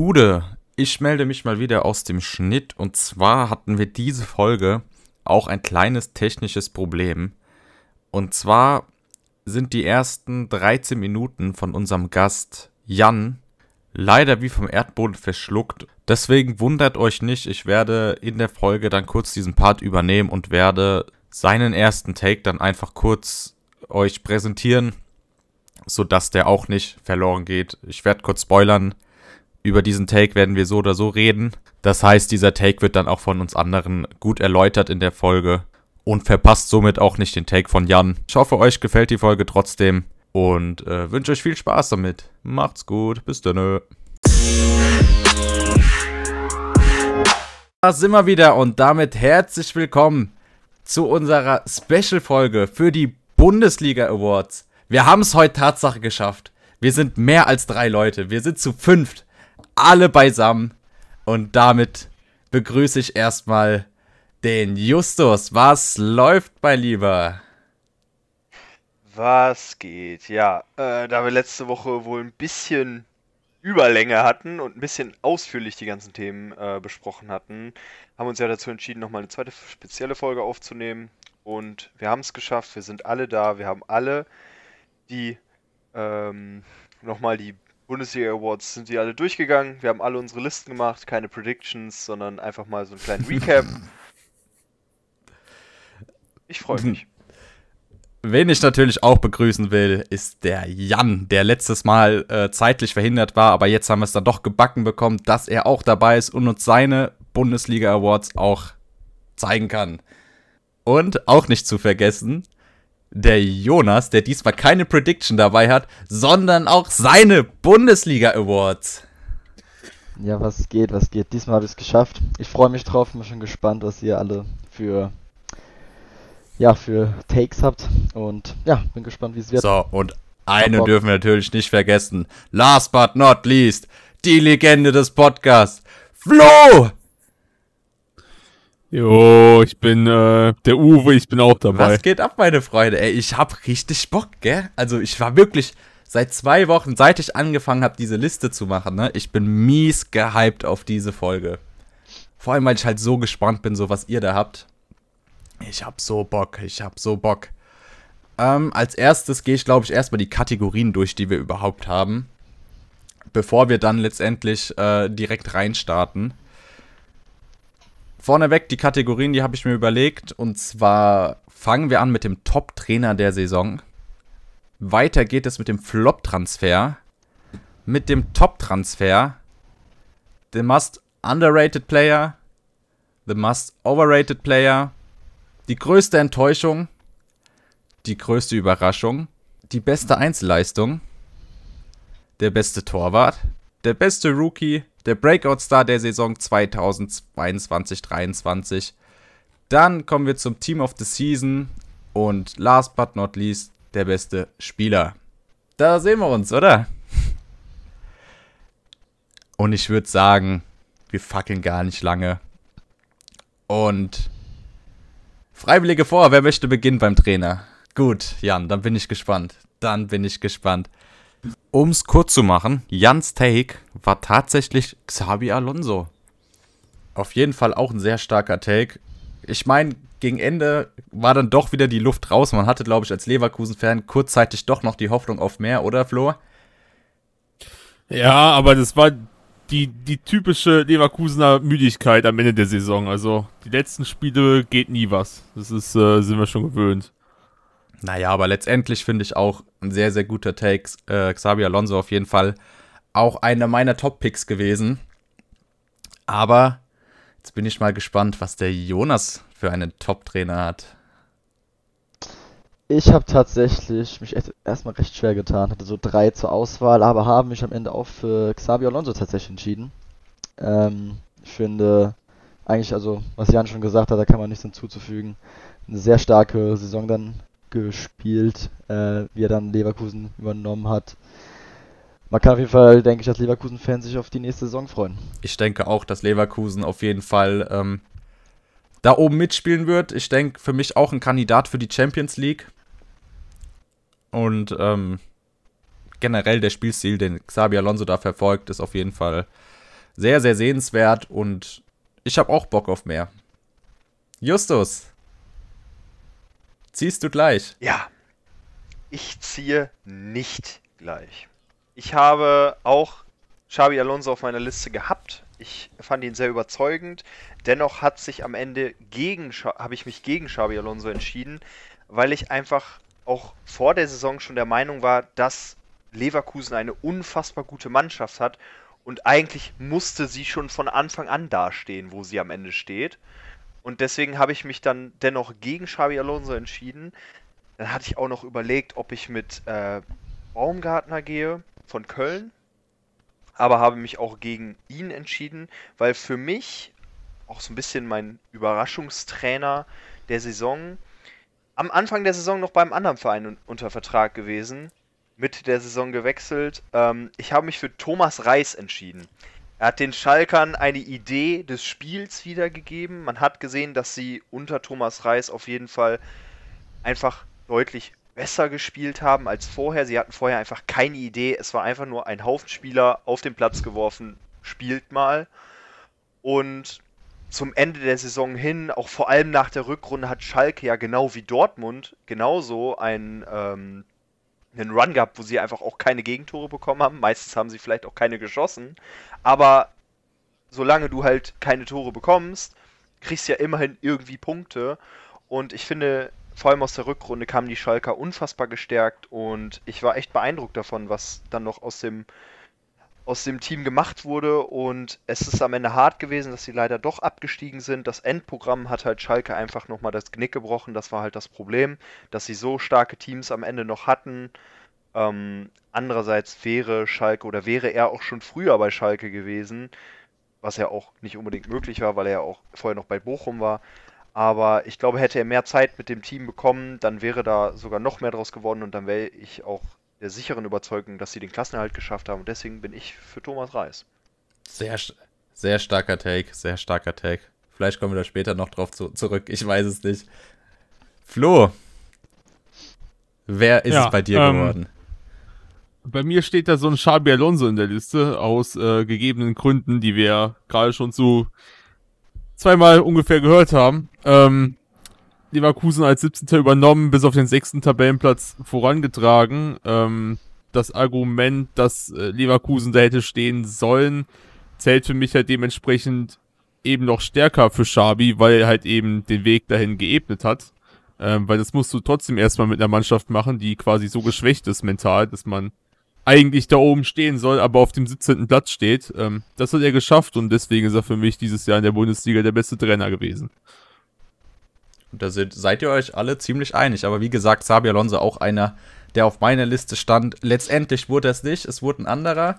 Gude, ich melde mich mal wieder aus dem Schnitt und zwar hatten wir diese Folge auch ein kleines technisches Problem. Und zwar sind die ersten 13 Minuten von unserem Gast Jan leider wie vom Erdboden verschluckt. Deswegen wundert euch nicht, ich werde in der Folge dann kurz diesen Part übernehmen und werde seinen ersten Take dann einfach kurz euch präsentieren, sodass der auch nicht verloren geht. Ich werde kurz spoilern. Über diesen Take werden wir so oder so reden. Das heißt, dieser Take wird dann auch von uns anderen gut erläutert in der Folge und verpasst somit auch nicht den Take von Jan. Ich hoffe, euch gefällt die Folge trotzdem und äh, wünsche euch viel Spaß damit. Macht's gut, bis dann. Da sind wir wieder und damit herzlich willkommen zu unserer Special-Folge für die Bundesliga Awards. Wir haben es heute Tatsache geschafft. Wir sind mehr als drei Leute. Wir sind zu fünft. Alle beisammen. Und damit begrüße ich erstmal den Justus. Was läuft, mein Lieber? Was geht? Ja, äh, da wir letzte Woche wohl ein bisschen Überlänge hatten und ein bisschen ausführlich die ganzen Themen äh, besprochen hatten, haben wir uns ja dazu entschieden, nochmal eine zweite spezielle Folge aufzunehmen. Und wir haben es geschafft, wir sind alle da, wir haben alle die ähm, nochmal die Bundesliga Awards sind die alle durchgegangen. Wir haben alle unsere Listen gemacht, keine Predictions, sondern einfach mal so einen kleinen Recap. Ich freue mich. Wen ich natürlich auch begrüßen will, ist der Jan, der letztes Mal äh, zeitlich verhindert war, aber jetzt haben wir es dann doch gebacken bekommen, dass er auch dabei ist und uns seine Bundesliga Awards auch zeigen kann. Und auch nicht zu vergessen, der Jonas, der diesmal keine Prediction dabei hat, sondern auch seine Bundesliga Awards. Ja, was geht, was geht. Diesmal habe ich es geschafft. Ich freue mich drauf, bin schon gespannt, was ihr alle für ja, für Takes habt. Und ja, bin gespannt, wie es wird. So, und eine dürfen wir natürlich nicht vergessen. Last but not least, die Legende des Podcasts, Flo! Jo, ich bin äh, der Uwe, ich bin auch dabei. Was geht ab, meine Freunde? Ey, ich hab richtig Bock, gell? Also ich war wirklich seit zwei Wochen, seit ich angefangen habe, diese Liste zu machen, ne? Ich bin mies gehypt auf diese Folge. Vor allem, weil ich halt so gespannt bin, so was ihr da habt. Ich hab so Bock, ich hab so Bock. Ähm, als erstes gehe ich, glaube ich, erstmal die Kategorien durch, die wir überhaupt haben. Bevor wir dann letztendlich äh, direkt reinstarten. Vorneweg die Kategorien, die habe ich mir überlegt. Und zwar fangen wir an mit dem Top-Trainer der Saison. Weiter geht es mit dem Flop-Transfer. Mit dem Top-Transfer. The Must Underrated Player. The Must Overrated Player die größte Enttäuschung, die größte Überraschung, die beste Einzelleistung, der beste Torwart, der beste Rookie, der Breakout-Star der Saison 2022-23. Dann kommen wir zum Team of the Season und last but not least der beste Spieler. Da sehen wir uns, oder? Und ich würde sagen, wir fackeln gar nicht lange. Und Freiwillige vor, wer möchte beginnen beim Trainer? Gut, Jan, dann bin ich gespannt. Dann bin ich gespannt. Um es kurz zu machen, Jans Take war tatsächlich Xabi Alonso. Auf jeden Fall auch ein sehr starker Take. Ich meine, gegen Ende war dann doch wieder die Luft raus. Man hatte, glaube ich, als Leverkusen-Fan kurzzeitig doch noch die Hoffnung auf mehr, oder Flo? Ja, aber das war die, die typische Leverkusener Müdigkeit am Ende der Saison. Also die letzten Spiele geht nie was. Das ist, äh, sind wir schon gewöhnt. Naja, aber letztendlich finde ich auch ein sehr, sehr guter Take. Äh, Xabi Alonso auf jeden Fall auch einer meiner Top-Picks gewesen. Aber jetzt bin ich mal gespannt, was der Jonas für einen Top-Trainer hat. Ich habe tatsächlich mich erstmal recht schwer getan, hatte so drei zur Auswahl, aber habe mich am Ende auch für Xabi Alonso tatsächlich entschieden. Ähm, ich finde eigentlich, also was Jan schon gesagt hat, da kann man nichts hinzuzufügen. Eine sehr starke Saison dann gespielt, äh, wie er dann Leverkusen übernommen hat. Man kann auf jeden Fall, denke ich, als Leverkusen-Fan sich auf die nächste Saison freuen. Ich denke auch, dass Leverkusen auf jeden Fall ähm, da oben mitspielen wird. Ich denke, für mich auch ein Kandidat für die Champions League. Und ähm, generell der Spielstil, den Xabi Alonso da verfolgt, ist auf jeden Fall sehr, sehr sehenswert und ich habe auch Bock auf mehr. Justus, ziehst du gleich? Ja, ich ziehe nicht gleich. Ich habe auch Xabi Alonso auf meiner Liste gehabt. Ich fand ihn sehr überzeugend. Dennoch hat sich am Ende gegen habe ich mich gegen Xabi Alonso entschieden, weil ich einfach auch vor der Saison schon der Meinung war, dass Leverkusen eine unfassbar gute Mannschaft hat und eigentlich musste sie schon von Anfang an dastehen, wo sie am Ende steht. Und deswegen habe ich mich dann dennoch gegen Xabi Alonso entschieden. Dann hatte ich auch noch überlegt, ob ich mit äh, Baumgartner gehe von Köln, aber habe mich auch gegen ihn entschieden, weil für mich auch so ein bisschen mein Überraschungstrainer der Saison am Anfang der Saison noch beim anderen Verein unter Vertrag gewesen, Mitte der Saison gewechselt. Ähm, ich habe mich für Thomas Reis entschieden. Er hat den Schalkern eine Idee des Spiels wiedergegeben. Man hat gesehen, dass sie unter Thomas Reis auf jeden Fall einfach deutlich besser gespielt haben als vorher. Sie hatten vorher einfach keine Idee. Es war einfach nur ein Haufen Spieler auf den Platz geworfen, spielt mal. Und zum Ende der Saison hin, auch vor allem nach der Rückrunde, hat Schalke ja genau wie Dortmund genauso einen, ähm, einen Run gehabt, wo sie einfach auch keine Gegentore bekommen haben. Meistens haben sie vielleicht auch keine geschossen. Aber solange du halt keine Tore bekommst, kriegst du ja immerhin irgendwie Punkte. Und ich finde, vor allem aus der Rückrunde kamen die Schalker unfassbar gestärkt und ich war echt beeindruckt davon, was dann noch aus dem aus dem Team gemacht wurde und es ist am Ende hart gewesen, dass sie leider doch abgestiegen sind. Das Endprogramm hat halt Schalke einfach nochmal das Knick gebrochen. Das war halt das Problem, dass sie so starke Teams am Ende noch hatten. Ähm, andererseits wäre Schalke oder wäre er auch schon früher bei Schalke gewesen, was ja auch nicht unbedingt möglich war, weil er ja auch vorher noch bei Bochum war. Aber ich glaube, hätte er mehr Zeit mit dem Team bekommen, dann wäre da sogar noch mehr draus geworden und dann wäre ich auch der sicheren Überzeugung, dass sie den Klassenerhalt geschafft haben. Und deswegen bin ich für Thomas Reis. Sehr, sehr starker Take, sehr starker Take. Vielleicht kommen wir da später noch drauf zu, zurück. Ich weiß es nicht. Flo, wer ist ja, es bei dir ähm, geworden? Bei mir steht da so ein Xabi Alonso in der Liste aus äh, gegebenen Gründen, die wir gerade schon so zweimal ungefähr gehört haben. Ähm, Leverkusen als 17. übernommen, bis auf den sechsten Tabellenplatz vorangetragen. Ähm, das Argument, dass äh, Leverkusen da hätte stehen sollen, zählt für mich halt dementsprechend eben noch stärker für Schabi, weil er halt eben den Weg dahin geebnet hat. Ähm, weil das musst du trotzdem erstmal mit einer Mannschaft machen, die quasi so geschwächt ist mental, dass man eigentlich da oben stehen soll, aber auf dem 17. Platz steht. Ähm, das hat er geschafft und deswegen ist er für mich dieses Jahr in der Bundesliga der beste Trainer gewesen. Und da seid, seid ihr euch alle ziemlich einig. Aber wie gesagt, Sabi Alonso auch einer, der auf meiner Liste stand. Letztendlich wurde es nicht, es wurde ein anderer.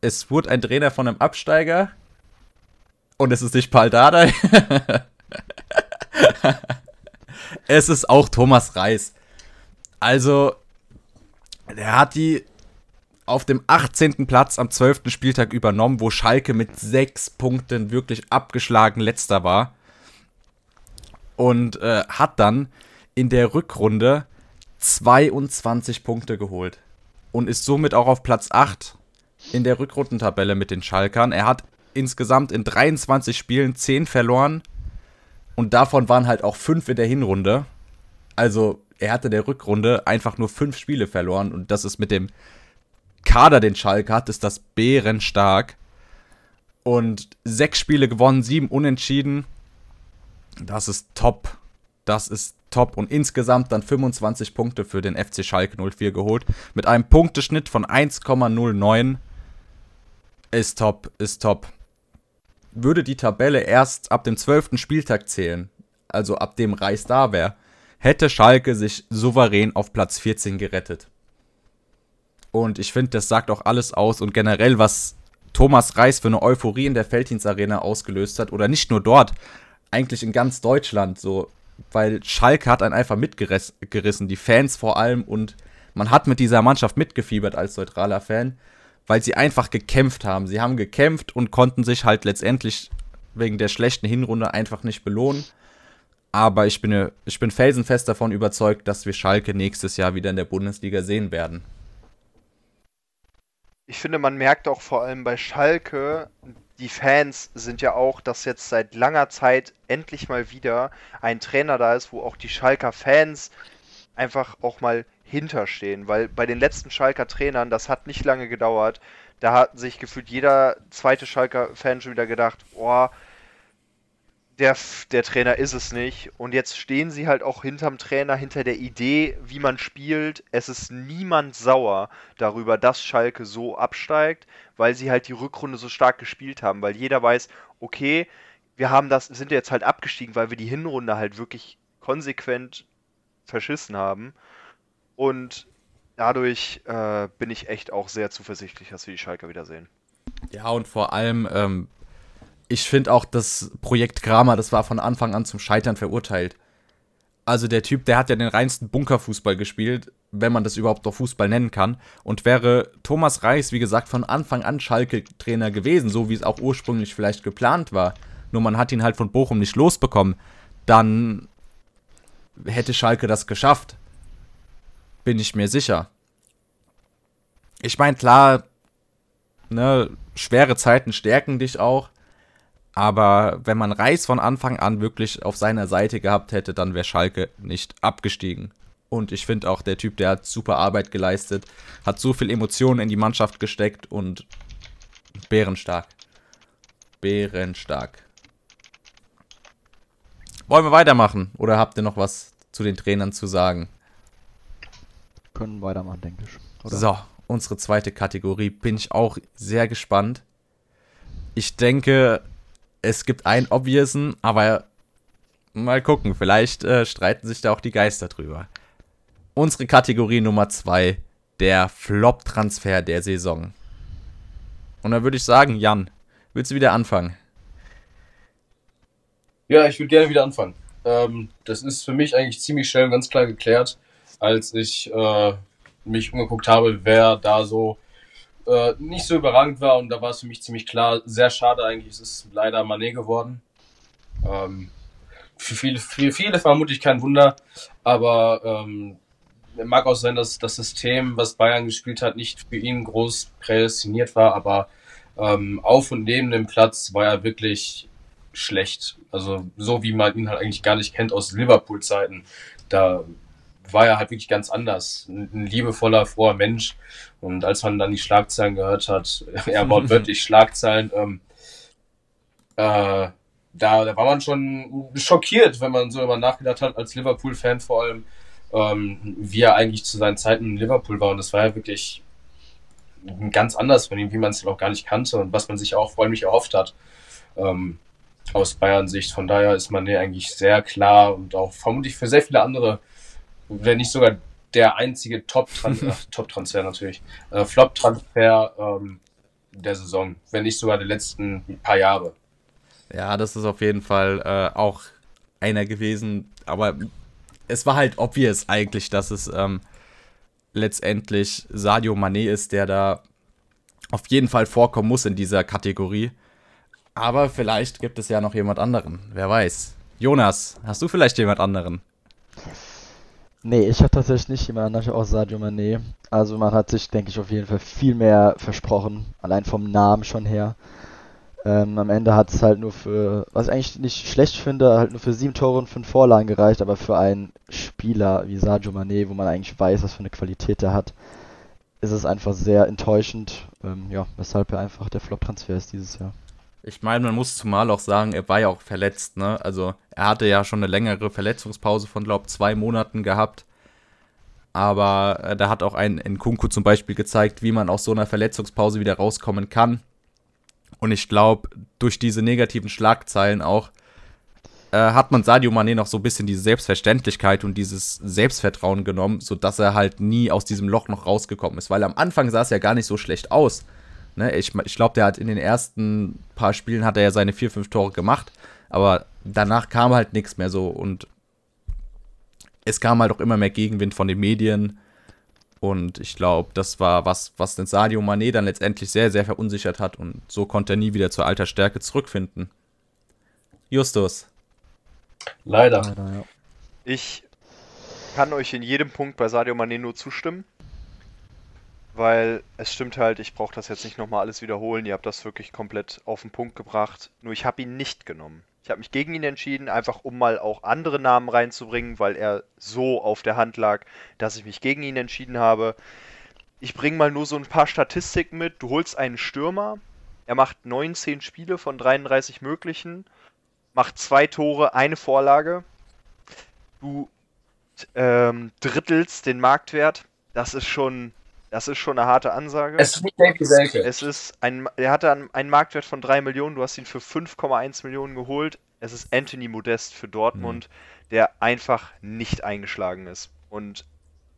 Es wurde ein Trainer von einem Absteiger. Und es ist nicht Paul Dardai. es ist auch Thomas Reis. Also, der hat die auf dem 18. Platz am 12. Spieltag übernommen, wo Schalke mit sechs Punkten wirklich abgeschlagen letzter war und äh, hat dann in der Rückrunde 22 Punkte geholt und ist somit auch auf Platz 8 in der Rückrundentabelle mit den Schalkern. Er hat insgesamt in 23 Spielen 10 verloren und davon waren halt auch 5 in der Hinrunde. Also er hatte der Rückrunde einfach nur 5 Spiele verloren und das ist mit dem Kader, den Schalke hat, ist das bärenstark. Und 6 Spiele gewonnen, 7 unentschieden das ist top. Das ist top. Und insgesamt dann 25 Punkte für den FC Schalke 04 geholt. Mit einem Punkteschnitt von 1,09. Ist top, ist top. Würde die Tabelle erst ab dem 12. Spieltag zählen, also ab dem Reis da wäre, hätte Schalke sich souverän auf Platz 14 gerettet. Und ich finde, das sagt auch alles aus und generell, was Thomas Reis für eine Euphorie in der Felddienst Arena ausgelöst hat, oder nicht nur dort, eigentlich in ganz Deutschland so, weil Schalke hat einen einfach mitgerissen, die Fans vor allem und man hat mit dieser Mannschaft mitgefiebert als neutraler Fan, weil sie einfach gekämpft haben. Sie haben gekämpft und konnten sich halt letztendlich wegen der schlechten Hinrunde einfach nicht belohnen. Aber ich bin, ich bin felsenfest davon überzeugt, dass wir Schalke nächstes Jahr wieder in der Bundesliga sehen werden. Ich finde, man merkt auch vor allem bei Schalke die Fans sind ja auch, dass jetzt seit langer Zeit endlich mal wieder ein Trainer da ist, wo auch die Schalker Fans einfach auch mal hinterstehen. Weil bei den letzten Schalker Trainern, das hat nicht lange gedauert, da hat sich gefühlt jeder zweite Schalker Fan schon wieder gedacht, boah, der, der Trainer ist es nicht. Und jetzt stehen sie halt auch hinterm Trainer, hinter der Idee, wie man spielt. Es ist niemand sauer darüber, dass Schalke so absteigt, weil sie halt die Rückrunde so stark gespielt haben. Weil jeder weiß, okay, wir haben das, sind jetzt halt abgestiegen, weil wir die Hinrunde halt wirklich konsequent verschissen haben. Und dadurch äh, bin ich echt auch sehr zuversichtlich, dass wir die Schalker wiedersehen. Ja, und vor allem, ähm, ich finde auch das Projekt Kramer, das war von Anfang an zum Scheitern verurteilt. Also der Typ, der hat ja den reinsten Bunkerfußball gespielt, wenn man das überhaupt noch Fußball nennen kann. Und wäre Thomas Reis, wie gesagt, von Anfang an Schalke-Trainer gewesen, so wie es auch ursprünglich vielleicht geplant war, nur man hat ihn halt von Bochum nicht losbekommen, dann hätte Schalke das geschafft. Bin ich mir sicher. Ich meine, klar, ne, schwere Zeiten stärken dich auch. Aber wenn man Reis von Anfang an wirklich auf seiner Seite gehabt hätte, dann wäre Schalke nicht abgestiegen. Und ich finde auch, der Typ, der hat super Arbeit geleistet, hat so viel Emotionen in die Mannschaft gesteckt und bärenstark. Bärenstark. Wollen wir weitermachen? Oder habt ihr noch was zu den Trainern zu sagen? Können weitermachen, denke ich. Oder? So, unsere zweite Kategorie bin ich auch sehr gespannt. Ich denke, es gibt einen obviousen, aber mal gucken, vielleicht äh, streiten sich da auch die Geister drüber. Unsere Kategorie Nummer zwei, der Flop-Transfer der Saison. Und da würde ich sagen, Jan, willst du wieder anfangen? Ja, ich würde gerne wieder anfangen. Ähm, das ist für mich eigentlich ziemlich schnell und ganz klar geklärt, als ich äh, mich umgeguckt habe, wer da so äh, nicht so überragend war und da war es für mich ziemlich klar, sehr schade eigentlich, es ist leider Manet geworden. Ähm, für viele, für viele vermutlich kein Wunder, aber ähm, mag auch sein, dass das System, was Bayern gespielt hat, nicht für ihn groß prädestiniert war, aber ähm, auf und neben dem Platz war er wirklich schlecht. Also so wie man ihn halt eigentlich gar nicht kennt aus Liverpool-Zeiten. Da war er halt wirklich ganz anders. Ein liebevoller, froher Mensch. Und als man dann die Schlagzeilen gehört hat, er wortwörtlich Schlagzeilen, ähm, äh, da, da war man schon schockiert, wenn man so über nachgedacht hat, als Liverpool-Fan vor allem, ähm, wie er eigentlich zu seinen Zeiten in Liverpool war. Und das war ja wirklich ganz anders von ihm, wie man es auch gar nicht kannte und was man sich auch nicht erhofft hat. Ähm, aus Bayern-Sicht. Von daher ist man ja eigentlich sehr klar und auch vermutlich für sehr viele andere wenn nicht sogar der einzige Top-Transfer, Top -Transfer natürlich, äh, Flop-Transfer ähm, der Saison, wenn nicht sogar der letzten paar Jahre. Ja, das ist auf jeden Fall äh, auch einer gewesen, aber es war halt obvious eigentlich, dass es ähm, letztendlich Sadio Mané ist, der da auf jeden Fall vorkommen muss in dieser Kategorie. Aber vielleicht gibt es ja noch jemand anderen, wer weiß. Jonas, hast du vielleicht jemand anderen? Nee, ich habe tatsächlich nicht jemand anderen, auch Sadio Mané. Also man hat sich, denke ich, auf jeden Fall viel mehr versprochen, allein vom Namen schon her. Ähm, am Ende hat es halt nur für, was ich eigentlich nicht schlecht finde, halt nur für sieben Tore und fünf Vorlagen gereicht, aber für einen Spieler wie Sadio Mané, wo man eigentlich weiß, was für eine Qualität er hat, ist es einfach sehr enttäuschend, ähm, ja, weshalb er einfach der Flop-Transfer ist dieses Jahr. Ich meine, man muss zumal auch sagen, er war ja auch verletzt, ne? Also er hatte ja schon eine längere Verletzungspause von, glaube zwei Monaten gehabt. Aber äh, da hat auch ein Nkunku zum Beispiel gezeigt, wie man aus so einer Verletzungspause wieder rauskommen kann. Und ich glaube, durch diese negativen Schlagzeilen auch äh, hat man Sadio Mané noch so ein bisschen diese Selbstverständlichkeit und dieses Selbstvertrauen genommen, sodass er halt nie aus diesem Loch noch rausgekommen ist. Weil am Anfang sah es ja gar nicht so schlecht aus. Ne, ich ich glaube, der hat in den ersten paar Spielen hat er ja seine vier, fünf Tore gemacht, aber danach kam halt nichts mehr so und es kam halt auch immer mehr Gegenwind von den Medien und ich glaube, das war was, was den Sadio Mané dann letztendlich sehr, sehr verunsichert hat und so konnte er nie wieder zur alter Stärke zurückfinden. Justus. Leider. Leider ja. Ich kann euch in jedem Punkt bei Sadio Mané nur zustimmen weil es stimmt halt, ich brauche das jetzt nicht nochmal alles wiederholen. Ihr habt das wirklich komplett auf den Punkt gebracht. Nur ich habe ihn nicht genommen. Ich habe mich gegen ihn entschieden, einfach um mal auch andere Namen reinzubringen, weil er so auf der Hand lag, dass ich mich gegen ihn entschieden habe. Ich bringe mal nur so ein paar Statistiken mit. Du holst einen Stürmer, er macht 19 Spiele von 33 möglichen, macht zwei Tore, eine Vorlage. Du ähm, drittelst den Marktwert. Das ist schon, das ist schon eine harte Ansage. Es ist nicht Davy Selke. Es ist ein, er hatte einen, Marktwert von 3 Millionen, du hast ihn für 5,1 Millionen geholt. Es ist Anthony Modest für Dortmund, der einfach nicht eingeschlagen ist. Und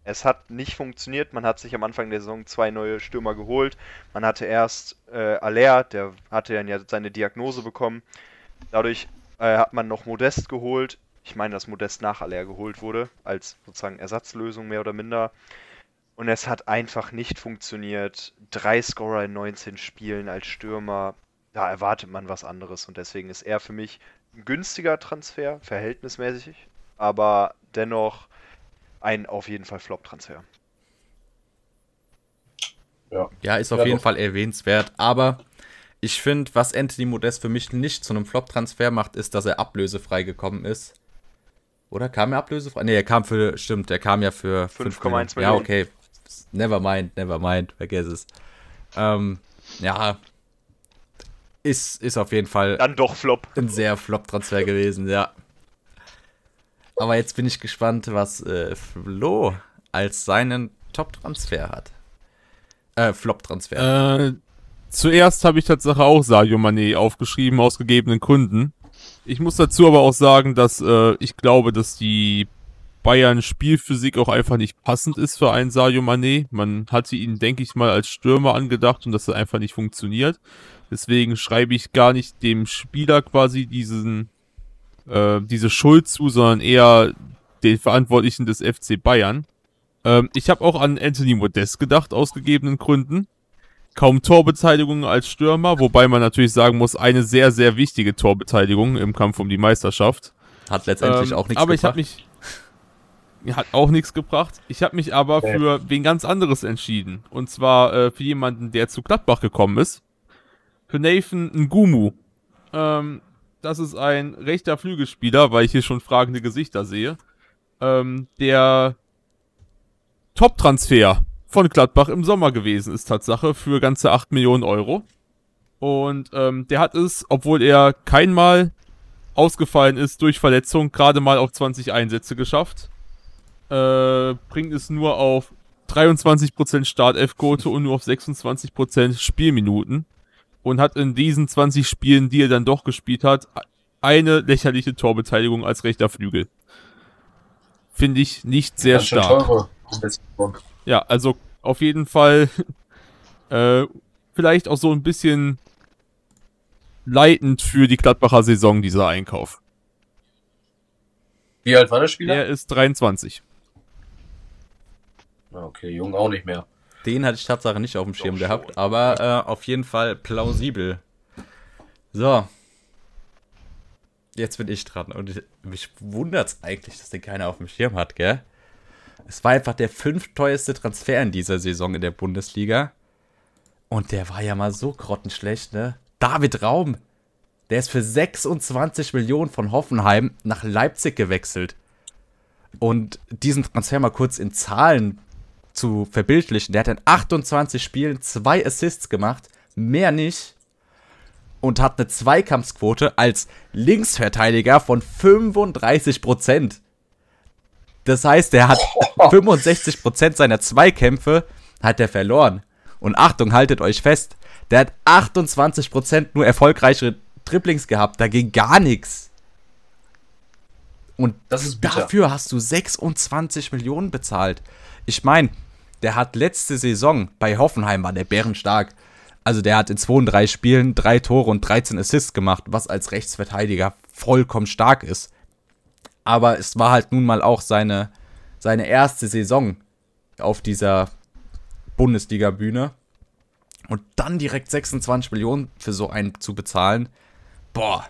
es hat nicht funktioniert. Man hat sich am Anfang der Saison zwei neue Stürmer geholt. Man hatte erst äh, Aller, der hatte dann ja seine Diagnose bekommen. Dadurch äh, hat man noch Modest geholt. Ich meine, dass Modest nach Aller geholt wurde, als sozusagen Ersatzlösung mehr oder minder. Und es hat einfach nicht funktioniert. Drei Scorer in 19 Spielen als Stürmer, da erwartet man was anderes. Und deswegen ist er für mich ein günstiger Transfer, verhältnismäßig, aber dennoch ein auf jeden Fall Flop-Transfer. Ja. Ja, ist auf Ja, jeden doch. Fall erwähnenswert. Aber ich finde, was Anthony Modest für mich nicht zu einem Flop-Transfer macht, ist, dass er ablösefrei gekommen ist. Oder kam er ablösefrei? Ne, er kam für, stimmt, er kam ja für 5 5,1 Ja, Millionen. okay. Never mind, never mind, vergiss es. Ähm, ja. Ist, ist auf jeden Fall Dann doch Flop. ein sehr Flop-Transfer gewesen, ja. Aber jetzt bin ich gespannt, was äh, Flo als seinen Top-Transfer hat. Äh, Flop-Transfer. Äh, zuerst habe ich tatsächlich auch Sadio Mané aufgeschrieben, aus gegebenen Gründen. Ich muss dazu aber auch sagen, dass äh, ich glaube, dass die Bayern Spielphysik auch einfach nicht passend ist für einen Sadio Mané. Man hatte ihn, denke ich mal, als Stürmer angedacht und das hat einfach nicht funktioniert. Deswegen schreibe ich gar nicht dem Spieler quasi diesen, äh, diese Schuld zu, sondern eher den Verantwortlichen des FC Bayern. Ähm, ich habe auch an Anthony Modest gedacht, aus gegebenen Gründen. Kaum Torbeteiligung als Stürmer, wobei man natürlich sagen muss, eine sehr, sehr wichtige Torbeteiligung im Kampf um die Meisterschaft. Hat letztendlich Ähm, auch nichts Aber ich gebracht. habe mich. Hat auch nichts gebracht. Ich habe mich aber für wen ganz anderes entschieden. Und zwar äh, für jemanden, der zu Gladbach gekommen ist. Für Nathan Ngumu. Ähm, das ist ein rechter Flügelspieler, weil ich hier schon fragende Gesichter sehe. Ähm, der Top-Transfer von Gladbach im Sommer gewesen ist, Tatsache, für ganze 8 Millionen Euro. Und ähm, der hat es, obwohl er keinmal ausgefallen ist durch Verletzung, gerade mal auf 20 Einsätze geschafft. Äh, bringt es nur auf 23% Startelfquote und nur auf 26% Spielminuten. Und hat in diesen 20 Spielen, die er dann doch gespielt hat, eine lächerliche Torbeteiligung als rechter Flügel. Finde ich nicht sehr stark. Ja, also auf jeden Fall äh, vielleicht auch so ein bisschen leitend für die Gladbacher Saison, dieser Einkauf. Wie alt war der Spieler? Der ist 23. Okay, jung auch nicht mehr. Den hatte ich Tatsache nicht auf dem Schirm Doch gehabt, schon. aber äh, auf jeden Fall plausibel. So. Jetzt bin ich dran und ich, mich wundert's eigentlich, dass den keiner auf dem Schirm hat, gell? Es war einfach der fünfteuerste Transfer in dieser Saison in der Bundesliga. Und der war ja mal so grottenschlecht, ne? David Raum. Der ist für 26 Millionen von Hoffenheim nach Leipzig gewechselt. Und diesen Transfer mal kurz in Zahlen zu verbildlichen. Der hat in 28 Spielen zwei Assists gemacht, mehr nicht. Und hat eine Zweikampfquote als Linksverteidiger von 35%. Das heißt, er hat 65% seiner Zweikämpfe hat er verloren. Und Achtung, haltet euch fest, der hat 28% nur erfolgreiche Dribblings gehabt. Da ging gar nichts. Und. Dafür hast du 26 Millionen bezahlt. Ich meine, der hat letzte Saison bei Hoffenheim war der bärenstark. Also der hat in 32 Spielen drei Tore und 13 Assists gemacht, was als Rechtsverteidiger vollkommen stark ist. Aber es war halt nun mal auch seine, seine erste Saison auf dieser Bundesliga-Bühne. Und dann direkt 26 Millionen für so einen zu bezahlen, boah,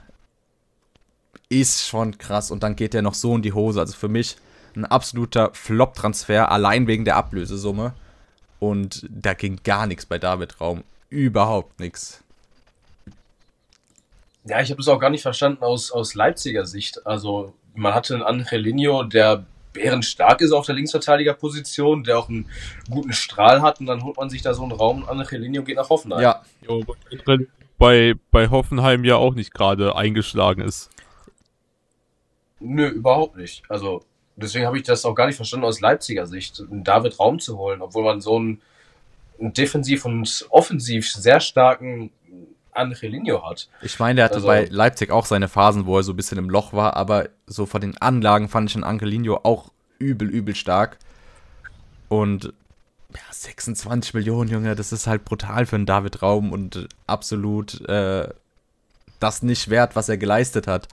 ist schon krass. Und dann geht der noch so in die Hose. Also für mich ein absoluter Flop-Transfer, allein wegen der Ablösesumme. Und da ging gar nichts bei David Raum. Überhaupt nichts. Ja, ich habe es auch gar nicht verstanden aus, aus Leipziger Sicht. Also, man hatte einen Angelino, der bärenstark ist auf der Linksverteidigerposition, der auch einen guten Strahl hat und dann holt man sich da so einen Raum und Angelino geht nach Hoffenheim. Ja, Jo, bei, bei Hoffenheim ja auch nicht gerade eingeschlagen ist. Nö, überhaupt nicht. Also, deswegen habe ich das auch gar nicht verstanden aus Leipziger Sicht, einen David Raum zu holen, obwohl man so einen, einen defensiv und offensiv sehr starken Angelino hat. ich meine, der hatte Also- bei Leipzig auch seine Phasen, wo er so ein bisschen im Loch war, aber so von den Anlagen fand ich einen Angelino auch übel, übel stark. Und ja, 26 Millionen, Junge, das ist halt brutal für einen David Raum und absolut äh, das nicht wert, was er geleistet hat.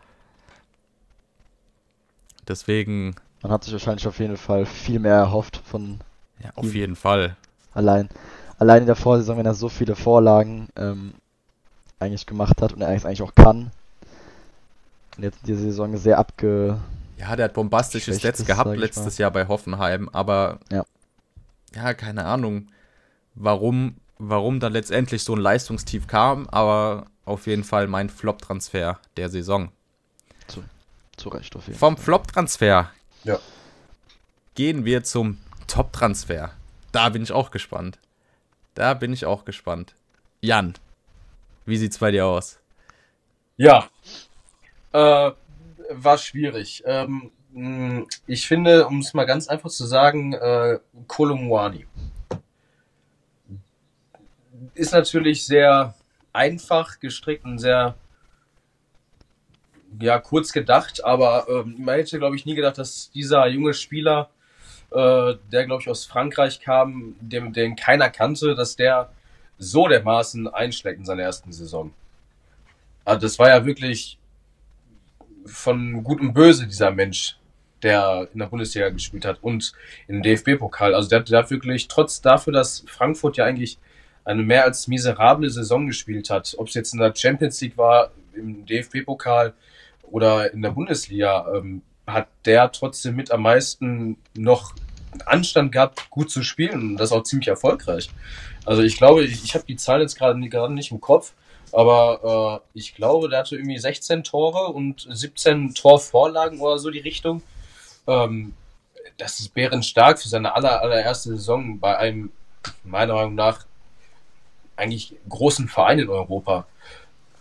Deswegen, Man hat sich wahrscheinlich auf jeden Fall viel mehr erhofft von ja, auf jeden Fall. allein. Allein in der Vorsaison, wenn er so viele Vorlagen ähm, eigentlich gemacht hat und er es eigentlich auch kann. Und jetzt dieser Saison sehr abge. Ja, der hat bombastische Schlechtes, Stats gehabt letztes Jahr bei Hoffenheim, aber Ja. ja, keine Ahnung, warum, warum dann letztendlich so ein Leistungstief kam, aber auf jeden Fall mein Flop-Transfer der Saison. Zu Recht auf jeden Vom Flop-Transfer Ja. gehen wir zum Top-Transfer. Da bin ich auch gespannt. Da bin ich auch gespannt. Jan, wie sieht's bei dir aus? Ja, äh, war schwierig. Ähm, mh, ich finde, um es mal ganz einfach zu sagen, äh, Kolumwani ist natürlich sehr einfach gestrickt und sehr ja, kurz gedacht, aber ähm, man hätte, glaube ich, nie gedacht, dass dieser junge Spieler, äh, der, glaube ich, aus Frankreich kam, den, den keiner kannte, dass der so dermaßen einschlägt in seiner ersten Saison. Also das war ja wirklich von Gut und Böse, dieser Mensch, der in der Bundesliga gespielt hat und im DFB-Pokal. Also der, der hat wirklich, trotz dafür, dass Frankfurt ja eigentlich eine mehr als miserable Saison gespielt hat, ob es jetzt in der Champions League war, im DFB-Pokal oder in der Bundesliga, ähm, hat der trotzdem mit am meisten noch Anstand gehabt, gut zu spielen und das auch ziemlich erfolgreich. Also ich glaube, ich, ich habe die Zahl jetzt gerade gerade nicht im Kopf, aber äh, ich glaube, der hatte irgendwie 16 Tore und 17 Torvorlagen oder so die Richtung. Ähm, das ist bärenstark für seine aller, allererste Saison bei einem, meiner Meinung nach, eigentlich großen Verein in Europa.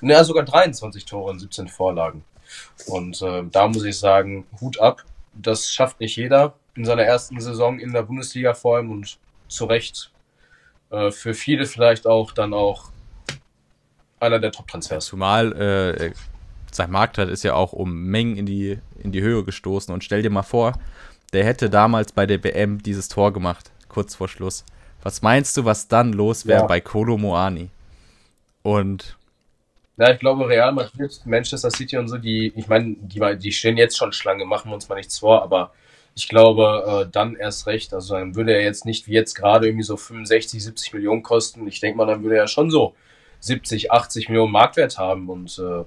Naja, sogar 23 Tore und 17 Vorlagen. Und äh, da muss ich sagen, Hut ab. Das schafft nicht jeder in seiner ersten Saison in der Bundesliga vor allem und zu Recht äh, für viele vielleicht auch dann auch einer der Top-Transfers. Zumal äh, sein Marktwert ist ja auch um Mengen in die, in die Höhe gestoßen. Und stell dir mal vor, der hätte damals bei der WM dieses Tor gemacht, kurz vor Schluss. Was meinst du, was dann los wäre Ja. bei Kolo Moani? Und Ja, ich glaube, Real Madrid, Manchester City und so, die, ich meine, die, die stehen jetzt schon Schlange, machen wir uns mal nichts vor, aber ich glaube, äh, dann erst recht. Also dann würde er jetzt nicht wie jetzt gerade irgendwie so 65, 70 Millionen kosten. Ich denke mal, dann würde er schon so 70, 80 Millionen Marktwert haben und äh,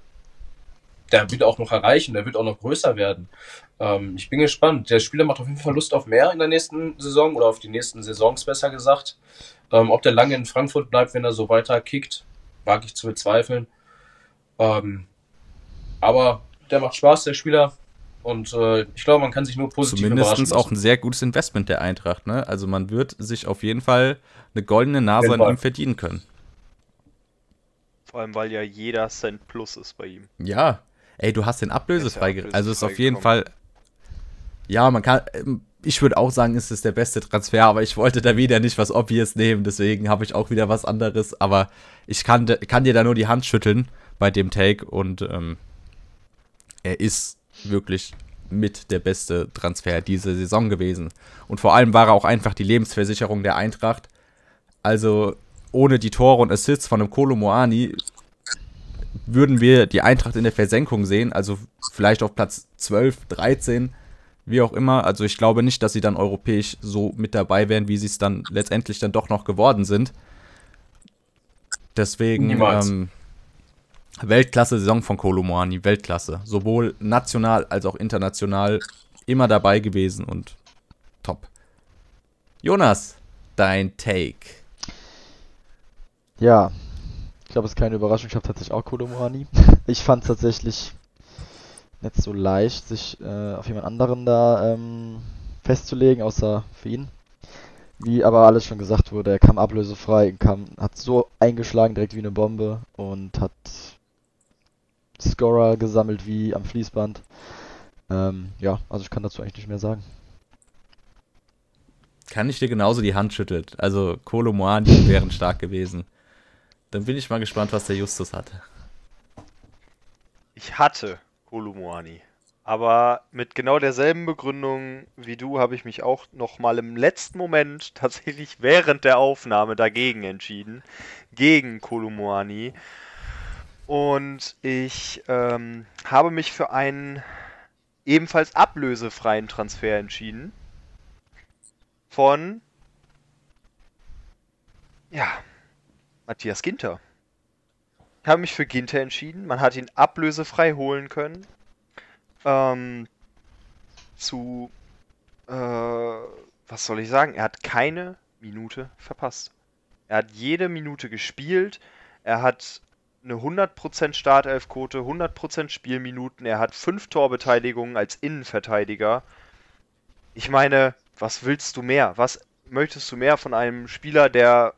der wird auch noch erreichen, der wird auch noch größer werden. Ähm, ich bin gespannt. Der Spieler macht auf jeden Fall Lust auf mehr in der nächsten Saison oder auf die nächsten Saisons besser gesagt. Ähm, ob der lange in Frankfurt bleibt, wenn er so weiter kickt, wage ich zu bezweifeln. Ähm, aber der macht Spaß, der Spieler. Und äh, ich glaube, man kann sich nur positiv überraschen zumindest auch ein sehr gutes Investment der Eintracht. Ne? Also man wird sich auf jeden Fall eine goldene Nase an ihm verdienen können. Vor allem, weil ja jeder Cent plus ist bei ihm. Ja, ey, du hast den ablösefrei. Ge- also ist auf jeden Fall. Ja, man kann. ähm, Ich würde auch sagen, es ist der beste Transfer, aber ich wollte da wieder nicht was Obvious nehmen, deswegen habe ich auch wieder was anderes. Aber ich kann, kann dir da nur die Hand schütteln bei dem Take und ähm, er ist wirklich mit der beste Transfer diese Saison gewesen. Und vor allem war er auch einfach die Lebensversicherung der Eintracht. Also ohne die Tore und Assists von einem Kolo Moani würden wir die Eintracht in der Versenkung sehen, also vielleicht auf Platz 12, 13, wie auch immer. Also ich glaube nicht, dass sie dann europäisch so mit dabei wären, wie sie es dann letztendlich dann doch noch geworden sind. Deswegen ähm, Weltklasse-Saison von Kolomoani, Weltklasse. Sowohl national als auch international immer dabei gewesen und top. Jonas, dein Take? Ja, ich glaube, es ist keine Überraschung. Ich habe tatsächlich auch Kolomoani. Ich fand es tatsächlich nicht so leicht, sich äh, auf jemand anderen da ähm, festzulegen, außer für ihn. Wie aber alles schon gesagt wurde, er kam ablösefrei, kam, hat so eingeschlagen direkt wie eine Bombe und hat Scorer gesammelt wie am Fließband. Ähm, ja, also ich kann dazu eigentlich nicht mehr sagen. Kann ich dir genauso die Hand schütteln. Also Kolo Moani wären stark gewesen. Dann bin ich mal gespannt, was der Justus hatte. Ich hatte Kolumuani. Aber mit genau derselben Begründung wie du habe ich mich auch noch mal im letzten Moment tatsächlich während der Aufnahme dagegen entschieden. Gegen Kolumuani. Und ich ähm, habe mich für einen ebenfalls ablösefreien Transfer entschieden. Von ja, Matthias Ginter. Ich habe mich für Ginter entschieden. Man hat ihn ablösefrei holen können. Ähm, zu, äh, was soll ich sagen? Er hat keine Minute verpasst. Er hat jede Minute gespielt. Er hat eine 100% Startelfquote, 100% Spielminuten. Er hat 5 Torbeteiligungen als Innenverteidiger. Ich meine, was willst du mehr? Was möchtest du mehr von einem Spieler, der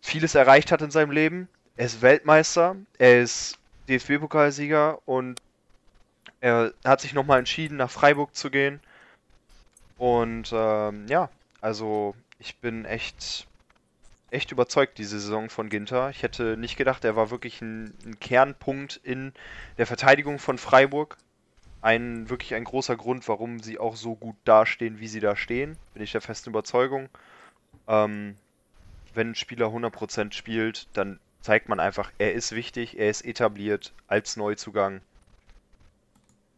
vieles erreicht hat in seinem Leben? Er ist Weltmeister, er ist DFB-Pokalsieger und er hat sich nochmal entschieden, nach Freiburg zu gehen. Und ähm, ja, also ich bin echt, echt überzeugt diese Saison von Ginter. Ich hätte nicht gedacht, er war wirklich ein, ein Kernpunkt in der Verteidigung von Freiburg. Ein wirklich ein großer Grund, warum sie auch so gut dastehen, wie sie da stehen. Bin ich der festen Überzeugung. Ähm, wenn ein Spieler 100% spielt, dann zeigt man einfach, er ist wichtig, er ist etabliert als Neuzugang.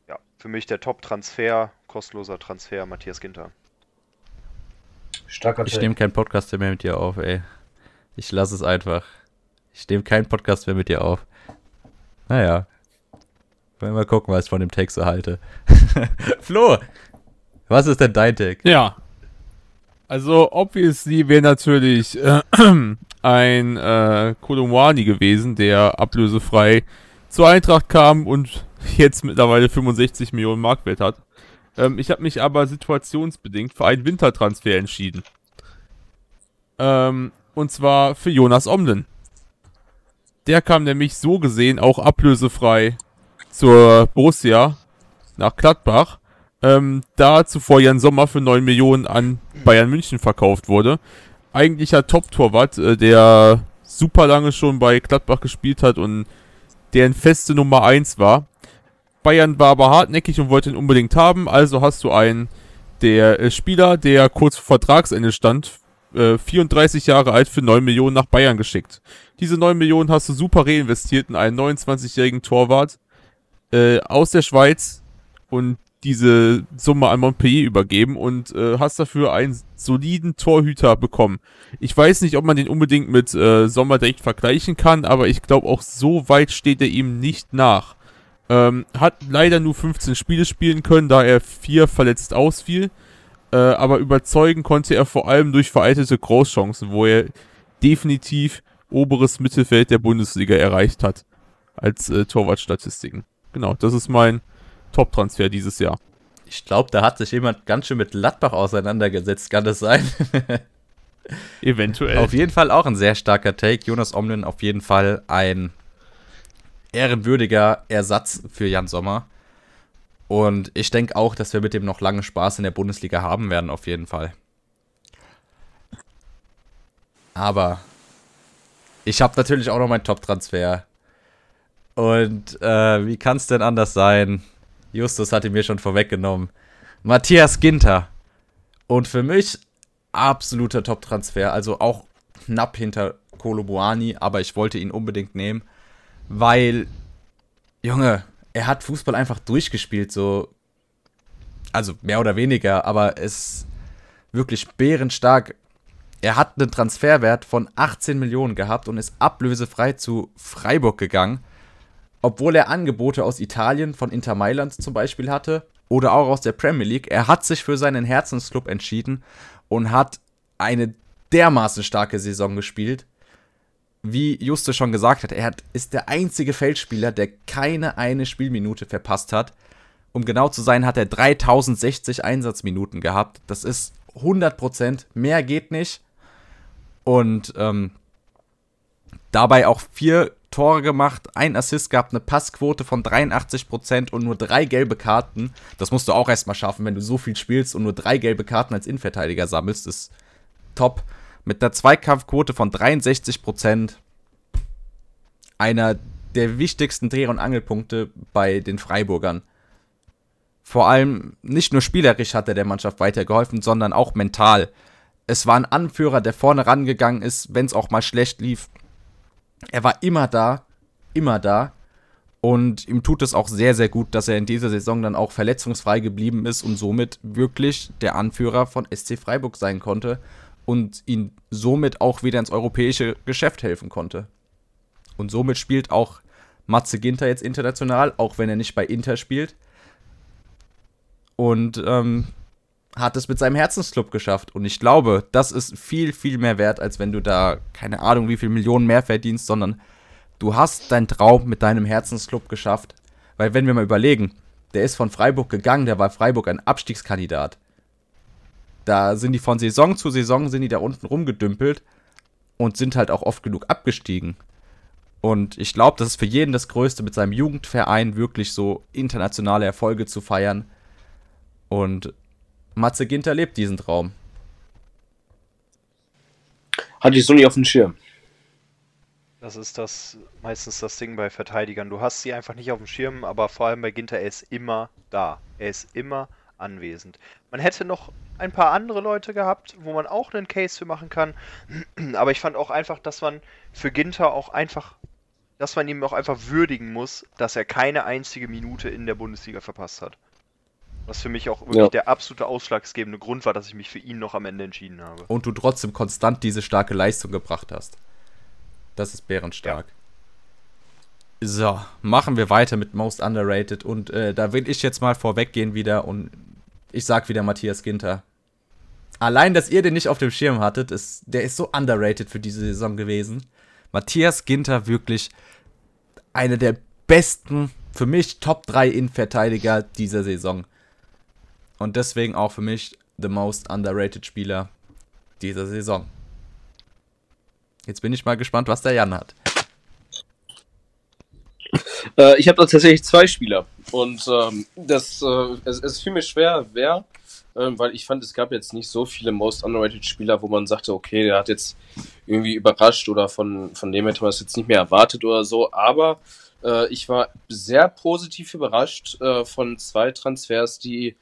Ja, für mich der Top-Transfer, kostenloser Transfer, Matthias Ginter. Starker Ich nehme keinen Podcast mehr mit dir auf, ey. Ich lasse es einfach. Ich nehme keinen Podcast mehr mit dir auf. Naja. Wollen wir mal gucken, was ich von dem Take so halte. Flo, was ist denn dein Take? Ja. Also, obviously wäre natürlich äh, ein äh, Kolomwani gewesen, der ablösefrei zur Eintracht kam und jetzt mittlerweile 65 Millionen Mark wert hat. Ähm, ich habe mich aber situationsbedingt für einen Wintertransfer entschieden. Ähm, und zwar für Jonas Omlen. Der kam nämlich so gesehen auch ablösefrei zur Borussia nach Gladbach ähm, da zuvor Jan Sommer für 9 Millionen an Bayern München verkauft wurde. Eigentlicher Top-Torwart, äh, der super lange schon bei Gladbach gespielt hat und deren feste Nummer 1 war. Bayern war aber hartnäckig und wollte ihn unbedingt haben, also hast du einen der äh, Spieler, der kurz vor Vertragsende stand, äh, 34 Jahre alt für 9 Millionen nach Bayern geschickt. Diese 9 Millionen hast du super reinvestiert in einen 29-jährigen Torwart äh, aus der Schweiz und diese Summe an Montpellier übergeben und äh, hast dafür einen soliden Torhüter bekommen. Ich weiß nicht, ob man den unbedingt mit äh, Sommer direkt vergleichen kann, aber ich glaube auch so weit steht er ihm nicht nach. Ähm, hat leider nur 15 Spiele spielen können, da er vier verletzt ausfiel. Äh, aber überzeugen konnte er vor allem durch veraltete Großchancen, wo er definitiv oberes Mittelfeld der Bundesliga erreicht hat. Als äh, Torwartstatistiken. Genau, das ist mein Top-Transfer dieses Jahr. Ich glaube, da hat sich jemand ganz schön mit Gladbach auseinandergesetzt, kann das sein? Eventuell. auf jeden Fall auch ein sehr starker Take. Jonas Omlin auf jeden Fall ein ehrenwürdiger Ersatz für Jan Sommer. Und ich denke auch, dass wir mit dem noch lange Spaß in der Bundesliga haben werden, auf jeden Fall. Aber ich habe natürlich auch noch meinen Top-Transfer. Und äh, wie kann es denn anders sein? Justus hatte mir schon vorweggenommen. Matthias Ginter. Und für mich absoluter Top-Transfer. Also auch knapp hinter Kolobuani, aber ich wollte ihn unbedingt nehmen. Weil, Junge, er hat Fußball einfach durchgespielt, so. Also mehr oder weniger, aber es ist wirklich bärenstark. Er hat einen Transferwert von 18 Millionen gehabt und ist ablösefrei zu Freiburg gegangen obwohl er Angebote aus Italien von Inter Mailand zum Beispiel hatte oder auch aus der Premier League, er hat sich für seinen Herzensclub entschieden und hat eine dermaßen starke Saison gespielt. Wie Juste schon gesagt hat, er hat, ist der einzige Feldspieler, der keine eine Spielminute verpasst hat. Um genau zu sein, hat er 3060 Einsatzminuten gehabt. Das ist 100%. Mehr geht nicht. Und ähm, dabei auch vier Tore gemacht, ein Assist gehabt, eine Passquote von 83% und nur drei gelbe Karten. Das musst du auch erstmal schaffen, wenn du so viel spielst und nur drei gelbe Karten als Innenverteidiger sammelst. Das ist top. Mit einer Zweikampfquote von 63%. Einer der wichtigsten Dreh- und Angelpunkte bei den Freiburgern. Vor allem nicht nur spielerisch hat er der Mannschaft weitergeholfen, sondern auch mental. Es war ein Anführer, der vorne rangegangen ist, wenn es auch mal schlecht lief. Er war immer da, immer da. Und ihm tut es auch sehr, sehr gut, dass er in dieser Saison dann auch verletzungsfrei geblieben ist und somit wirklich der Anführer von SC Freiburg sein konnte und ihn somit auch wieder ins europäische Geschäft helfen konnte. Und somit spielt auch Matze Ginter jetzt international, auch wenn er nicht bei Inter spielt. Und ähm, hat es mit seinem Herzensclub geschafft. Und ich glaube, das ist viel, viel mehr wert, als wenn du da, keine Ahnung, wie viel Millionen mehr verdienst, sondern du hast deinen Traum mit deinem Herzensclub geschafft. Weil wenn wir mal überlegen, der ist von Freiburg gegangen, der war Freiburg ein Abstiegskandidat. Da sind die von Saison zu Saison, sind die da unten rumgedümpelt und sind halt auch oft genug abgestiegen. Und ich glaube, das ist für jeden das Größte, mit seinem Jugendverein wirklich so internationale Erfolge zu feiern. Und Matze Ginter lebt diesen Traum. Hatte ich so nie auf dem Schirm. Das ist das meistens das Ding bei Verteidigern. Du hast sie einfach nicht auf dem Schirm, aber vor allem bei Ginter, er ist immer da. Er ist immer anwesend. Man hätte noch ein paar andere Leute gehabt, wo man auch einen Case für machen kann. Aber ich fand auch einfach, dass man für Ginter auch einfach, dass man ihm auch einfach würdigen muss, dass er keine einzige Minute in der Bundesliga verpasst hat. Was für mich auch wirklich Ja. der absolute ausschlaggebende Grund war, dass ich mich für ihn noch am Ende entschieden habe. Und du trotzdem konstant diese starke Leistung gebracht hast. Das ist bärenstark. So, machen wir weiter mit Most Underrated. Und äh, da will ich jetzt mal vorweggehen wieder und ich sag wieder Matthias Ginter. Allein, dass ihr den nicht auf dem Schirm hattet, ist, der ist so underrated für diese Saison gewesen. Matthias Ginter wirklich einer der besten, für mich Top 3 Innenverteidiger dieser Saison. Und deswegen auch für mich the most underrated Spieler dieser Saison. Jetzt bin ich mal gespannt, was der Jan hat. Äh, ich habe da tatsächlich zwei Spieler. Und ähm, das, äh, es, es fiel mir schwer, wer, ähm, weil ich fand, es gab jetzt nicht so viele Most Underrated Spieler, wo man sagte, okay, der hat jetzt irgendwie überrascht oder von, von dem hätte man es jetzt nicht mehr erwartet oder so. Aber äh, ich war sehr positiv überrascht äh, von zwei Transfers, die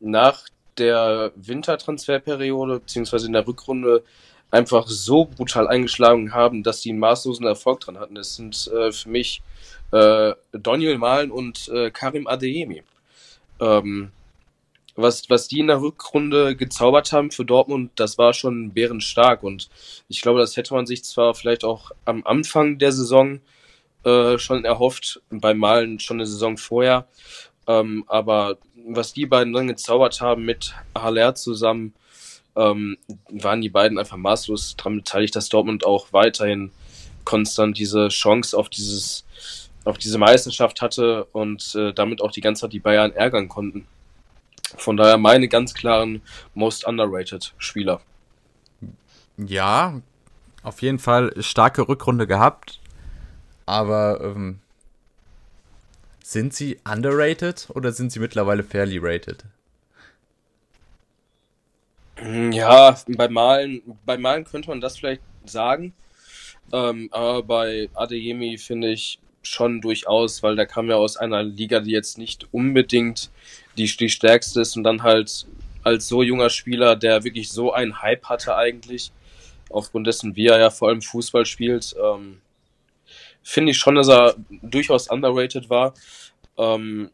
nach der Wintertransferperiode beziehungsweise in der Rückrunde einfach so brutal eingeschlagen haben, dass die einen maßlosen Erfolg dran hatten. Das sind äh, für mich äh, Daniel Mahlen und äh, Karim Adeyemi. Ähm, was, was die in der Rückrunde gezaubert haben für Dortmund, das war schon bärenstark. Und ich glaube, das hätte man sich zwar vielleicht auch am Anfang der Saison äh, schon erhofft, bei Malen schon eine Saison vorher. Ähm, aber was die beiden dann gezaubert haben mit Haller zusammen, ähm, waren die beiden einfach maßlos daran beteiligt, dass Dortmund auch weiterhin konstant diese Chance auf dieses auf diese Meisterschaft hatte und äh, damit auch die ganze Zeit die Bayern ärgern konnten. Von daher meine ganz klaren most underrated Spieler. Ja, auf jeden Fall starke Rückrunde gehabt. Aber ähm, sind sie underrated oder sind sie mittlerweile fairly rated? Ja, bei Malen, bei Malen könnte man das vielleicht sagen. Ähm, aber bei Adeyemi finde ich schon durchaus, weil der kam ja aus einer Liga, die jetzt nicht unbedingt die, die stärkste ist und dann halt als so junger Spieler, der wirklich so einen Hype hatte eigentlich, aufgrund dessen, wie er ja vor allem Fußball spielt, ähm, finde ich schon, dass er durchaus underrated war. Ähm,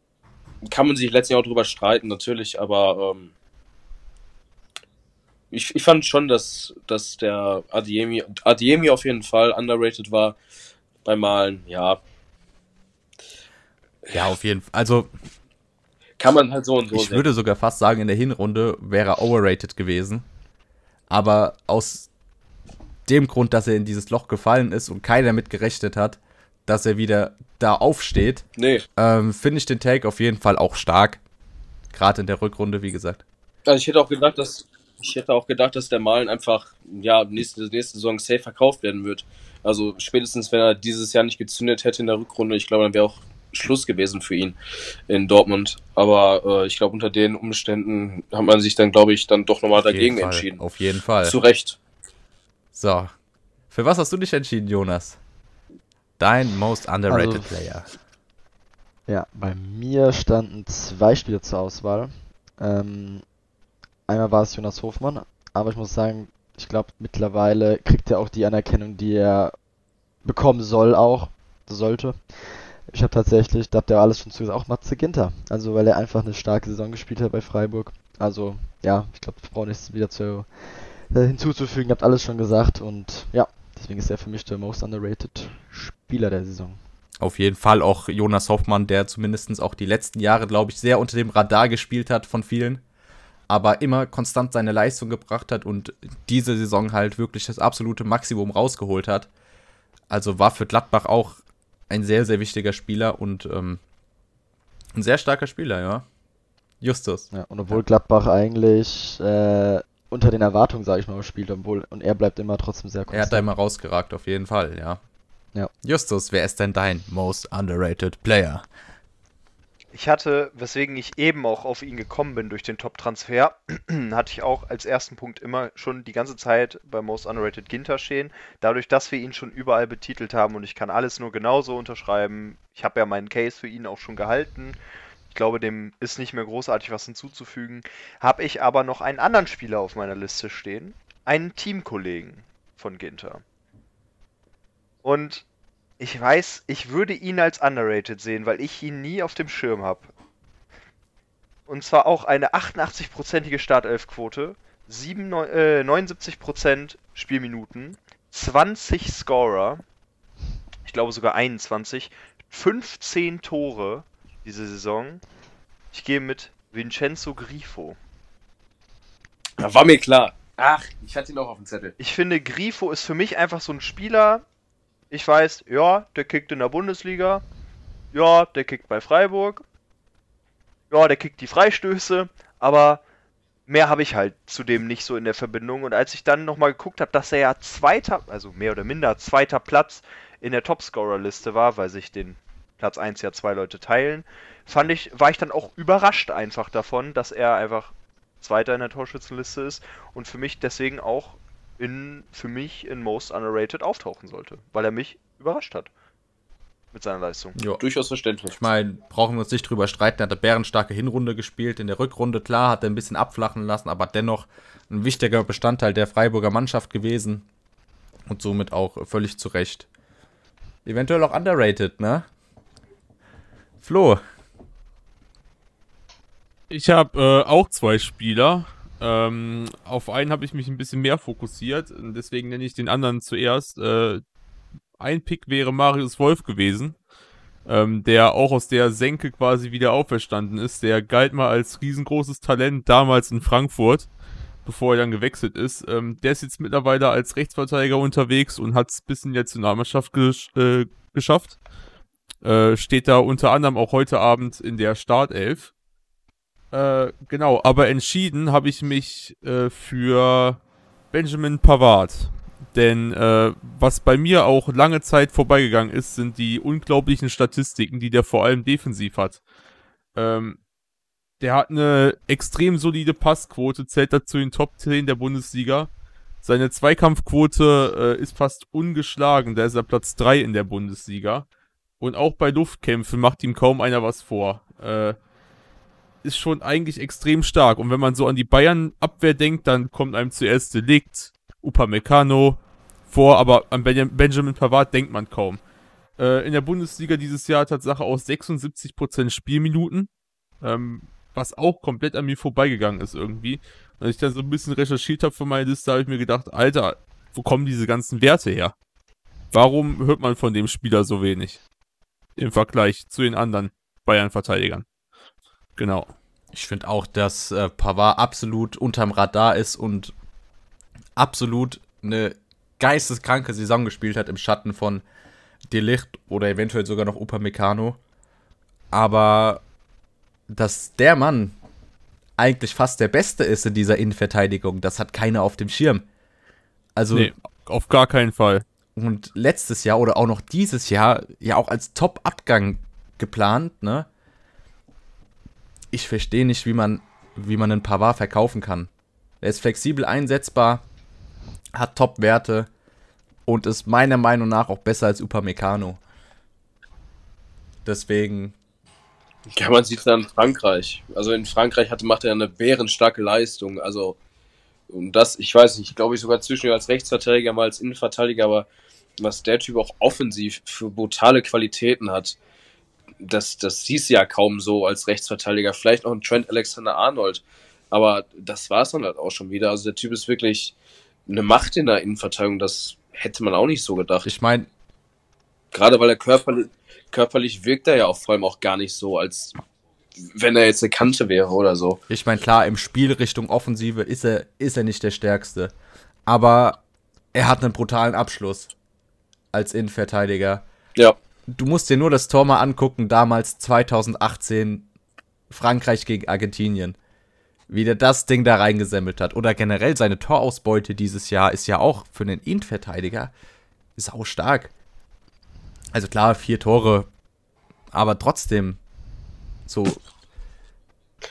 kann man sich letztlich auch drüber streiten, natürlich, aber ähm, ich, ich fand schon, dass, dass der Adiemi, Adiemi auf jeden Fall underrated war. Bei Malen, ja, Ja, auf jeden Fall. Also, kann man halt so und so ich würde sogar fast sagen, in der Hinrunde wäre er overrated gewesen. Aber aus dem Grund, dass er in dieses Loch gefallen ist und keiner mit gerechnet hat, dass er wieder da aufsteht, Nee. ähm, finde ich den Take auf jeden Fall auch stark. Gerade in der Rückrunde, wie gesagt. Also ich hätte auch gedacht, dass ich hätte auch gedacht, dass der Malen einfach ja nächste, nächste Saison safe verkauft werden wird. Also spätestens wenn er dieses Jahr nicht gezündet hätte in der Rückrunde, ich glaube, dann wäre auch Schluss gewesen für ihn in Dortmund. Aber äh, ich glaube, unter den Umständen hat man sich dann, glaube ich, dann doch nochmal dagegen Fall, entschieden. Auf jeden Fall. Zu Recht. So. Für was hast du dich entschieden, Jonas? Dein most underrated Also- Player. Ja, bei mir standen zwei Spieler zur Auswahl. Ähm, einmal war es Jonas Hofmann, aber ich muss sagen, ich glaube, mittlerweile kriegt er auch die Anerkennung, die er bekommen soll, auch sollte. Ich habe tatsächlich, da habt ihr alles schon zugesagt, auch Matze Ginter. Also, weil er einfach eine starke Saison gespielt hat bei Freiburg. Also, ja, ich glaube, ich brauche nichts wieder zu, äh, hinzuzufügen, habt alles schon gesagt und ja, deswegen ist er für mich der most underrated Spieler der Saison. Auf jeden Fall auch Jonas Hoffmann, der zumindest auch die letzten Jahre, glaube ich, sehr unter dem Radar gespielt hat von vielen. Aber immer konstant seine Leistung gebracht hat und diese Saison halt wirklich das absolute Maximum rausgeholt hat. Also war für Gladbach auch ein sehr, sehr wichtiger Spieler und ähm, ein sehr starker Spieler, ja. Justus. Ja, und obwohl Gladbach eigentlich äh, unter den Erwartungen, sage ich mal, spielt, obwohl und er bleibt immer trotzdem sehr Er hat konstant. da immer rausgeragt, auf jeden Fall, ja. Ja. Justus, wer ist denn dein most underrated Player? Ich hatte, weswegen ich eben auch auf ihn gekommen bin durch den Top-Transfer, hatte ich auch als ersten Punkt immer schon die ganze Zeit bei Most Underrated Ginter stehen. Dadurch, dass wir ihn schon überall betitelt haben und ich kann alles nur genauso unterschreiben. Ich habe ja meinen Case für ihn auch schon gehalten. Ich glaube, dem ist nicht mehr großartig was hinzuzufügen. Habe ich aber noch einen anderen Spieler auf meiner Liste stehen. Einen Teamkollegen von Ginter. Und ich weiß, ich würde ihn als underrated sehen, weil ich ihn nie auf dem Schirm habe. Und zwar auch eine 88-prozentige Startelfquote, 7, neun- äh, 79% Spielminuten, 20 Scorer, ich glaube sogar 21, 15 Tore diese Saison. Ich gehe mit Vincenzo Grifo. Ja, war mir klar. Ach, ich hatte ihn auch auf dem Zettel. Ich finde, Grifo ist für mich einfach so ein Spieler. Ich weiß, ja, der kickt in der Bundesliga. Ja, der kickt bei Freiburg. Ja, der kickt die Freistöße. Aber mehr habe ich halt zudem nicht so in der Verbindung. Und als ich dann nochmal geguckt habe, dass er ja zweiter, also mehr oder minder zweiter Platz in der Topscorer-Liste war, weil sich den Platz 1 ja zwei Leute teilen, fand ich, war ich dann auch überrascht einfach davon, dass er einfach Zweiter in der Torschützenliste ist und für mich deswegen auch in, für mich in Most Underrated auftauchen sollte, weil er mich überrascht hat mit seiner Leistung. Jo. Durchaus verständlich. Ich meine, brauchen wir uns nicht drüber streiten, er hat eine bärenstarke Hinrunde gespielt. In der Rückrunde, klar, hat er ein bisschen abflachen lassen, aber dennoch ein wichtiger Bestandteil der Freiburger Mannschaft gewesen. Und somit auch völlig zu Recht. Eventuell auch underrated, ne? Flo, Ich habe äh, auch zwei Spieler. Ähm, auf einen habe ich mich ein bisschen mehr fokussiert. Deswegen nenne ich den anderen zuerst. Äh, ein Pick wäre Marius Wolf gewesen, ähm, der auch aus der Senke quasi wieder auferstanden ist. Der galt mal als riesengroßes Talent damals in Frankfurt, bevor er dann gewechselt ist. Ähm, der ist jetzt mittlerweile als Rechtsverteidiger unterwegs und hat es bis in die Nationalmannschaft gesch äh, geschafft. Äh, steht da unter anderem auch heute Abend in der Startelf. Äh, genau, aber entschieden habe ich mich äh, für Benjamin Pavard. Denn äh, was bei mir auch lange Zeit vorbeigegangen ist, sind die unglaublichen Statistiken, die der vor allem defensiv hat. Ähm, der hat eine extrem solide Passquote, zählt dazu in den Top 10 der Bundesliga. Seine Zweikampfquote äh, ist fast ungeschlagen, da ist er Platz 3 in der Bundesliga. Und auch bei Luftkämpfen macht ihm kaum einer was vor. Äh, ist schon eigentlich extrem stark. Und wenn man so an die Bayern-Abwehr denkt, dann kommt einem zuerst Delikt, Upamecano vor, aber an Benja- Benjamin Pavard denkt man kaum. Äh, in der Bundesliga dieses Jahr Tatsache aus 76% Spielminuten, ähm, was auch komplett an mir vorbeigegangen ist irgendwie. Als ich dann so ein bisschen recherchiert habe für meine Liste, habe ich mir gedacht, Alter, wo kommen diese ganzen Werte her? Warum hört man von dem Spieler so wenig? Im Vergleich zu den anderen Bayern-Verteidigern. Genau. Ich finde auch, dass äh, Pavard absolut unterm Radar ist und absolut eine geisteskranke Saison gespielt hat im Schatten von Delicht oder eventuell sogar noch Upamecano. Aber dass der Mann eigentlich fast der Beste ist in dieser Innenverteidigung, das hat keiner auf dem Schirm. Also Nee, auf gar keinen Fall. und letztes Jahr oder auch noch dieses Jahr ja auch als Top-Abgang geplant, ne? Ich verstehe nicht, wie man, wie man einen Pavard verkaufen kann. Er ist flexibel einsetzbar, hat Top-Werte und ist meiner Meinung nach auch besser als Upamecano. Deswegen, Ja, man sieht es dann in Frankreich. Also in Frankreich hatte, macht er eine bärenstarke Leistung. Also, und das, ich weiß nicht, glaube ich sogar zwischen als Rechtsverteidiger mal als Innenverteidiger, aber was der Typ auch offensiv für brutale Qualitäten hat, das, das du ja kaum so als Rechtsverteidiger. Vielleicht noch ein Trent Alexander Arnold, aber das war es dann halt auch schon wieder. Also der Typ ist wirklich eine Macht in der Innenverteidigung, das hätte man auch nicht so gedacht. ich meine, Gerade weil er körperlich, körperlich wirkt er ja auch vor allem auch gar nicht so, als wenn er jetzt eine Kante wäre oder so. ich meine, klar, im Spiel Richtung Offensive ist er, ist er nicht der Stärkste. Aber er hat einen brutalen Abschluss als Innenverteidiger. Ja, du musst dir nur das Tor mal angucken, damals 2018 Frankreich gegen Argentinien. Wie der das Ding da reingesammelt hat. Oder generell seine Torausbeute dieses Jahr ist ja auch für einen Innenverteidiger sau stark. Also klar, vier Tore, aber trotzdem so.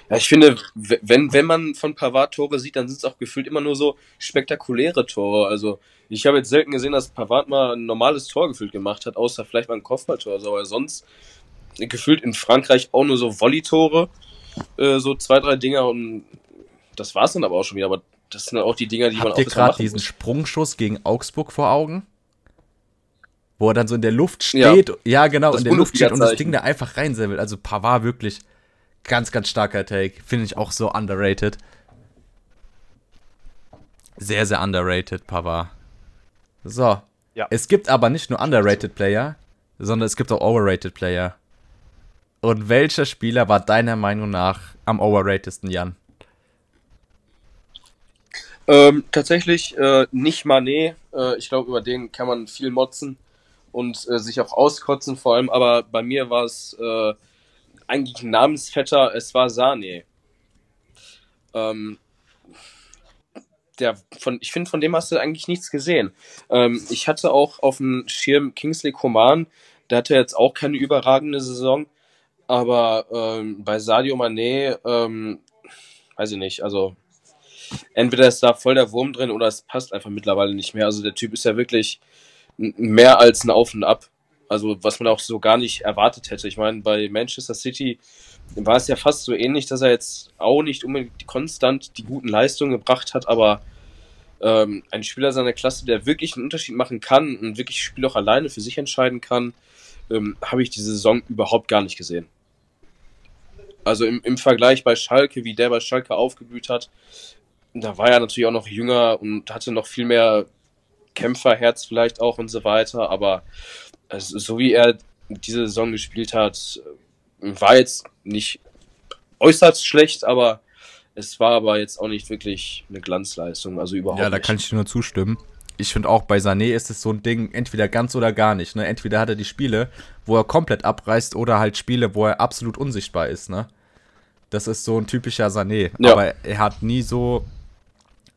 Ja, ich finde, wenn, wenn man von Pavard Tore sieht, dann sind es auch gefühlt immer nur so spektakuläre Tore. Also, ich habe jetzt selten gesehen, dass Pavard mal ein normales Tor gefühlt gemacht hat, außer vielleicht mal ein Kopfballtor. So, aber sonst gefühlt in Frankreich auch nur so Volley-Tore, äh, so zwei, drei Dinger und das war's dann aber auch schon wieder. Aber das sind auch die Dinger, die man Habt auch ihr erst mal gerade diesen muss. Sprungschuss gegen Augsburg vor Augen? Wo er dann so in der Luft Ja. steht. Ja, genau, Das in der Luft steht und das. Ding da einfach reinsammelt. Also Pavard wirklich ganz, ganz starker Take. Finde ich auch so underrated. Sehr, sehr underrated, Pavard. So. Ja. Es gibt aber nicht nur underrated Player, sondern es gibt auch overrated Player. Und welcher Spieler war deiner Meinung nach am overratedsten, Jan? Ähm, tatsächlich äh, nicht Manet. Äh, ich glaube, über den kann man viel motzen und äh, sich auch auskotzen vor allem. Aber bei mir war es äh, eigentlich ein Namensvetter. Es war Sane. Ähm, der von, ich finde, von dem hast du eigentlich nichts gesehen. Ähm, ich hatte auch auf dem Schirm Kingsley Coman. Der hatte jetzt auch keine überragende Saison. Aber ähm, bei Sadio Mané, ähm, weiß ich nicht, also entweder ist da voll der Wurm drin oder es passt einfach mittlerweile nicht mehr. Also der Typ ist ja wirklich mehr als ein Auf und Ab. Also was man auch so gar nicht erwartet hätte. Ich meine, bei Manchester City war es ja fast so ähnlich, dass er jetzt auch nicht unbedingt konstant die guten Leistungen gebracht hat, aber ähm, ein Spieler seiner Klasse, der wirklich einen Unterschied machen kann und wirklich Spiel auch alleine für sich entscheiden kann, ähm, habe ich diese Saison überhaupt gar nicht gesehen. Also im, im Vergleich bei Schalke, wie der bei Schalke aufgeblüht hat, da war er natürlich auch noch jünger und hatte noch viel mehr Kämpferherz vielleicht auch und so weiter, aber also, so wie er diese Saison gespielt hat, war jetzt nicht äußerst schlecht, aber es war aber jetzt auch nicht wirklich eine Glanzleistung, also überhaupt Ja, da kann ich dir nur zustimmen. Ich finde auch bei Sané ist es so ein Ding, entweder ganz oder gar nicht. Ne? Entweder hat er die Spiele, wo er komplett abreißt, oder halt Spiele, wo er absolut unsichtbar ist. Ne? Das ist so ein typischer Sané. Ja. Aber er hat nie so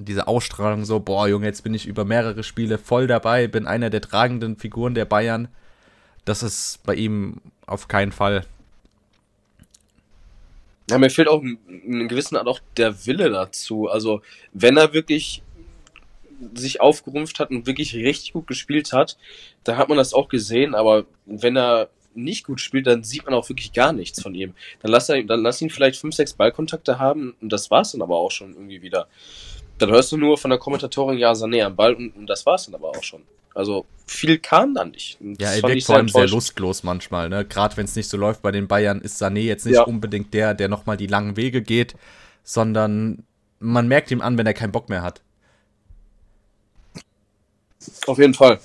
diese Ausstrahlung, so, boah, Junge, jetzt bin ich über mehrere Spiele voll dabei, bin einer der tragenden Figuren der Bayern. Das ist bei ihm auf keinen Fall. Ja, mir fehlt auch in gewissen Art auch der Wille dazu. Also, wenn er wirklich sich aufgerumpft hat und wirklich richtig gut gespielt hat, da hat man das auch gesehen, aber wenn er nicht gut spielt, dann sieht man auch wirklich gar nichts von ihm. Dann lass, er, dann lass ihn vielleicht fünf, sechs Ballkontakte haben und das war's dann aber auch schon irgendwie wieder. Dann hörst du nur von der Kommentatorin, ja, Sané am Ball und, und das war's dann aber auch schon. Also viel kam da nicht. Und Ja, er wirkt vor allem sehr lustlos manchmal, ne? Gerade wenn es nicht so läuft bei den Bayern, ist Sané jetzt nicht Ja. unbedingt der, der nochmal die langen Wege geht, sondern man merkt ihm an, wenn er keinen Bock mehr hat. Auf jeden Fall.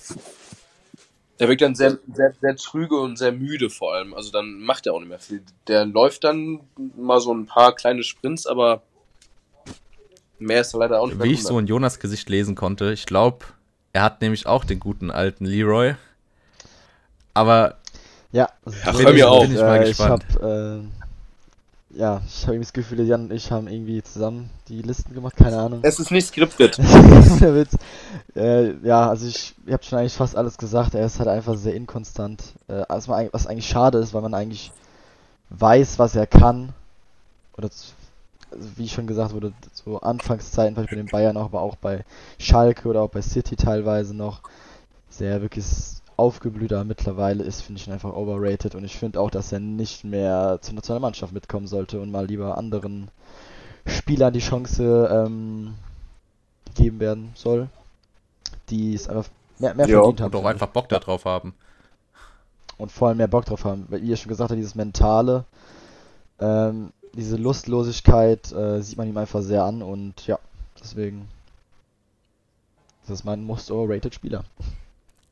Der wirkt dann sehr, sehr, sehr trüge und sehr müde vor allem. Also dann macht er auch nicht mehr viel. Der läuft dann mal so ein paar kleine Sprints, aber Mehr ist leider auch nicht Wie ich so in Jonas Gesicht lesen konnte, ich glaube, er hat nämlich auch den guten alten Leroy. Aber Ja, Ja, so hör mir ist auf. es. Bin ich mal Äh, ich gespannt. hab, äh, ja, ich habe irgendwie das Gefühl, Jan und ich haben irgendwie zusammen die Listen gemacht, keine Ahnung. Es ist nicht skriptet. Der Witz. Äh, ja, also ich, ihr habt schon eigentlich fast alles gesagt. Er ist halt einfach sehr inkonstant. Äh, was, man, was eigentlich schade ist, weil man eigentlich weiß, was er kann. Oder wie schon gesagt wurde, so Anfangszeiten, vielleicht bei den Bayern auch, aber auch bei Schalke oder auch bei City teilweise noch. Sehr wirklich aufgeblühter mittlerweile ist, finde ich ihn einfach overrated. Und ich finde auch, dass er nicht mehr zur Nationalmannschaft mitkommen sollte und mal lieber anderen Spielern die Chance ähm, gegeben werden soll, die es einfach mehr, mehr Ja, verdient haben. und auch einfach Bock darauf haben. Und vor allem mehr Bock drauf haben. Weil ihr schon gesagt habt, dieses Mentale, ähm, diese Lustlosigkeit äh, sieht man ihm einfach sehr an und ja, deswegen. Das ist mein most overrated Spieler.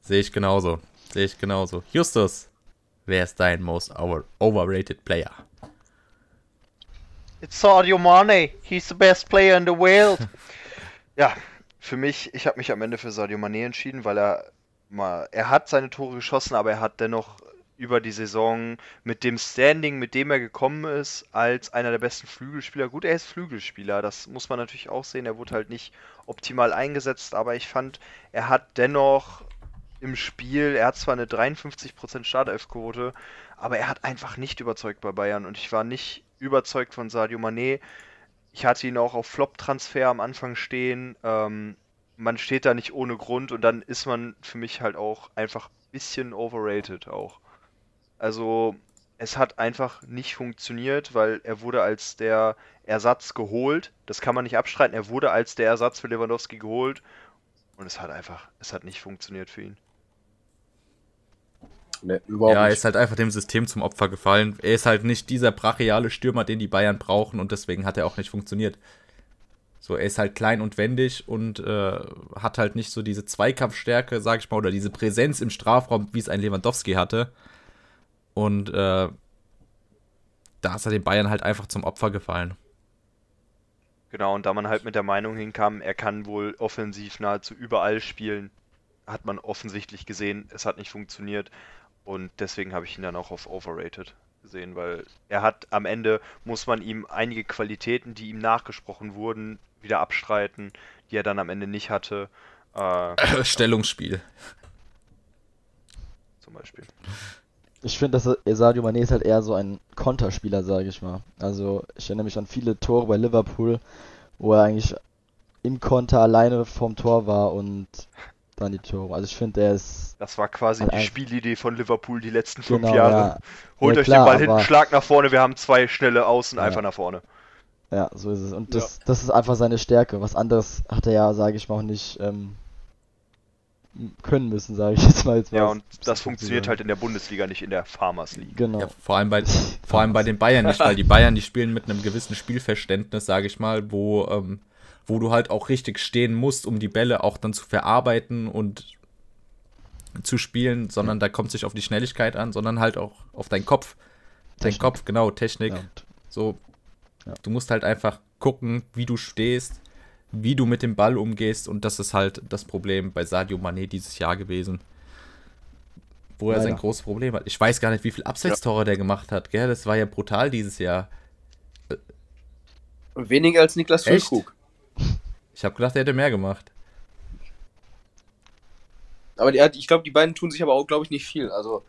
Sehe ich genauso. Sehe ich genauso. Justus, wer ist dein most over overrated Player? It's Sadio Mane. He's the best player in the world. ja, für mich, ich habe mich am Ende für Sadio Mane entschieden, weil er mal, er hat seine Tore geschossen, aber er hat dennoch über die Saison mit dem Standing, mit dem er gekommen ist, als einer der besten Flügelspieler. Gut, er ist Flügelspieler, das muss man natürlich auch sehen. Er wurde halt nicht optimal eingesetzt, aber ich fand, er hat dennoch im Spiel, er hat zwar eine 53% Startelfquote, aber er hat einfach nicht überzeugt bei Bayern und ich war nicht überzeugt von Sadio Mané. Ich hatte ihn auch auf Flop-Transfer am Anfang stehen. Ähm, man steht da nicht ohne Grund und dann ist man für mich halt auch einfach ein bisschen overrated auch. Also es hat einfach nicht funktioniert, weil er wurde als der Ersatz geholt. Das kann man nicht abstreiten. Er wurde als der Ersatz für Lewandowski geholt und es hat einfach, es hat nicht funktioniert für ihn. Nee, überhaupt ja, er ist halt einfach dem System zum Opfer gefallen. Er ist halt nicht dieser brachiale Stürmer, den die Bayern brauchen und deswegen hat er auch nicht funktioniert. So, er ist halt klein und wendig und äh, hat halt nicht so diese Zweikampfstärke, sag ich mal, oder diese Präsenz im Strafraum, wie es ein Lewandowski hatte. Und äh, da ist er den Bayern halt einfach zum Opfer gefallen. Genau, und da man halt mit der Meinung hinkam, er kann wohl offensiv nahezu überall spielen, hat man offensichtlich gesehen, es hat nicht funktioniert. Und deswegen habe ich ihn dann auch auf Overrated gesehen, weil er hat am Ende, muss man ihm einige Qualitäten, die ihm nachgesprochen wurden, wieder abstreiten, die er dann am Ende nicht hatte. Äh, Stellungsspiel. zum Beispiel. Ich finde, dass er- Sadio Mané ist halt eher so ein Konterspieler, sage ich mal. Also ich erinnere mich an viele Tore bei Liverpool, wo er eigentlich im Konter alleine vorm Tor war und dann die Tore. Also ich finde, er ist Das war quasi die Spielidee von Liverpool die letzten fünf genau, Jahre. ja, Holt Ja, euch klar, den Ball hinten, aber- Schlag nach vorne, wir haben zwei schnelle Außen, Ja. einfach nach vorne. ja, so ist es. Und das, das ist einfach seine Stärke. Was anderes hat er ja, sage ich mal, auch nicht ähm, können müssen, sage ich jetzt mal. Jetzt Ja, und das funktioniert halt in der Bundesliga, nicht in der Farmers League. Genau. Ja, vor allem bei, vor allem bei den Bayern nicht, weil die Bayern, die spielen mit einem gewissen Spielverständnis, sage ich mal, wo, ähm, wo du halt auch richtig stehen musst, um die Bälle auch dann zu verarbeiten und zu spielen, sondern da kommt es nicht auf die Schnelligkeit an, sondern halt auch auf deinen Kopf. Dein. Kopf, genau, Technik. Ja, So, Ja. du musst halt einfach gucken, wie du stehst, wie du mit dem Ball umgehst und das ist halt das Problem bei Sadio Mané dieses Jahr gewesen. Wo er sein großes Problem hat. Ich weiß gar nicht, wie viel Abseitstore der gemacht hat, gell? Das war ja brutal dieses Jahr. Weniger als Niklas? Füllkrug. Ich habe gedacht, er hätte mehr gemacht. Aber die, ich glaube, die beiden tun sich aber auch, glaube ich, nicht viel. Also,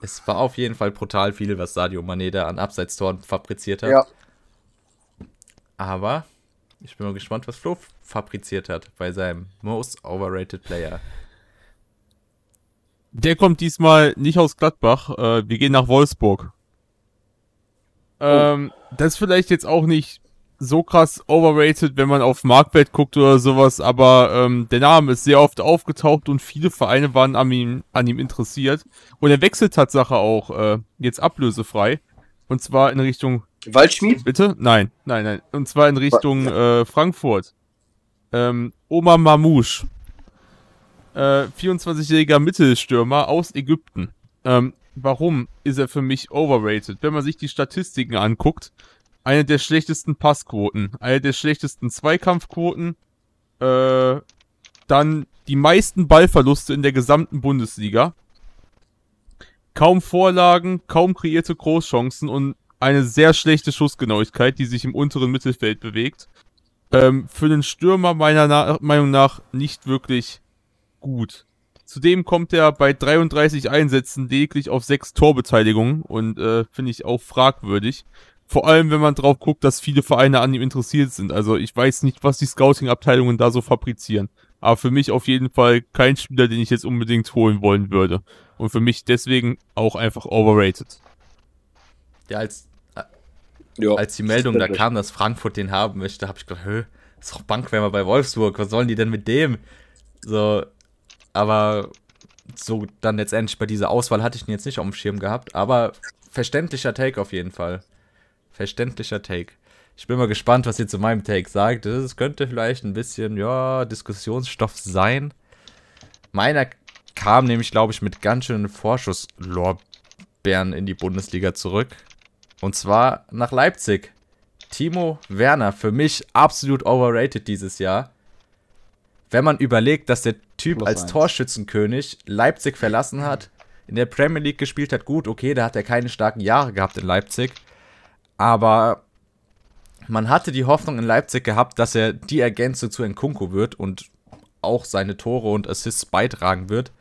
Es war auf jeden Fall brutal viel, was Sadio Mané da an Abseitstoren fabriziert hat. ja. Aber ich bin mal gespannt, was Flo fabriziert hat bei seinem Most Overrated Player. Der kommt diesmal nicht aus Gladbach. Äh, wir gehen nach Wolfsburg. Ähm, das ist vielleicht jetzt auch nicht so krass overrated, wenn man auf Marktwert guckt oder sowas, aber ähm, der Name ist sehr oft aufgetaucht und viele Vereine waren an ihm, an ihm interessiert. Und er wechselt Tatsache auch äh, jetzt ablösefrei. Und zwar in Richtung Waldschmied? Bitte? Nein, nein, nein. Und zwar in Richtung äh, Frankfurt. Ähm, Omar Mamouche. Äh, 24-jähriger Mittelstürmer aus Ägypten. Ähm, warum ist er für mich overrated? Wenn man sich die Statistiken anguckt, eine der schlechtesten Passquoten, eine der schlechtesten Zweikampfquoten, äh, dann die meisten Ballverluste in der gesamten Bundesliga, kaum Vorlagen, kaum kreierte Großchancen und eine sehr schlechte Schussgenauigkeit, die sich im unteren Mittelfeld bewegt. Ähm, für den Stürmer meiner Na Meinung nach nicht wirklich gut. Zudem kommt er bei 33 Einsätzen lediglich auf 6 Torbeteiligungen und äh, finde ich auch fragwürdig. Vor allem, wenn man drauf guckt, dass viele Vereine an ihm interessiert sind. Also ich weiß nicht, was die Scouting-Abteilungen da so fabrizieren. Aber für mich auf jeden Fall kein Spieler, den ich jetzt unbedingt holen wollen würde. Und für mich deswegen auch einfach overrated. Ja, als, Ja, als die Meldung da kam, dass Frankfurt den haben möchte, habe ich gedacht, hö, ist doch Bankwärmer bei Wolfsburg, was sollen die denn mit dem? So, aber so dann letztendlich bei dieser Auswahl hatte ich ihn jetzt nicht auf dem Schirm gehabt, aber verständlicher Take auf jeden Fall. Verständlicher Take. Ich bin mal gespannt, was ihr zu meinem Take sagt. Es könnte vielleicht ein bisschen, ja, Diskussionsstoff sein. Meiner kam nämlich, glaube ich, mit ganz schönen Vorschusslorbeeren in die Bundesliga zurück. Und zwar nach Leipzig. Timo Werner, für mich absolut overrated dieses Jahr. Wenn man überlegt, dass der Typ Plus als eins. Torschützenkönig Leipzig verlassen hat, in der Premier League gespielt hat, gut, okay, da hat er keine starken Jahre gehabt in Leipzig. Aber man hatte die Hoffnung in Leipzig gehabt, dass er die Ergänzung zu Nkunku wird und auch seine Tore und Assists beitragen wird.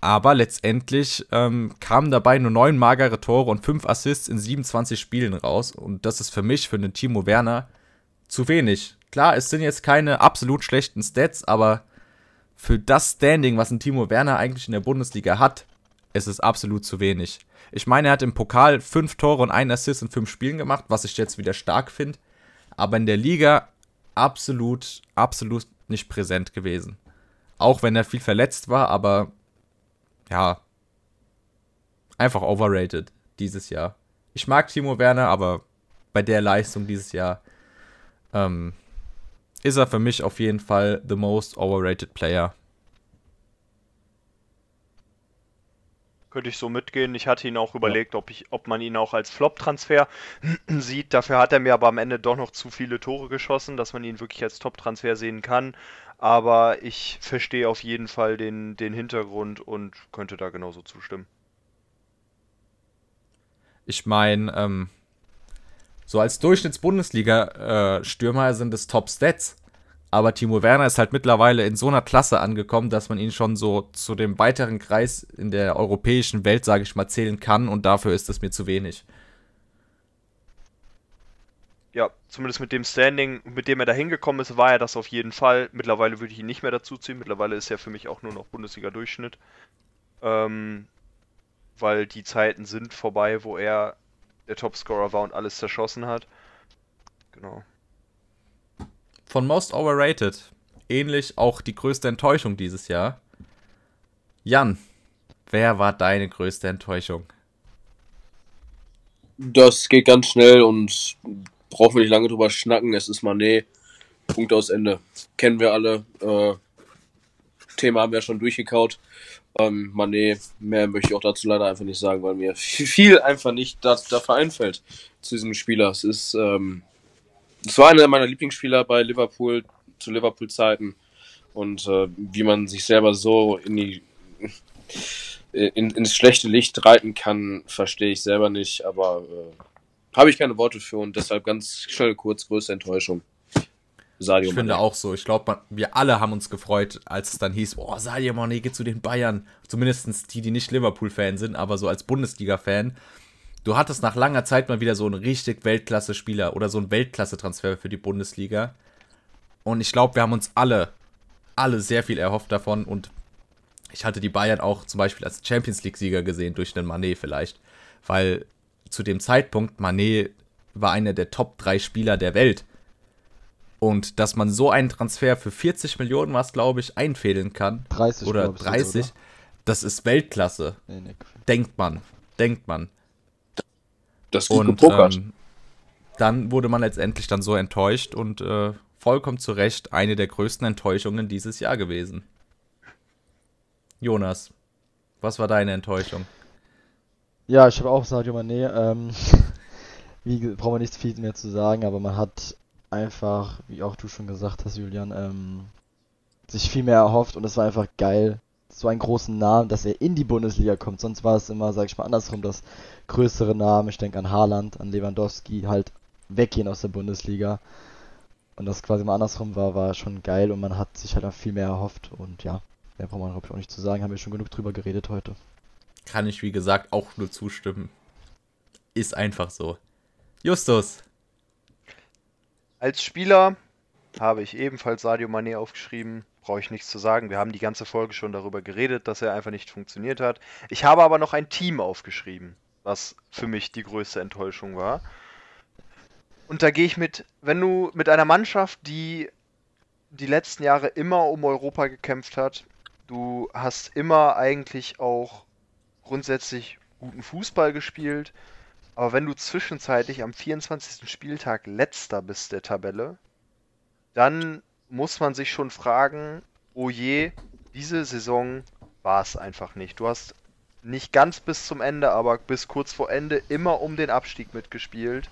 Aber letztendlich ähm, kamen dabei nur neun magere Tore und fünf Assists in 27 Spielen raus. Und das ist für mich, für den Timo Werner, zu wenig. Klar, es sind jetzt keine absolut schlechten Stats, aber für das Standing, was ein Timo Werner eigentlich in der Bundesliga hat, ist es absolut zu wenig. Ich meine, er hat im Pokal fünf Tore und einen Assist in fünf Spielen gemacht, was ich jetzt wieder stark finde. Aber in der Liga absolut, absolut nicht präsent gewesen. Auch wenn er viel verletzt war, aber ja, einfach overrated dieses Jahr. Ich mag Timo Werner, aber bei der Leistung dieses Jahr ähm, ist er für mich auf jeden Fall the most overrated player. Könnte ich so mitgehen. Ich hatte ihn auch überlegt, ob, ich, ob man ihn auch als Flop-Transfer sieht. Dafür hat er mir aber am Ende doch noch zu viele Tore geschossen, dass man ihn wirklich als Top-Transfer sehen kann. Aber ich verstehe auf jeden Fall den, den Hintergrund und könnte da genauso zustimmen. Ich meine, ähm, so als Durchschnitts-Bundesliga-Stürmer sind es Top-Stats. Aber Timo Werner ist halt mittlerweile in so einer Klasse angekommen, dass man ihn schon so zu dem weiteren Kreis in der europäischen Welt, sage ich mal, zählen kann. Und dafür ist es mir zu wenig. Ja, zumindest mit dem Standing, mit dem er da hingekommen ist, war er das auf jeden Fall. Mittlerweile würde ich ihn nicht mehr dazu ziehen. Mittlerweile ist er für mich auch nur noch Bundesliga-Durchschnitt. Ähm, weil die Zeiten sind vorbei, wo er der Topscorer war und alles zerschossen hat. Genau. Von Most Overrated. Ähnlich auch die größte Enttäuschung dieses Jahr. Jan, wer war deine größte Enttäuschung? Das geht ganz schnell und brauchen wir nicht lange drüber schnacken. Es ist Manet. Punkt aus Ende. Kennen wir alle. Äh, Thema haben wir schon durchgekaut. Ähm, Manet, mehr möchte ich auch dazu leider einfach nicht sagen, weil mir viel einfach nicht da, dafür einfällt zu diesem Spieler. Es ist, ähm, es war einer meiner Lieblingsspieler bei Liverpool zu Liverpool-Zeiten und äh, wie man sich selber so in die in, ins schlechte Licht reiten kann, verstehe ich selber nicht, aber äh, habe ich keine Worte für und deshalb ganz schnell kurz größte Enttäuschung. Sadio Ich finde Mané. auch so. Ich glaube, wir alle haben uns gefreut, als es dann hieß, oh, Sadio Mané geht zu den Bayern. Zumindest die, die nicht Liverpool-Fan sind, aber so als Bundesliga-Fan. Du hattest nach langer Zeit mal wieder so einen richtig Weltklasse-Spieler oder so einen Weltklasse-Transfer für die Bundesliga. Und ich glaube, wir haben uns alle, alle sehr viel erhofft davon. Und ich hatte die Bayern auch zum Beispiel als Champions League-Sieger gesehen, durch den Mané vielleicht. Weil zu dem Zeitpunkt Mané war einer der Top 3 Spieler der Welt. Und dass man so einen Transfer für 40 Millionen, was glaube ich, einfädeln kann, 30 oder glaub ich, sogar, 30, das ist Weltklasse. Nee, nee. Denkt man. Denkt man. Das gut Und ähm, dann wurde man letztendlich dann so enttäuscht und äh, vollkommen zu Recht eine der größten Enttäuschungen dieses Jahr gewesen. Jonas, was war deine Enttäuschung? Ja, ich habe auch Sadio Mané. Ähm, wie brauchen wir nicht viel mehr zu sagen, aber man hat einfach, wie auch du schon gesagt hast, Julian, ähm, sich viel mehr erhofft und es war einfach geil, so einen großen Namen, dass er in die Bundesliga kommt. Sonst war es immer, sag ich mal, andersrum, dass größere Namen, ich denke an Haaland, an Lewandowski, halt weggehen aus der Bundesliga. Und das quasi mal andersrum war, war schon geil und man hat sich halt auch viel mehr erhofft und ja, mehr braucht man glaube ich auch nicht zu sagen, haben wir schon genug drüber geredet heute. Kann ich, wie gesagt, auch nur zustimmen. Ist einfach so. Justus. Als Spieler habe ich ebenfalls Sadio Mané aufgeschrieben. Brauche ich nichts zu sagen. Wir haben die ganze Folge schon darüber geredet, dass er einfach nicht funktioniert hat. Ich habe aber noch ein Team aufgeschrieben, was für mich die größte Enttäuschung war. Und da gehe ich mit, wenn du mit einer Mannschaft, die die letzten Jahre immer um Europa gekämpft hat, du hast immer eigentlich auch grundsätzlich guten Fußball gespielt, aber wenn du zwischenzeitlich am 24. Spieltag letzter bist der Tabelle, dann muss man sich schon fragen, oh je, diese Saison war es einfach nicht. Du hast nicht ganz bis zum Ende, aber bis kurz vor Ende immer um den Abstieg mitgespielt.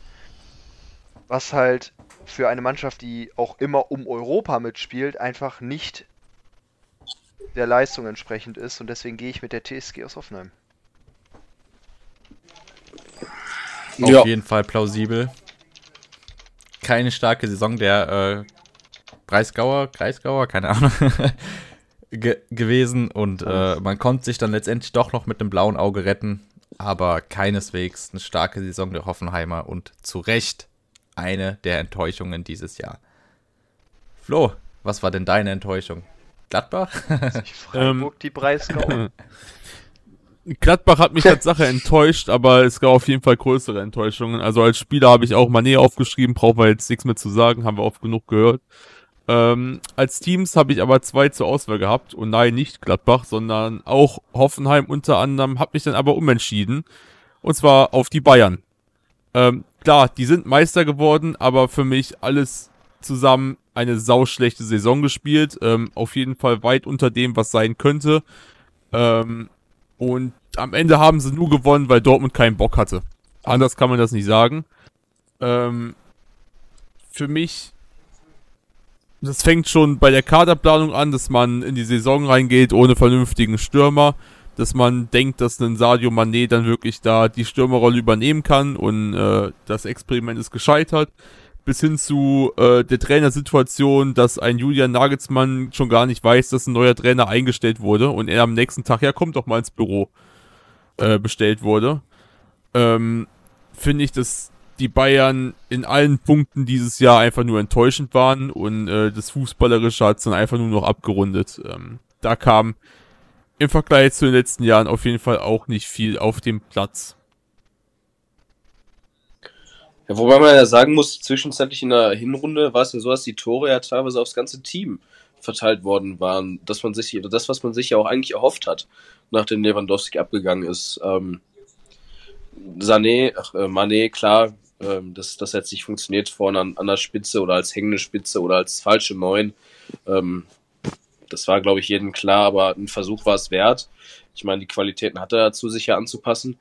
Was halt für eine Mannschaft, die auch immer um Europa mitspielt, einfach nicht der Leistung entsprechend ist. Und deswegen gehe ich mit der TSG aus Hoffenheim. Auf Ja. jeden Fall plausibel. Keine starke Saison der äh, Breisgauer, Kreisgauer, keine Ahnung, ge gewesen. Und äh, man konnte sich dann letztendlich doch noch mit einem blauen Auge retten. Aber keineswegs eine starke Saison der Hoffenheimer und zu Recht eine der Enttäuschungen dieses Jahr. Flo, was war denn deine Enttäuschung? Gladbach? Die Freiburg, die Breisgau. Gladbach hat mich als Sache enttäuscht, aber es gab auf jeden Fall größere Enttäuschungen. Also als Spieler habe ich auch Mané aufgeschrieben, brauchen wir jetzt nichts mehr zu sagen, haben wir oft genug gehört. Ähm, als Teams habe ich aber zwei zur Auswahl gehabt und nein, nicht Gladbach, sondern auch Hoffenheim unter anderem, habe mich dann aber umentschieden und zwar auf die Bayern. Ähm, klar, die sind Meister geworden, aber für mich alles zusammen eine sauschlechte Saison gespielt. Ähm, auf jeden Fall weit unter dem, was sein könnte. Ähm, und am Ende haben sie nur gewonnen, weil Dortmund keinen Bock hatte. Anders kann man das nicht sagen. Ähm, für mich, das fängt schon bei der Kaderplanung an, dass man in die Saison reingeht ohne vernünftigen Stürmer. Dass man denkt, dass ein Sadio Mané dann wirklich da die Stürmerrolle übernehmen kann und äh, das Experiment ist gescheitert. Bis hin zu äh, der Trainersituation, dass ein Julian Nagelsmann schon gar nicht weiß, dass ein neuer Trainer eingestellt wurde und er am nächsten Tag, ja, kommt doch mal ins Büro, äh, bestellt wurde. Ähm, Finde ich, dass die Bayern in allen Punkten dieses Jahr einfach nur enttäuschend waren und äh, das Fußballerische hat dann einfach nur noch abgerundet. Ähm, da kam im Vergleich zu den letzten Jahren auf jeden Fall auch nicht viel auf dem Platz. Ja, wobei man ja sagen muss, zwischenzeitlich in der Hinrunde war es ja so, dass die Tore ja teilweise aufs ganze Team verteilt worden waren, dass man sich, das, was man sich ja auch eigentlich erhofft hat, nachdem Lewandowski abgegangen ist. Ähm, Sané, ach, äh, Mané, klar, ähm, dass das jetzt nicht funktioniert vorne an, an der Spitze oder als hängende Spitze oder als falsche Neun. Ähm, das war, glaube ich, jedem klar, aber ein Versuch war es wert. Ich meine, die Qualitäten hat er dazu, sich ja anzupassen.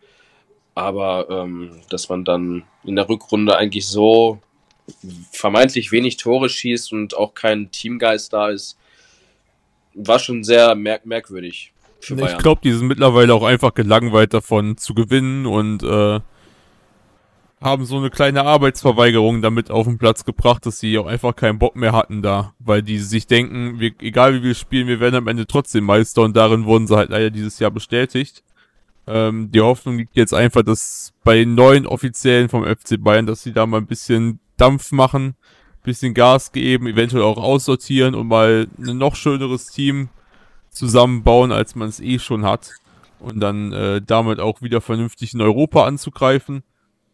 Aber ähm, dass man dann in der Rückrunde eigentlich so vermeintlich wenig Tore schießt und auch kein Teamgeist da ist, war schon sehr merk merkwürdig für Ich glaube, die sind mittlerweile auch einfach gelangweilt davon zu gewinnen und äh, haben so eine kleine Arbeitsverweigerung damit auf den Platz gebracht, dass sie auch einfach keinen Bock mehr hatten da, weil die sich denken, wir, egal wie wir spielen, wir werden am Ende trotzdem Meister und darin wurden sie halt leider dieses Jahr bestätigt. Ähm, die Hoffnung liegt jetzt einfach, dass bei neuen Offiziellen vom FC Bayern, dass sie da mal ein bisschen Dampf machen, bisschen Gas geben, eventuell auch aussortieren und mal ein noch schöneres Team zusammenbauen, als man es eh schon hat. Und dann äh, damit auch wieder vernünftig in Europa anzugreifen.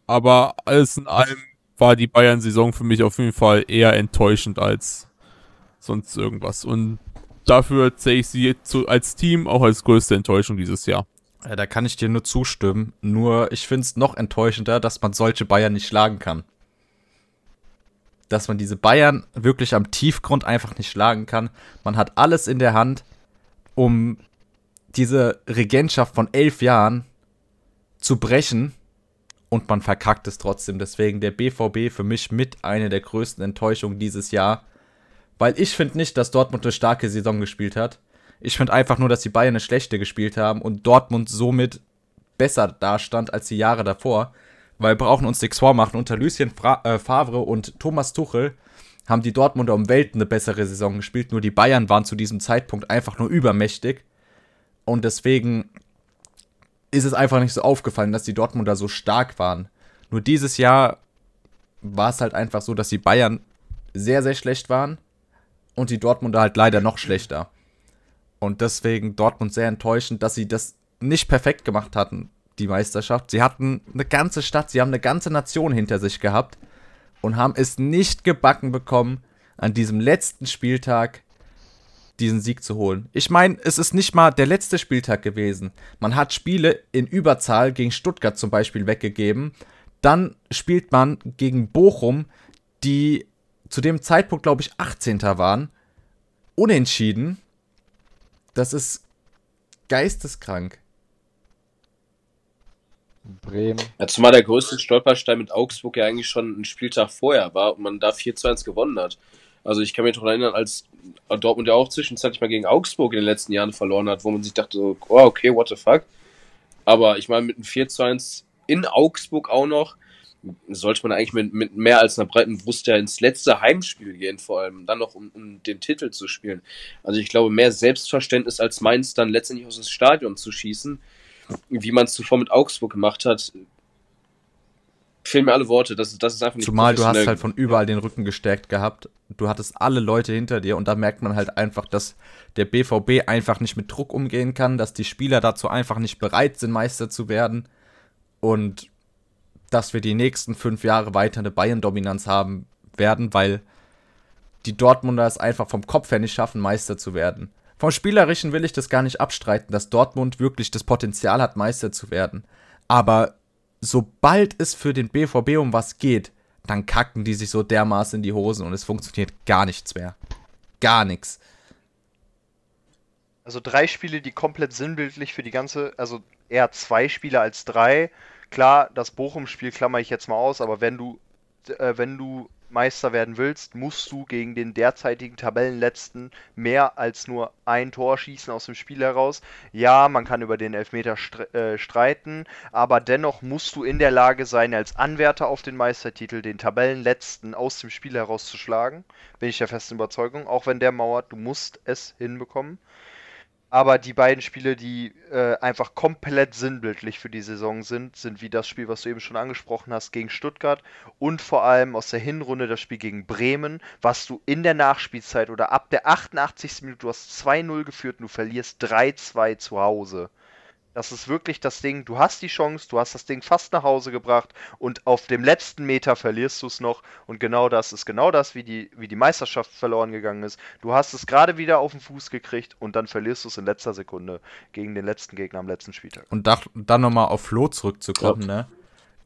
Aber alles in allem war die Bayern-Saison für mich auf jeden Fall eher enttäuschend als sonst irgendwas. Und dafür zähle ich sie jetzt als Team auch als größte Enttäuschung dieses Jahr. Ja, da kann ich dir nur zustimmen. Nur ich finde es noch enttäuschender, dass man solche Bayern nicht schlagen kann. Dass man diese Bayern wirklich am Tiefgrund einfach nicht schlagen kann. Man hat alles in der Hand, um diese Regentschaft von elf Jahren zu brechen und man verkackt es trotzdem. Deswegen der BVB für mich mit einer der größten Enttäuschungen dieses Jahr. Weil ich finde nicht, dass Dortmund eine starke Saison gespielt hat. Ich finde einfach nur, dass die Bayern eine schlechte gespielt haben und Dortmund somit besser dastand als die Jahre davor. Weil wir brauchen uns nichts vormachen. Unter Lucien Fra äh, Favre und Thomas Tuchel haben die Dortmunder um Welten eine bessere Saison gespielt. Nur die Bayern waren zu diesem Zeitpunkt einfach nur übermächtig. Und deswegen ist es einfach nicht so aufgefallen, dass die Dortmunder so stark waren. Nur dieses Jahr war es halt einfach so, dass die Bayern sehr, sehr schlecht waren und die Dortmunder halt leider noch schlechter. Und deswegen Dortmund sehr enttäuschend, dass sie das nicht perfekt gemacht hatten, die Meisterschaft. Sie hatten eine ganze Stadt, sie haben eine ganze Nation hinter sich gehabt und haben es nicht gebacken bekommen, an diesem letzten Spieltag diesen Sieg zu holen. Ich meine, es ist nicht mal der letzte Spieltag gewesen. Man hat Spiele in Überzahl gegen Stuttgart zum Beispiel weggegeben. Dann spielt man gegen Bochum, die zu dem Zeitpunkt, glaube ich, 18. waren. Unentschieden. Das ist geisteskrank. Bremen. Ja, zumal der größte Stolperstein mit Augsburg ja eigentlich schon ein Spieltag vorher war und man da 4 zu 1 gewonnen hat. Also ich kann mich noch erinnern, als Dortmund ja auch zwischenzeitlich mal gegen Augsburg in den letzten Jahren verloren hat, wo man sich dachte, so, oh, okay, what the fuck. Aber ich meine, mit einem 4 zu 1 in Augsburg auch noch, sollte man eigentlich mit, mit mehr als einer breiten Brust ja ins letzte Heimspiel gehen, vor allem dann noch, um, um den Titel zu spielen. Also ich glaube, mehr Selbstverständnis als Mainz dann letztendlich aus dem Stadion zu schießen, wie man es zuvor mit Augsburg gemacht hat, fehlen mir alle Worte. Das, das ist einfach nicht Zumal du hast halt von überall den Rücken gestärkt gehabt. Du hattest alle Leute hinter dir und da merkt man halt einfach, dass der BVB einfach nicht mit Druck umgehen kann, dass die Spieler dazu einfach nicht bereit sind, Meister zu werden und dass wir die nächsten fünf Jahre weiter eine Bayern-Dominanz haben werden, weil die Dortmunder es einfach vom Kopf her nicht schaffen, Meister zu werden. Vom Spielerischen will ich das gar nicht abstreiten, dass Dortmund wirklich das Potenzial hat, Meister zu werden. Aber sobald es für den BVB um was geht, dann kacken die sich so dermaßen in die Hosen und es funktioniert gar nichts mehr. Gar nichts. Also drei Spiele, die komplett sinnbildlich für die ganze, also eher zwei Spiele als drei. Klar, das Bochum-Spiel klammer ich jetzt mal aus, aber wenn du, äh, wenn du Meister werden willst, musst du gegen den derzeitigen Tabellenletzten mehr als nur ein Tor schießen aus dem Spiel heraus. Ja, man kann über den Elfmeter äh, streiten, aber dennoch musst du in der Lage sein, als Anwärter auf den Meistertitel den Tabellenletzten aus dem Spiel herauszuschlagen. Bin ich der festen Überzeugung. Auch wenn der mauert, du musst es hinbekommen. Aber die beiden Spiele, die äh, einfach komplett sinnbildlich für die Saison sind, sind wie das Spiel, was du eben schon angesprochen hast, gegen Stuttgart und vor allem aus der Hinrunde das Spiel gegen Bremen, was du in der Nachspielzeit oder ab der 88. Minute, du hast 2-0 geführt und du verlierst 3-2 zu Hause. Das ist wirklich das Ding, du hast die Chance, du hast das Ding fast nach Hause gebracht und auf dem letzten Meter verlierst du es noch. Und genau das ist genau das, wie die, wie die Meisterschaft verloren gegangen ist. Du hast es gerade wieder auf den Fuß gekriegt und dann verlierst du es in letzter Sekunde gegen den letzten Gegner am letzten Spieltag. Und da, dann nochmal auf Flo zurückzukommen, ja. ne?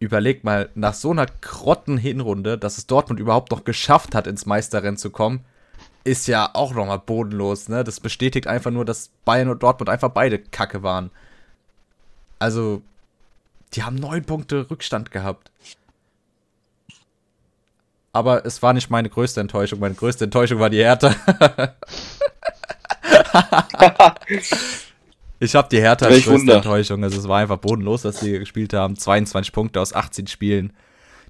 Überleg mal, nach so einer grotten Hinrunde, dass es Dortmund überhaupt noch geschafft hat, ins Meisterrennen zu kommen, ist ja auch nochmal bodenlos, ne? Das bestätigt einfach nur, dass Bayern und Dortmund einfach beide Kacke waren. Also, die haben neun Punkte Rückstand gehabt. Aber es war nicht meine größte Enttäuschung. Meine größte Enttäuschung war die Hertha. ich habe die Hertha als größte Wunder. Enttäuschung. Also es war einfach bodenlos, dass sie gespielt haben. 22 Punkte aus 18 Spielen.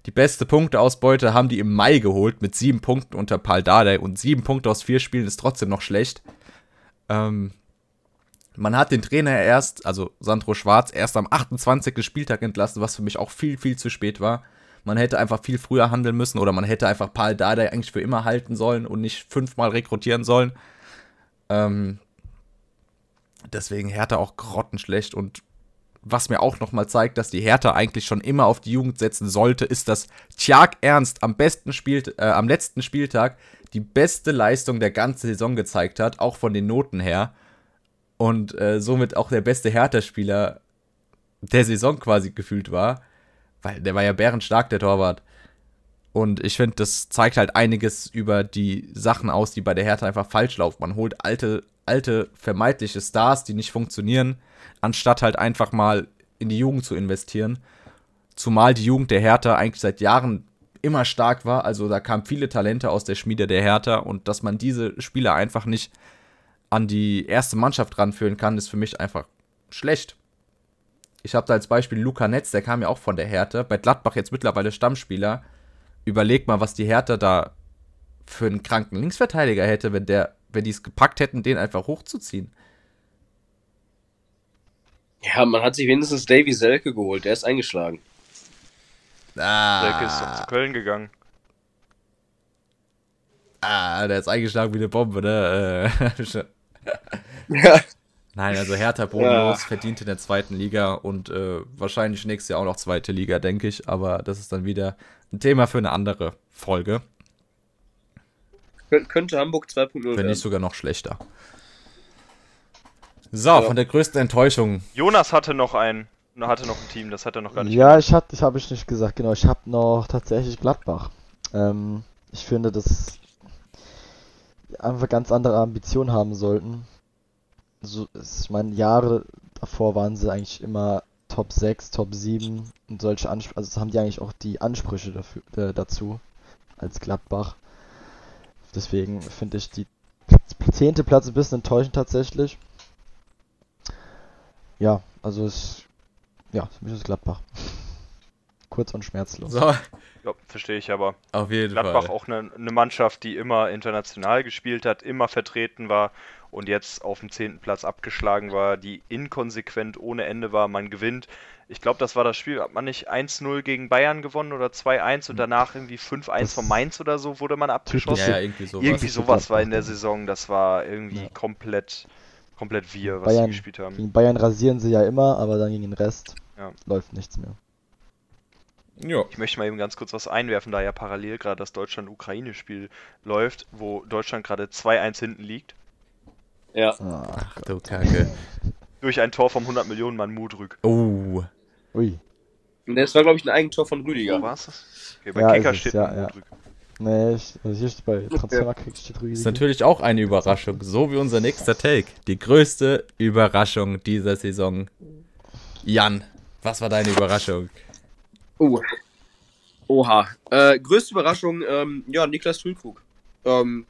Die beste Punkteausbeute haben die im Mai geholt mit sieben Punkten unter Paul Dardai und sieben Punkte aus vier Spielen ist trotzdem noch schlecht. Ähm, man hat den Trainer erst, also Sandro Schwarz, erst am 28. Spieltag entlassen, was für mich auch viel, viel zu spät war. Man hätte einfach viel früher handeln müssen oder man hätte einfach Paul Dardai eigentlich für immer halten sollen und nicht fünfmal rekrutieren sollen. Ähm, deswegen Hertha auch grottenschlecht und was mir auch nochmal zeigt, dass die Hertha eigentlich schon immer auf die Jugend setzen sollte, ist, dass Tjag Ernst am besten spielt, äh, am letzten Spieltag die beste Leistung der ganzen Saison gezeigt hat, auch von den Noten her und äh, somit auch der beste Hertha-Spieler der Saison quasi gefühlt war, weil der war ja bärenstark, der Torwart. Und ich finde, das zeigt halt einiges über die Sachen aus, die bei der Hertha einfach falsch laufen. Man holt alte, alte, vermeintliche Stars, die nicht funktionieren, anstatt halt einfach mal in die Jugend zu investieren. Zumal die Jugend der Hertha eigentlich seit Jahren immer stark war. Also da kamen viele Talente aus der Schmiede der Hertha und dass man diese Spieler einfach nicht an die erste Mannschaft ranführen kann, ist für mich einfach schlecht. Ich habe da als Beispiel Luca Netz, der kam ja auch von der Hertha, bei Gladbach jetzt mittlerweile Stammspieler. Überleg mal, was die Hertha da für einen kranken Linksverteidiger hätte, wenn der, wenn die es gepackt hätten, den einfach hochzuziehen. Ja, man hat sich wenigstens Davy Selke geholt, der ist eingeschlagen. Ah, Selke ist doch zu Köln gegangen. Ah, der ist eingeschlagen wie eine Bombe, ne? Äh, Ja. Nein, also Hertha bodenlos, verdient in der zweiten Liga und äh, wahrscheinlich nächstes Jahr auch noch zweite Liga, denke ich. Aber das ist dann wieder ein Thema für eine andere Folge. Kön könnte Hamburg 2.0 Wenn werden. nicht sogar noch schlechter. So, Ja. von der größten Enttäuschung. Jonas hatte noch ein, hatte noch ein Team, das hat er noch gar nicht. Ja, ich hatte, ich habe ich nicht gesagt, genau. Ich habe noch tatsächlich Gladbach. Ähm, ich finde, die einfach ganz andere Ambitionen haben sollten. So, ich meine, Jahre davor waren sie eigentlich immer Top 6, Top 7 und solche Ansprüche, also haben die eigentlich auch die Ansprüche dafür, äh, dazu als Gladbach. Deswegen finde ich die zehnte Platz ein bisschen enttäuschend tatsächlich. Ja, also es ja, für mich ist Gladbach. Kurz und schmerzlos. So, Ja, verstehe ich aber. auf jeden Gladbach Fall. auch eine, eine Mannschaft, die immer international gespielt hat, immer vertreten war und jetzt auf dem 10. Platz abgeschlagen war, die inkonsequent ohne Ende war. Man gewinnt. Ich glaube, das war das Spiel, hat man nicht 1-0 gegen Bayern gewonnen oder 2-1 und danach irgendwie 5-1 Das- von Mainz oder so wurde man abgeschossen. Ja, irgendwie sowas. irgendwie sowas war in der. Saison, das war irgendwie Ja. komplett, komplett wir, was Bayern- sie gespielt haben. Gegen Bayern rasieren sie ja immer, aber dann gegen den Rest Ja. läuft nichts mehr. Ja. Ich möchte mal eben ganz kurz was einwerfen, da ja parallel gerade das Deutschland-Ukraine-Spiel läuft, wo Deutschland gerade 2-1 hinten liegt. Ja. Ach du Kacke. Durch ein Tor vom 100 Millionen Mann Mudrück. Oh. ui. Und das war, glaube ich, ein Eigentor von Wo Rüdiger. war es das? Okay, bei Ja, Kicker ist es, steht ja, nur ja. Mudrück. Nee, ich, also hier steht bei Transfermarkt steht Ist Rüdiger. natürlich auch eine Überraschung, so wie unser nächster Take. Die größte Überraschung dieser Saison. Jan, was war deine Überraschung? Oh. Oha. Äh, größte Überraschung, ähm, ja, Niklas Füllkrug. Ähm,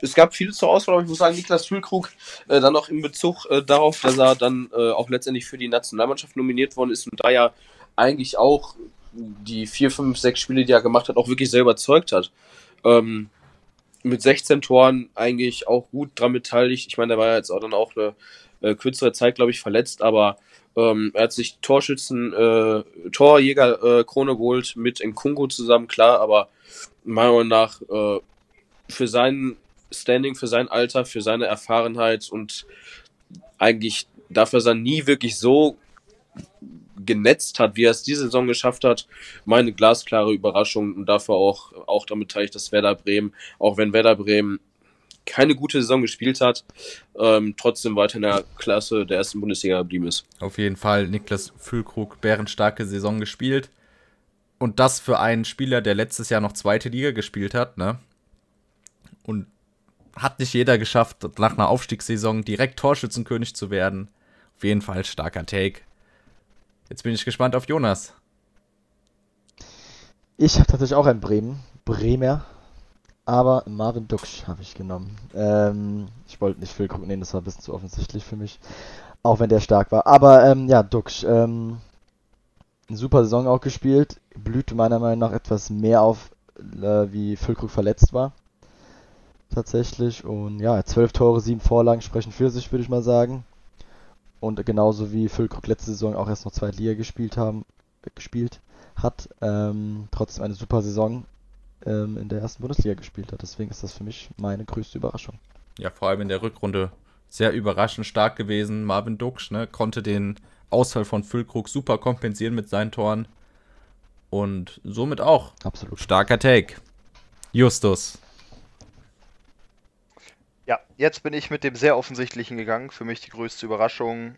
es gab viele zur Auswahl, aber ich muss sagen, Niklas Füllkrug äh, dann auch in Bezug äh, darauf, dass er dann äh, auch letztendlich für die Nationalmannschaft nominiert worden ist und da ja eigentlich auch die vier, fünf, sechs Spiele, die er gemacht hat, auch wirklich sehr überzeugt hat. Ähm, mit 16 Toren eigentlich auch gut dran beteiligt. Ich meine, der war ja jetzt auch dann auch eine äh, kürzere Zeit, glaube ich, verletzt, aber ähm, er hat sich Torschützen, äh, Torjäger äh, Krone geholt mit Nkungu zusammen, klar, aber meiner Meinung nach äh, für sein Standing, für sein Alter, für seine Erfahrenheit und eigentlich dafür, dass er nie wirklich so genetzt hat, wie er es diese Saison geschafft hat, meine glasklare Überraschung. Und dafür auch, auch damit teile ich das Werder Bremen, auch wenn Werder Bremen keine gute Saison gespielt hat, ähm, trotzdem weiter in der Klasse der ersten Bundesliga geblieben ist. Auf jeden Fall Niklas Füllkrug, bärenstarke Saison gespielt. Und das für einen Spieler, der letztes Jahr noch zweite Liga gespielt hat, ne? Und hat nicht jeder geschafft, nach einer Aufstiegssaison direkt Torschützenkönig zu werden. Auf jeden Fall starker Take. Jetzt bin ich gespannt auf Jonas. Ich habe tatsächlich auch einen Bremen. Bremer. Aber Marvin Duksch habe ich genommen. Ähm, ich wollte nicht Füllkrug nehmen, das war ein bisschen zu offensichtlich für mich. Auch wenn der stark war. Aber ähm, ja, Duksch. Ähm, eine super Saison auch gespielt. Blühte meiner Meinung nach etwas mehr auf, äh, wie Füllkrug verletzt war. Tatsächlich. Und ja, zwölf Tore, sieben Vorlagen sprechen für sich, würde ich mal sagen. Und genauso wie Füllkrug letzte Saison auch erst noch zweite Liga gespielt haben, äh, gespielt hat, ähm, trotzdem eine super Saison ähm, in der ersten Bundesliga gespielt hat. Deswegen ist das für mich meine größte Überraschung. Ja, vor allem in der Rückrunde sehr überraschend stark gewesen. Marvin Duksch, ne, konnte den Ausfall von Füllkrug super kompensieren mit seinen Toren. Und somit auch Absolut. starker Take. Justus. Ja, jetzt bin ich mit dem sehr offensichtlichen gegangen. Für mich die größte Überraschung.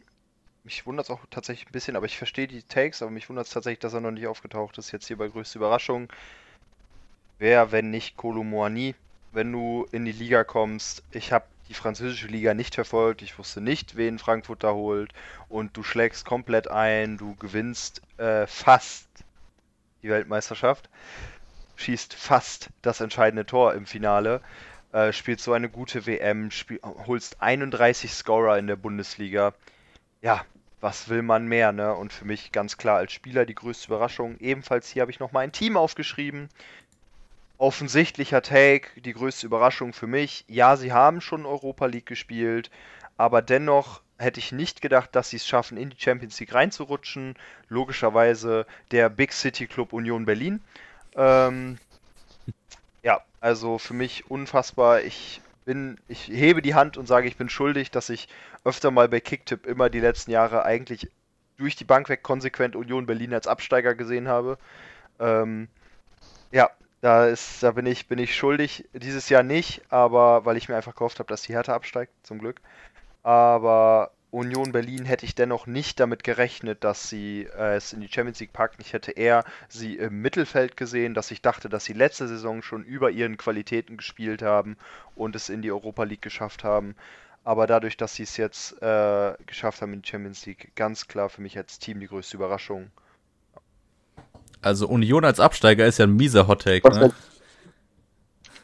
Mich wundert es auch tatsächlich ein bisschen, aber ich verstehe die Takes, aber mich wundert es tatsächlich, dass er noch nicht aufgetaucht ist. Jetzt hier bei größte Überraschung. Wer, wenn nicht Kolo Moani, wenn du in die Liga kommst? Ich habe die französische Liga nicht verfolgt. Ich wusste nicht, wen Frankfurt da holt. Und du schlägst komplett ein, du gewinnst äh, fast die Weltmeisterschaft, schießt fast das entscheidende Tor im Finale, äh, spielst so eine gute WM, spiel, holst 31 Scorer in der Bundesliga. Ja, was will man mehr, ne? Und für mich ganz klar als Spieler die größte Überraschung. Ebenfalls hier habe ich noch mal ein Team aufgeschrieben. Offensichtlicher Take, die größte Überraschung für mich. Ja, sie haben schon Europa League gespielt, aber dennoch hätte ich nicht gedacht, dass sie es schaffen, in die Champions League reinzurutschen. Logischerweise der Big City Club Union Berlin. Ähm, ja, also für mich unfassbar. Ich bin, ich hebe die Hand und sage, ich bin schuldig, dass ich öfter mal bei Kicktip immer die letzten Jahre eigentlich durch die Bank weg konsequent Union Berlin als Absteiger gesehen habe. Ähm, ja, da ist, da bin ich, bin ich schuldig. Dieses Jahr nicht, aber weil ich mir einfach gehofft habe, dass die Hertha absteigt, zum Glück. Aber Union Berlin hätte ich dennoch nicht damit gerechnet, dass sie äh, es in die Champions League packen. Ich hätte eher sie im Mittelfeld gesehen, dass ich dachte, dass sie letzte Saison schon über ihren Qualitäten gespielt haben und es in die Europa League geschafft haben. Aber dadurch, dass sie es jetzt äh, geschafft haben in die Champions League, ganz klar für mich als Team die größte Überraschung. Also Union als Absteiger ist ja ein mieser Hottake, ne?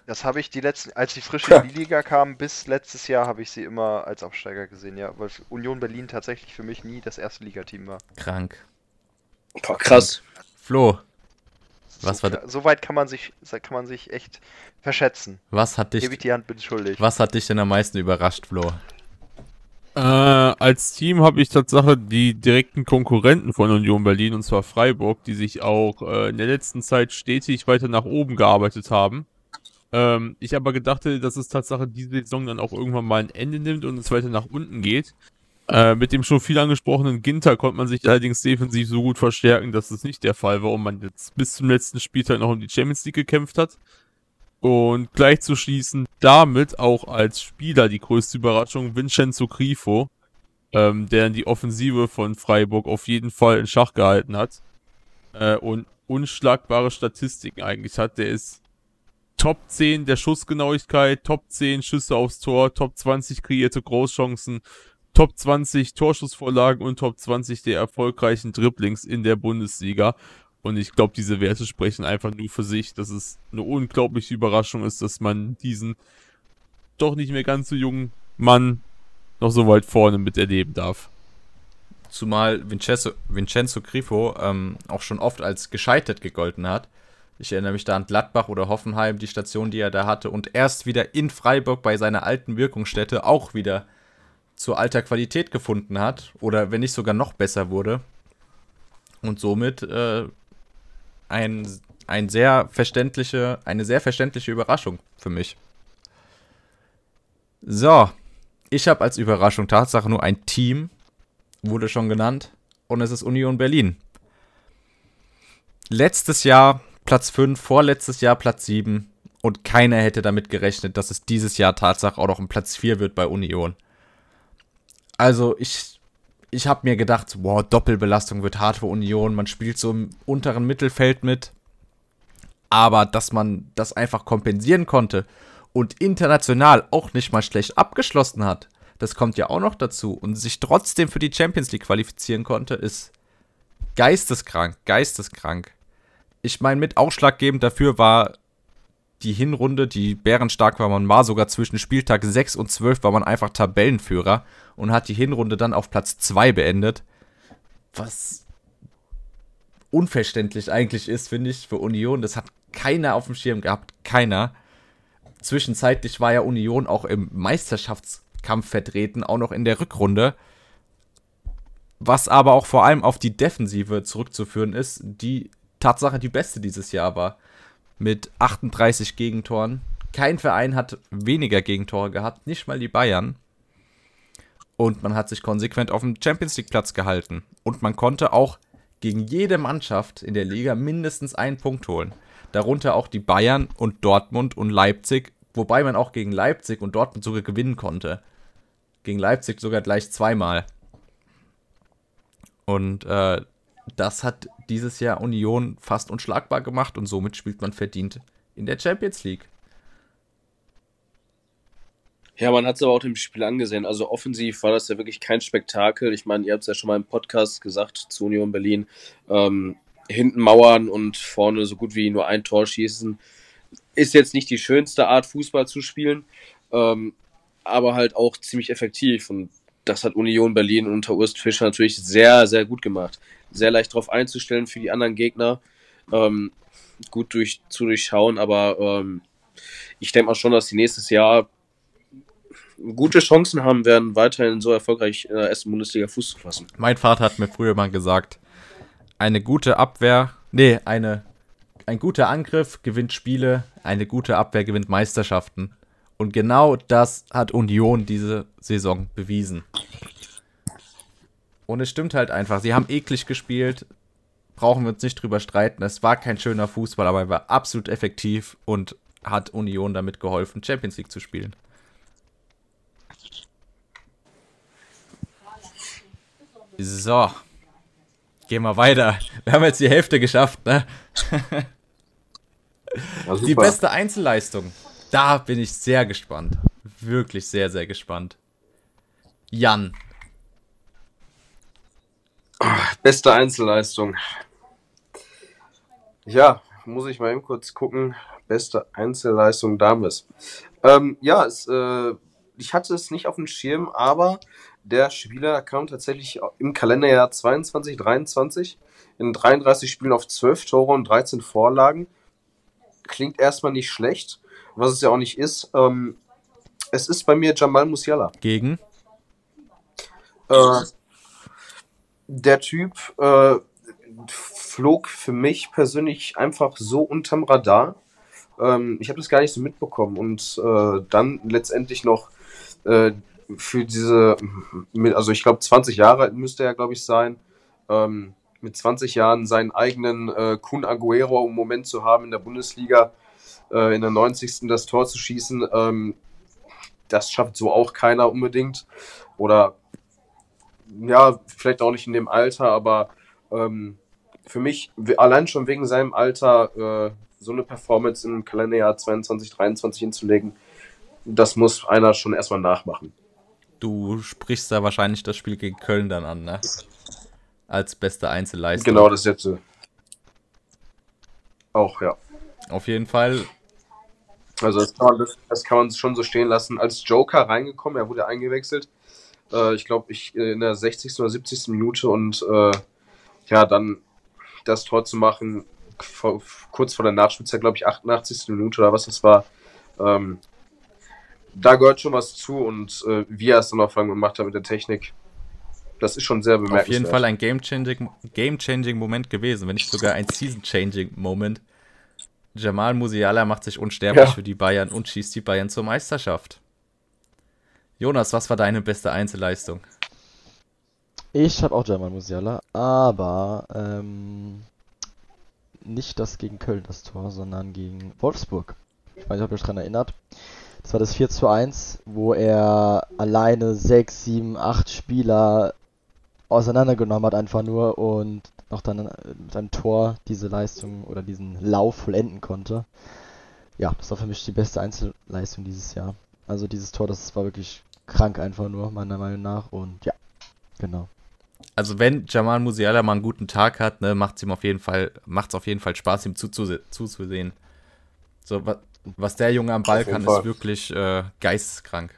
Das habe ich die letzten, als sie frisch in die Liga kamen, bis letztes Jahr habe ich sie immer als Absteiger gesehen, ja, weil Union Berlin tatsächlich für mich nie das erste Ligateam war. Krank. Boah, krass. Flo, was so, war so weit kann man sich, kann man sich echt verschätzen. was hat dich, Gebe ich die Hand, bin schuldig. was hat dich denn am meisten überrascht, Flo? Äh, als Team habe ich Tatsache die direkten Konkurrenten von Union Berlin, und zwar Freiburg, die sich auch äh, in der letzten Zeit stetig weiter nach oben gearbeitet haben. Ähm, ich aber gedachte, dass es Tatsache diese Saison dann auch irgendwann mal ein Ende nimmt und es weiter nach unten geht. Äh, mit dem schon viel angesprochenen Ginter konnte man sich allerdings defensiv so gut verstärken, dass es nicht der Fall war und man jetzt bis zum letzten Spieltag noch um die Champions League gekämpft hat. Und gleich zu schließen, damit auch als Spieler die größte Überraschung Vincenzo Grifo, ähm, der die Offensive von Freiburg auf jeden Fall in Schach gehalten hat äh, und unschlagbare Statistiken eigentlich hat. Der ist Top 10 der Schussgenauigkeit, Top 10 Schüsse aufs Tor, Top 20 kreierte Großchancen, Top 20 Torschussvorlagen und Top 20 der erfolgreichen Dribblings in der Bundesliga. Und ich glaube, diese Werte sprechen einfach nur für sich, dass es eine unglaubliche Überraschung ist, dass man diesen doch nicht mehr ganz so jungen Mann noch so weit vorne miterleben darf. Zumal Vincenzo, Vincenzo Grifo ähm, auch schon oft als gescheitert gegolten hat. Ich erinnere mich da an Gladbach oder Hoffenheim, die Station, die er da hatte, und erst wieder in Freiburg bei seiner alten Wirkungsstätte auch wieder zu alter Qualität gefunden hat. Oder wenn nicht sogar noch besser wurde. Und somit äh, ein, ein sehr verständliche, eine sehr verständliche Überraschung für mich. So, ich habe als Überraschung Tatsache nur ein Team, wurde schon genannt, und es ist Union Berlin. Letztes Jahr Platz 5, vorletztes Jahr Platz 7 und keiner hätte damit gerechnet, dass es dieses Jahr Tatsache auch noch ein Platz 4 wird bei Union. Also ich, ich habe mir gedacht, wow, Doppelbelastung wird hart für Union, man spielt so im unteren Mittelfeld mit, aber dass man das einfach kompensieren konnte und international auch nicht mal schlecht abgeschlossen hat, das kommt ja auch noch dazu. Und sich trotzdem für die Champions League qualifizieren konnte, ist geisteskrank, geisteskrank. Ich meine, mit ausschlaggebend dafür war die Hinrunde, die bärenstark war. Man war sogar zwischen Spieltag 6 und 12 war man einfach Tabellenführer und hat die Hinrunde dann auf Platz 2 beendet. Was unverständlich eigentlich ist, finde ich, für Union. Das hat keiner auf dem Schirm gehabt. Keiner. Zwischenzeitlich war ja Union auch im Meisterschaftskampf vertreten, auch noch in der Rückrunde. Was aber auch vor allem auf die Defensive zurückzuführen ist, die Tatsache die beste dieses Jahr war. Mit 38 Gegentoren. Kein Verein hat weniger Gegentore gehabt, nicht mal die Bayern. Und man hat sich konsequent auf dem Champions League Platz gehalten. Und man konnte auch gegen jede Mannschaft in der Liga mindestens einen Punkt holen. Darunter auch die Bayern und Dortmund und Leipzig, wobei man auch gegen Leipzig und Dortmund sogar gewinnen konnte. Gegen Leipzig sogar gleich zweimal. Und äh, das hat dieses Jahr Union fast unschlagbar gemacht und somit spielt man verdient in der Champions League. Ja, man hat es aber auch im Spiel angesehen. Also offensiv war das ja wirklich kein Spektakel. Ich meine, ihr habt es ja schon mal im Podcast gesagt zu Union Berlin. Ähm, hinten mauern und vorne so gut wie nur ein Tor schießen. Ist jetzt nicht die schönste Art, Fußball zu spielen, ähm, aber halt auch ziemlich effektiv. Und das hat Union Berlin unter Urs Fischer natürlich sehr, sehr gut gemacht. Sehr leicht darauf einzustellen für die anderen Gegner. Ähm, gut durch, zu durchschauen, aber ähm, ich denke mal schon, dass die nächstes Jahr gute Chancen haben werden, weiterhin so erfolgreich in der ersten Bundesliga Fuß zu fassen. Mein Vater hat mir früher mal gesagt, eine gute Abwehr, nee, eine, ein guter Angriff gewinnt Spiele, eine gute Abwehr gewinnt Meisterschaften. Und genau das hat Union diese Saison bewiesen. Und es stimmt halt einfach, sie haben eklig gespielt, brauchen wir uns nicht drüber streiten. Es war kein schöner Fußball, aber er war absolut effektiv und hat Union damit geholfen, Champions League zu spielen. So. Gehen wir weiter. Wir haben jetzt die Hälfte geschafft, ne? die beste Einzelleistung. Da bin ich sehr gespannt. Wirklich sehr, sehr gespannt. Jan. Beste Einzelleistung. Ja, muss ich mal eben kurz gucken. Beste Einzelleistung Dames. Ähm, ja, es, äh, ich hatte es nicht auf dem Schirm, aber der Spieler kam tatsächlich im Kalenderjahr 22, 23 in 33 Spielen auf 12 Tore und 13 Vorlagen. Klingt erstmal nicht schlecht, was es ja auch nicht ist. Ähm, es ist bei mir Jamal Musiala. Gegen? Äh, der Typ äh, flog für mich persönlich einfach so unterm Radar. Ähm, ich habe das gar nicht so mitbekommen und äh, dann letztendlich noch äh, für diese, also ich glaube 20 Jahre müsste er, glaube ich, sein, ähm, mit 20 Jahren seinen eigenen äh, Kun Aguero im Moment zu haben in der Bundesliga, äh, in der 90. das Tor zu schießen, ähm, das schafft so auch keiner unbedingt. Oder ja, vielleicht auch nicht in dem Alter, aber ähm, für mich, allein schon wegen seinem Alter, äh, so eine Performance im Kalenderjahr 22, 23 hinzulegen, das muss einer schon erstmal nachmachen. Du sprichst da wahrscheinlich das Spiel gegen Köln dann an, ne? Als beste Einzelleistung. Genau, das jetzt auch, ja. Auf jeden Fall. Also das kann, man, das kann man schon so stehen lassen. Als Joker reingekommen, er wurde eingewechselt. Äh, ich glaube, ich äh, in der 60. oder 70. Minute und äh, ja, dann das Tor zu machen, vor, kurz vor der Nachspielzeit, glaube ich, 88. Minute oder was das war. Ähm, da gehört schon was zu und äh, wie er es dann auf gemacht hat mit der Technik, das ist schon sehr bemerkenswert. Auf jeden Fall ein game-changing Game gewesen, wenn nicht sogar ein Season-changing Moment. Jamal Musiala macht sich unsterblich ja. für die Bayern und schießt die Bayern zur Meisterschaft. Jonas, was war deine beste Einzelleistung? Ich habe auch Jamal Musiala, aber ähm, nicht das gegen Köln, das Tor, sondern gegen Wolfsburg. Ich weiß nicht, ob ihr euch daran erinnert. Das war das 4 zu 1, wo er alleine 6, 7, 8 Spieler auseinandergenommen hat, einfach nur und noch dann mit einem Tor diese Leistung oder diesen Lauf vollenden konnte. Ja, das war für mich die beste Einzelleistung dieses Jahr. Also dieses Tor, das war wirklich krank einfach nur, meiner Meinung nach. Und ja, genau. Also wenn Jamal Musiala mal einen guten Tag hat, ne, macht es ihm auf jeden Fall, macht's auf jeden Fall Spaß, ihm zuzusehen. So, was der Junge am Ball kann, Fall. ist wirklich äh, geisteskrank.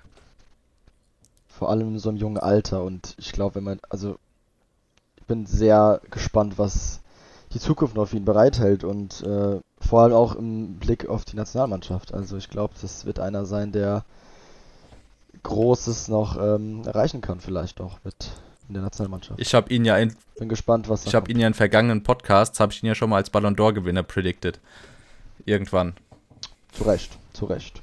Vor allem in so einem jungen Alter und ich glaube, wenn man, also ich bin sehr gespannt, was die Zukunft auf ihn bereithält und äh, vor allem auch im Blick auf die Nationalmannschaft. Also ich glaube, das wird einer sein, der Großes noch ähm, erreichen kann, vielleicht auch mit in der Nationalmannschaft. Ich habe ihn ja in, bin gespannt, was ich habe ihn ja in vergangenen Podcasts habe ich ihn ja schon mal als Ballon d'Or Gewinner predicted. Irgendwann. Zu Recht, zu Recht.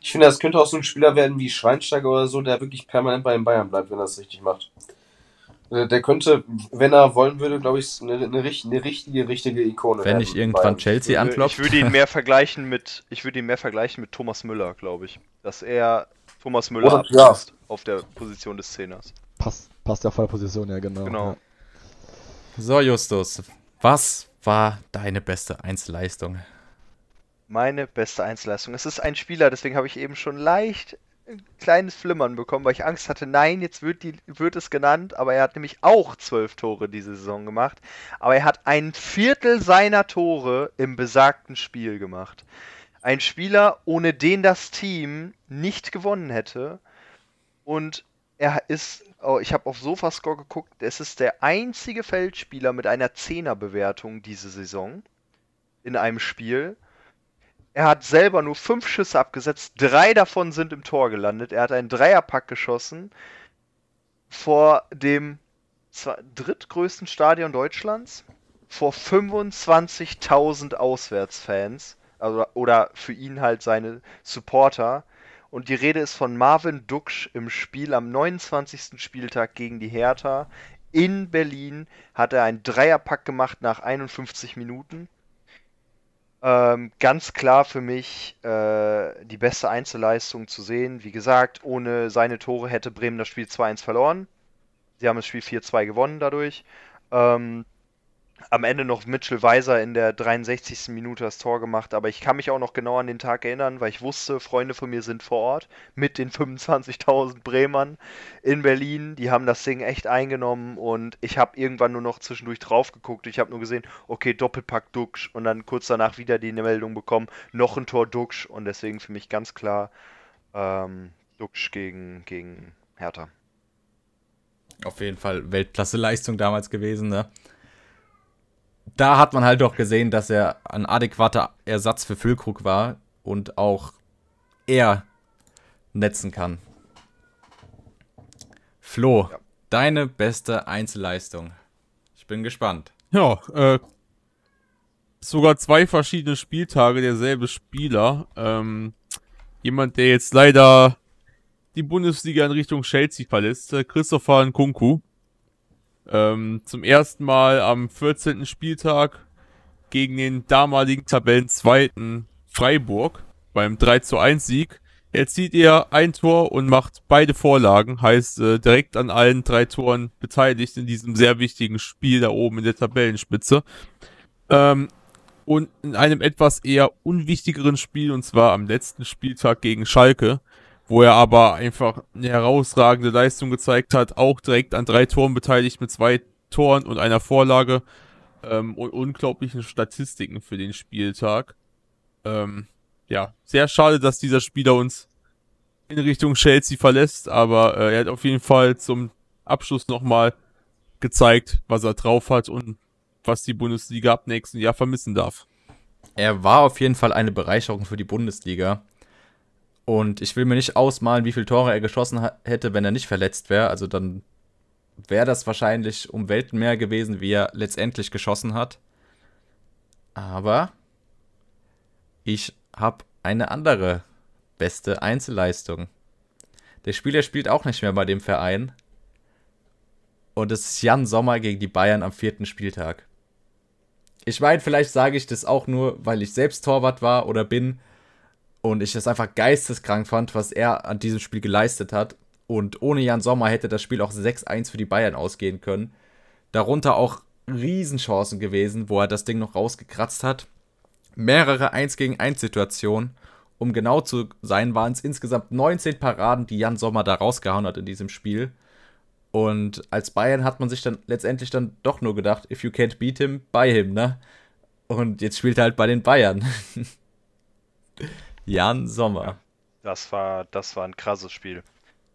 Ich finde, das könnte auch so ein Spieler werden wie Schweinsteiger oder so, der wirklich permanent bei den Bayern bleibt, wenn er es richtig macht. Äh, der könnte, wenn er wollen würde, glaube ich, eine, eine, eine, richtige, richtige Ikone Wenn ich irgendwann Chelsea anklopft. Ich würde ihn mehr vergleichen mit, ich würde ihn mehr vergleichen mit Thomas Müller, glaube ich. Dass er Thomas Müller Oder, ja. auf der Position des Zehners. Passt, passt ja voll Position, ja, genau. Genau. Ja. So, Justus, was war deine beste Einzelleistung? meine beste Einzelleistung. Es ist ein Spieler, deswegen habe ich eben schon leicht ein kleines Flimmern bekommen, weil ich Angst hatte, nein, jetzt wird, die, wird es genannt, aber er hat nämlich auch zwölf Tore diese Saison gemacht. Aber er hat ein Viertel seiner Tore im besagten Spiel gemacht. Ein Spieler, ohne den das Team nicht gewonnen hätte. Und er ist, oh, ich habe auf Sofascore geguckt, es ist der einzige Feldspieler mit einer Zehnerbewertung diese Saison in einem Spiel. Er hat selber nur fünf Schüsse abgesetzt, drei davon sind im Tor gelandet. Er hat einen Dreierpack geschossen vor dem drittgrößten Stadion Deutschlands, vor 25.000 Auswärtsfans also, oder für ihn halt seine Supporter. Und die Rede ist von Marvin Duksch im Spiel am 29. Spieltag gegen die Hertha. In Berlin hat er einen Dreierpack gemacht nach 51 Minuten. Ähm, ganz klar für mich äh, die beste Einzelleistung zu sehen. Wie gesagt, ohne seine Tore hätte Bremen das Spiel 2-1 verloren. Sie haben das Spiel 4-2 gewonnen dadurch. Ähm, am Ende noch Mitchell Weiser in der 63. Minute das Tor gemacht, aber ich kann mich auch noch genau an den Tag erinnern, weil ich wusste, Freunde von mir sind vor Ort mit den 25.000 Bremern in Berlin. Die haben das Ding echt eingenommen und ich habe irgendwann nur noch zwischendurch drauf geguckt. Ich habe nur gesehen, okay, Doppelpack Duxch und dann kurz danach wieder die Meldung bekommen, noch ein Tor Duxch und deswegen für mich ganz klar ähm, Duxch gegen, gegen Hertha. Auf jeden Fall Weltklasse-Leistung damals gewesen, ne? Da hat man halt doch gesehen, dass er ein adäquater Ersatz für Füllkrug war und auch er netzen kann. Flo, ja. deine beste Einzelleistung. Ich bin gespannt. Ja, äh, sogar zwei verschiedene Spieltage derselbe Spieler. Ähm, jemand, der jetzt leider die Bundesliga in Richtung Chelsea verlässt, äh, Christopher Nkunku. Ähm, zum ersten Mal am 14. Spieltag gegen den damaligen Tabellenzweiten Freiburg beim 3 zu 1 Sieg erzielt er ein Tor und macht beide Vorlagen, heißt äh, direkt an allen drei Toren beteiligt in diesem sehr wichtigen Spiel da oben in der Tabellenspitze. Ähm, und in einem etwas eher unwichtigeren Spiel, und zwar am letzten Spieltag gegen Schalke, wo er aber einfach eine herausragende Leistung gezeigt hat, auch direkt an drei Toren beteiligt mit zwei Toren und einer Vorlage ähm, und unglaublichen Statistiken für den Spieltag. Ähm, ja, sehr schade, dass dieser Spieler uns in Richtung Chelsea verlässt, aber äh, er hat auf jeden Fall zum Abschluss nochmal gezeigt, was er drauf hat und was die Bundesliga ab nächsten Jahr vermissen darf. Er war auf jeden Fall eine Bereicherung für die Bundesliga. Und ich will mir nicht ausmalen, wie viele Tore er geschossen hätte, wenn er nicht verletzt wäre. Also dann wäre das wahrscheinlich um Welten mehr gewesen, wie er letztendlich geschossen hat. Aber ich habe eine andere beste Einzelleistung. Der Spieler spielt auch nicht mehr bei dem Verein. Und es ist Jan Sommer gegen die Bayern am vierten Spieltag. Ich meine, vielleicht sage ich das auch nur, weil ich selbst Torwart war oder bin und ich es einfach geisteskrank fand, was er an diesem Spiel geleistet hat. Und ohne Jan Sommer hätte das Spiel auch 6-1 für die Bayern ausgehen können. Darunter auch Riesenchancen gewesen, wo er das Ding noch rausgekratzt hat. Mehrere 1 gegen 1 Situationen. Um genau zu sein, waren es insgesamt 19 Paraden, die Jan Sommer da rausgehauen hat in diesem Spiel. Und als Bayern hat man sich dann letztendlich dann doch nur gedacht, if you can't beat him, buy him, ne? Und jetzt spielt er halt bei den Bayern. Jan Sommer. Ja, das war, das war ein krasses Spiel.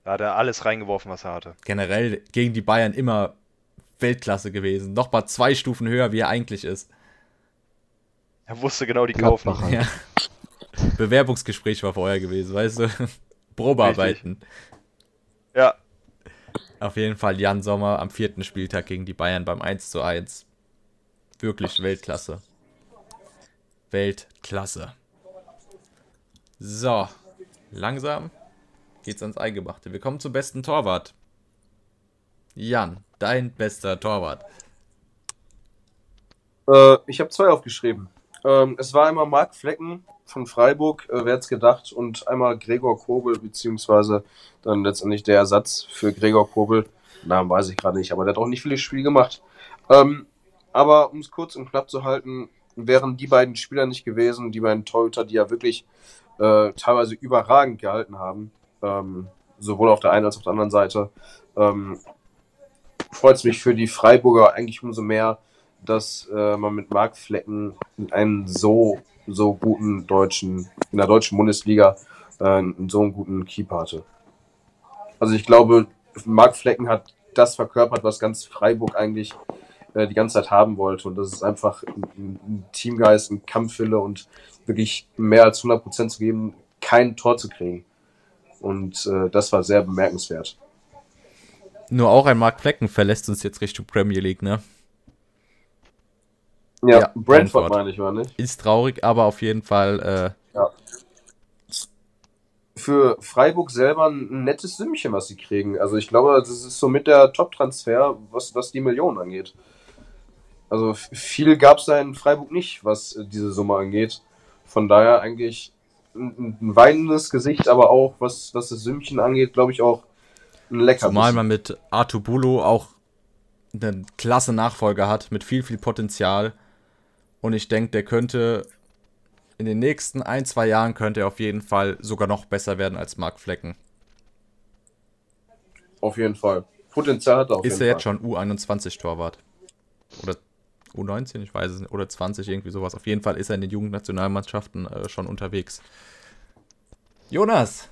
Da hat er alles reingeworfen, was er hatte. Generell gegen die Bayern immer Weltklasse gewesen. Nochmal zwei Stufen höher, wie er eigentlich ist. Er wusste genau die kaufen. Ja. Bewerbungsgespräch war vorher gewesen, weißt du? Probearbeiten. Richtig. Ja. Auf jeden Fall Jan Sommer am vierten Spieltag gegen die Bayern beim 1 zu 1. Wirklich Weltklasse. Weltklasse. So, langsam geht's ans Eingemachte. Wir kommen zum besten Torwart. Jan, dein bester Torwart. Äh, ich habe zwei aufgeschrieben. Ähm, es war einmal Marc Flecken von Freiburg, äh, wer hätte gedacht, und einmal Gregor Kobel, beziehungsweise dann letztendlich der Ersatz für Gregor Kobel. Namen weiß ich gerade nicht, aber der hat auch nicht viele Spiele gemacht. Ähm, aber um es kurz und knapp zu halten, wären die beiden Spieler nicht gewesen, die beiden Torhüter, die ja wirklich äh, teilweise überragend gehalten haben, ähm, sowohl auf der einen als auch auf der anderen Seite, ähm, freut es mich für die Freiburger eigentlich umso mehr, dass äh, man mit Marc Flecken einen so, so guten deutschen, in der deutschen Bundesliga äh, so einen guten Keeper hatte. Also ich glaube, Marc Flecken hat das verkörpert, was ganz Freiburg eigentlich äh, die ganze Zeit haben wollte. Und das ist einfach ein, ein Teamgeist, ein Kampfwille und wirklich mehr als 100% zu geben, kein Tor zu kriegen. Und äh, das war sehr bemerkenswert. Nur auch ein Mark Flecken verlässt uns jetzt Richtung Premier League, ne? Ja, ja Brentford, meine ich, war nicht. Ist traurig, aber auf jeden Fall. Äh, ja. Für Freiburg selber ein nettes Sümmchen, was sie kriegen. Also ich glaube, das ist so mit der Top-Transfer, was, was die Millionen angeht. Also viel gab es da in Freiburg nicht, was diese Summe angeht. Von daher eigentlich ein, ein weinendes Gesicht, aber auch, was, was das Sümmchen angeht, glaube ich auch ein lecker. Zumal man mit Artubulo auch einen klasse Nachfolger hat, mit viel, viel Potenzial. Und ich denke, der könnte in den nächsten ein, zwei Jahren könnte er auf jeden Fall sogar noch besser werden als Mark Flecken. Auf jeden Fall. Potenzial hat er auf Ist er jetzt schon U21-Torwart? Oder U19, ich weiß es nicht, oder 20, irgendwie sowas. Auf jeden Fall ist er in den Jugendnationalmannschaften äh, schon unterwegs. Jonas!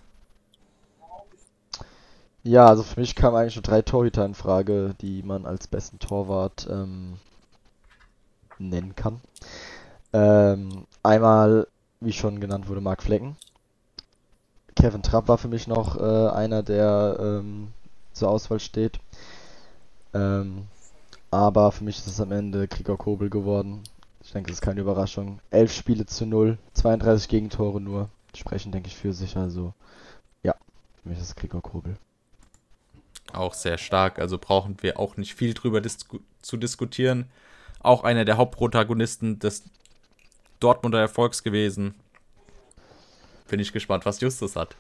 Ja, also für mich kamen eigentlich nur drei Torhüter in Frage, die man als besten Torwart ähm, nennen kann. Ähm, einmal, wie schon genannt wurde, Marc Flecken. Kevin Trapp war für mich noch äh, einer, der ähm, zur Auswahl steht. Ähm, aber für mich ist es am Ende Gregor Kobel geworden. Ich denke, das ist keine Überraschung. Elf Spiele zu null, 32 Gegentore nur. Sprechen, denke ich, für sich. Also, ja, für mich ist es Gregor Kobel. Auch sehr stark. Also brauchen wir auch nicht viel drüber disku zu diskutieren. Auch einer der Hauptprotagonisten des Dortmunder Erfolgs gewesen. Bin ich gespannt, was Justus hat.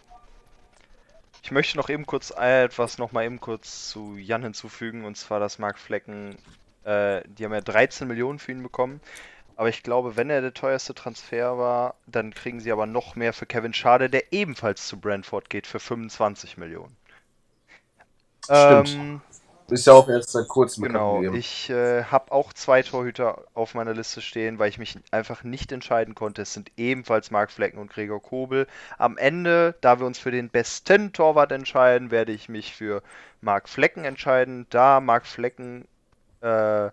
Ich möchte noch eben kurz etwas noch mal eben kurz zu Jan hinzufügen und zwar, dass Mark Flecken, äh, die haben ja 13 Millionen für ihn bekommen. Aber ich glaube, wenn er der teuerste Transfer war, dann kriegen sie aber noch mehr für Kevin Schade, der ebenfalls zu Brentford geht für 25 Millionen. Stimmt. Ähm, ist ja auch jetzt seit kurzem Genau, ich äh, habe auch zwei Torhüter auf meiner Liste stehen, weil ich mich einfach nicht entscheiden konnte. Es sind ebenfalls Marc Flecken und Gregor Kobel. Am Ende, da wir uns für den besten Torwart entscheiden, werde ich mich für Marc Flecken entscheiden, da Marc Flecken äh,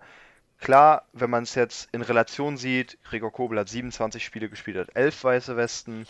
Klar, wenn man es jetzt in Relation sieht, Gregor Kobel hat 27 Spiele gespielt, hat 11 weiße Westen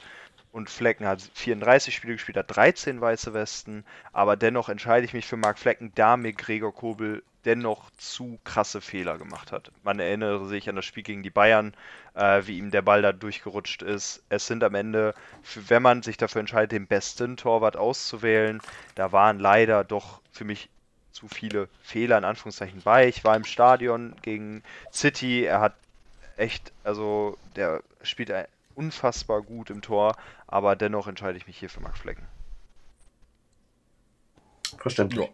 und Flecken hat 34 Spiele gespielt, hat 13 weiße Westen, aber dennoch entscheide ich mich für Marc Flecken, da mir Gregor Kobel dennoch zu krasse Fehler gemacht hat. Man erinnere sich an das Spiel gegen die Bayern, äh, wie ihm der Ball da durchgerutscht ist. Es sind am Ende, wenn man sich dafür entscheidet, den besten Torwart auszuwählen, da waren leider doch für mich zu viele Fehler in Anführungszeichen bei. Ich war im Stadion gegen City, er hat echt, also der spielt ein, unfassbar gut im Tor, aber dennoch entscheide ich mich hier für Marc Flecken. Verständlich. Ja,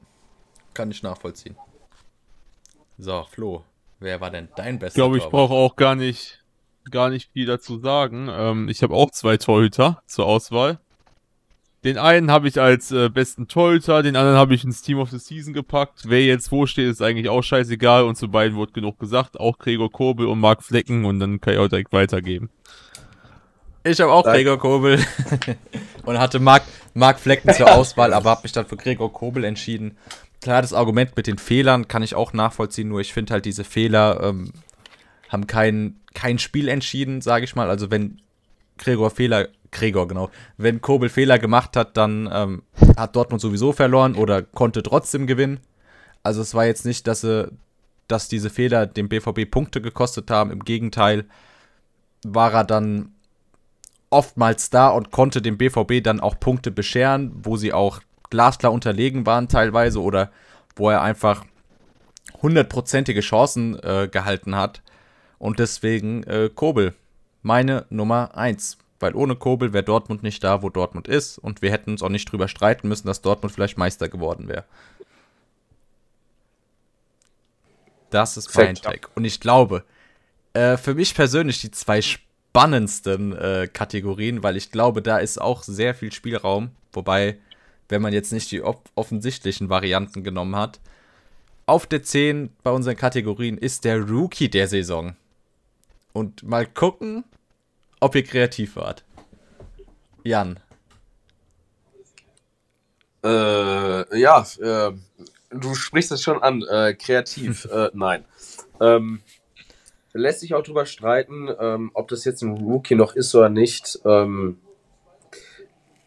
kann ich nachvollziehen. So, Flo, wer war denn dein bester Ich glaube, ich brauche auch gar nicht, gar nicht viel dazu sagen. Ähm, ich habe auch zwei Torhüter zur Auswahl. Den einen habe ich als äh, besten Torhüter, den anderen habe ich ins Team of the Season gepackt. Wer jetzt wo steht, ist eigentlich auch scheißegal. Und zu beiden wurde genug gesagt. Auch Gregor Kobel und Marc Flecken. Und dann kann ich auch direkt weitergeben. Ich habe auch Danke. Gregor Kobel und hatte Marc, Marc Flecken zur Auswahl, aber habe mich dann für Gregor Kobel entschieden. Klar, das Argument mit den Fehlern kann ich auch nachvollziehen, nur ich finde halt, diese Fehler ähm, haben kein, kein Spiel entschieden, sage ich mal. Also wenn Gregor Fehler, Gregor genau, wenn Kobel Fehler gemacht hat, dann ähm, hat Dortmund sowieso verloren oder konnte trotzdem gewinnen. Also es war jetzt nicht, dass, sie, dass diese Fehler dem BVB Punkte gekostet haben. Im Gegenteil war er dann oftmals da und konnte dem BVB dann auch Punkte bescheren, wo sie auch glasklar unterlegen waren teilweise oder wo er einfach hundertprozentige Chancen äh, gehalten hat. Und deswegen äh, Kobel, meine Nummer 1. Weil ohne Kobel wäre Dortmund nicht da, wo Dortmund ist. Und wir hätten uns auch nicht drüber streiten müssen, dass Dortmund vielleicht Meister geworden wäre. Das ist mein Tag. Und ich glaube, Äh, für mich persönlich die zwei spannendsten äh, Kategorien, weil ich glaube, da ist auch sehr viel Spielraum. Wobei, wenn man jetzt nicht die offensichtlichen Varianten genommen hat, auf der 10 bei unseren Kategorien ist der Rookie der Saison. Und mal gucken, ob ihr kreativ wart. Jan. Äh, ja, äh, du sprichst es schon an. Äh, kreativ, äh, nein. Ähm, lässt sich auch drüber streiten, ähm, ob das jetzt ein Rookie noch ist oder nicht. Ähm,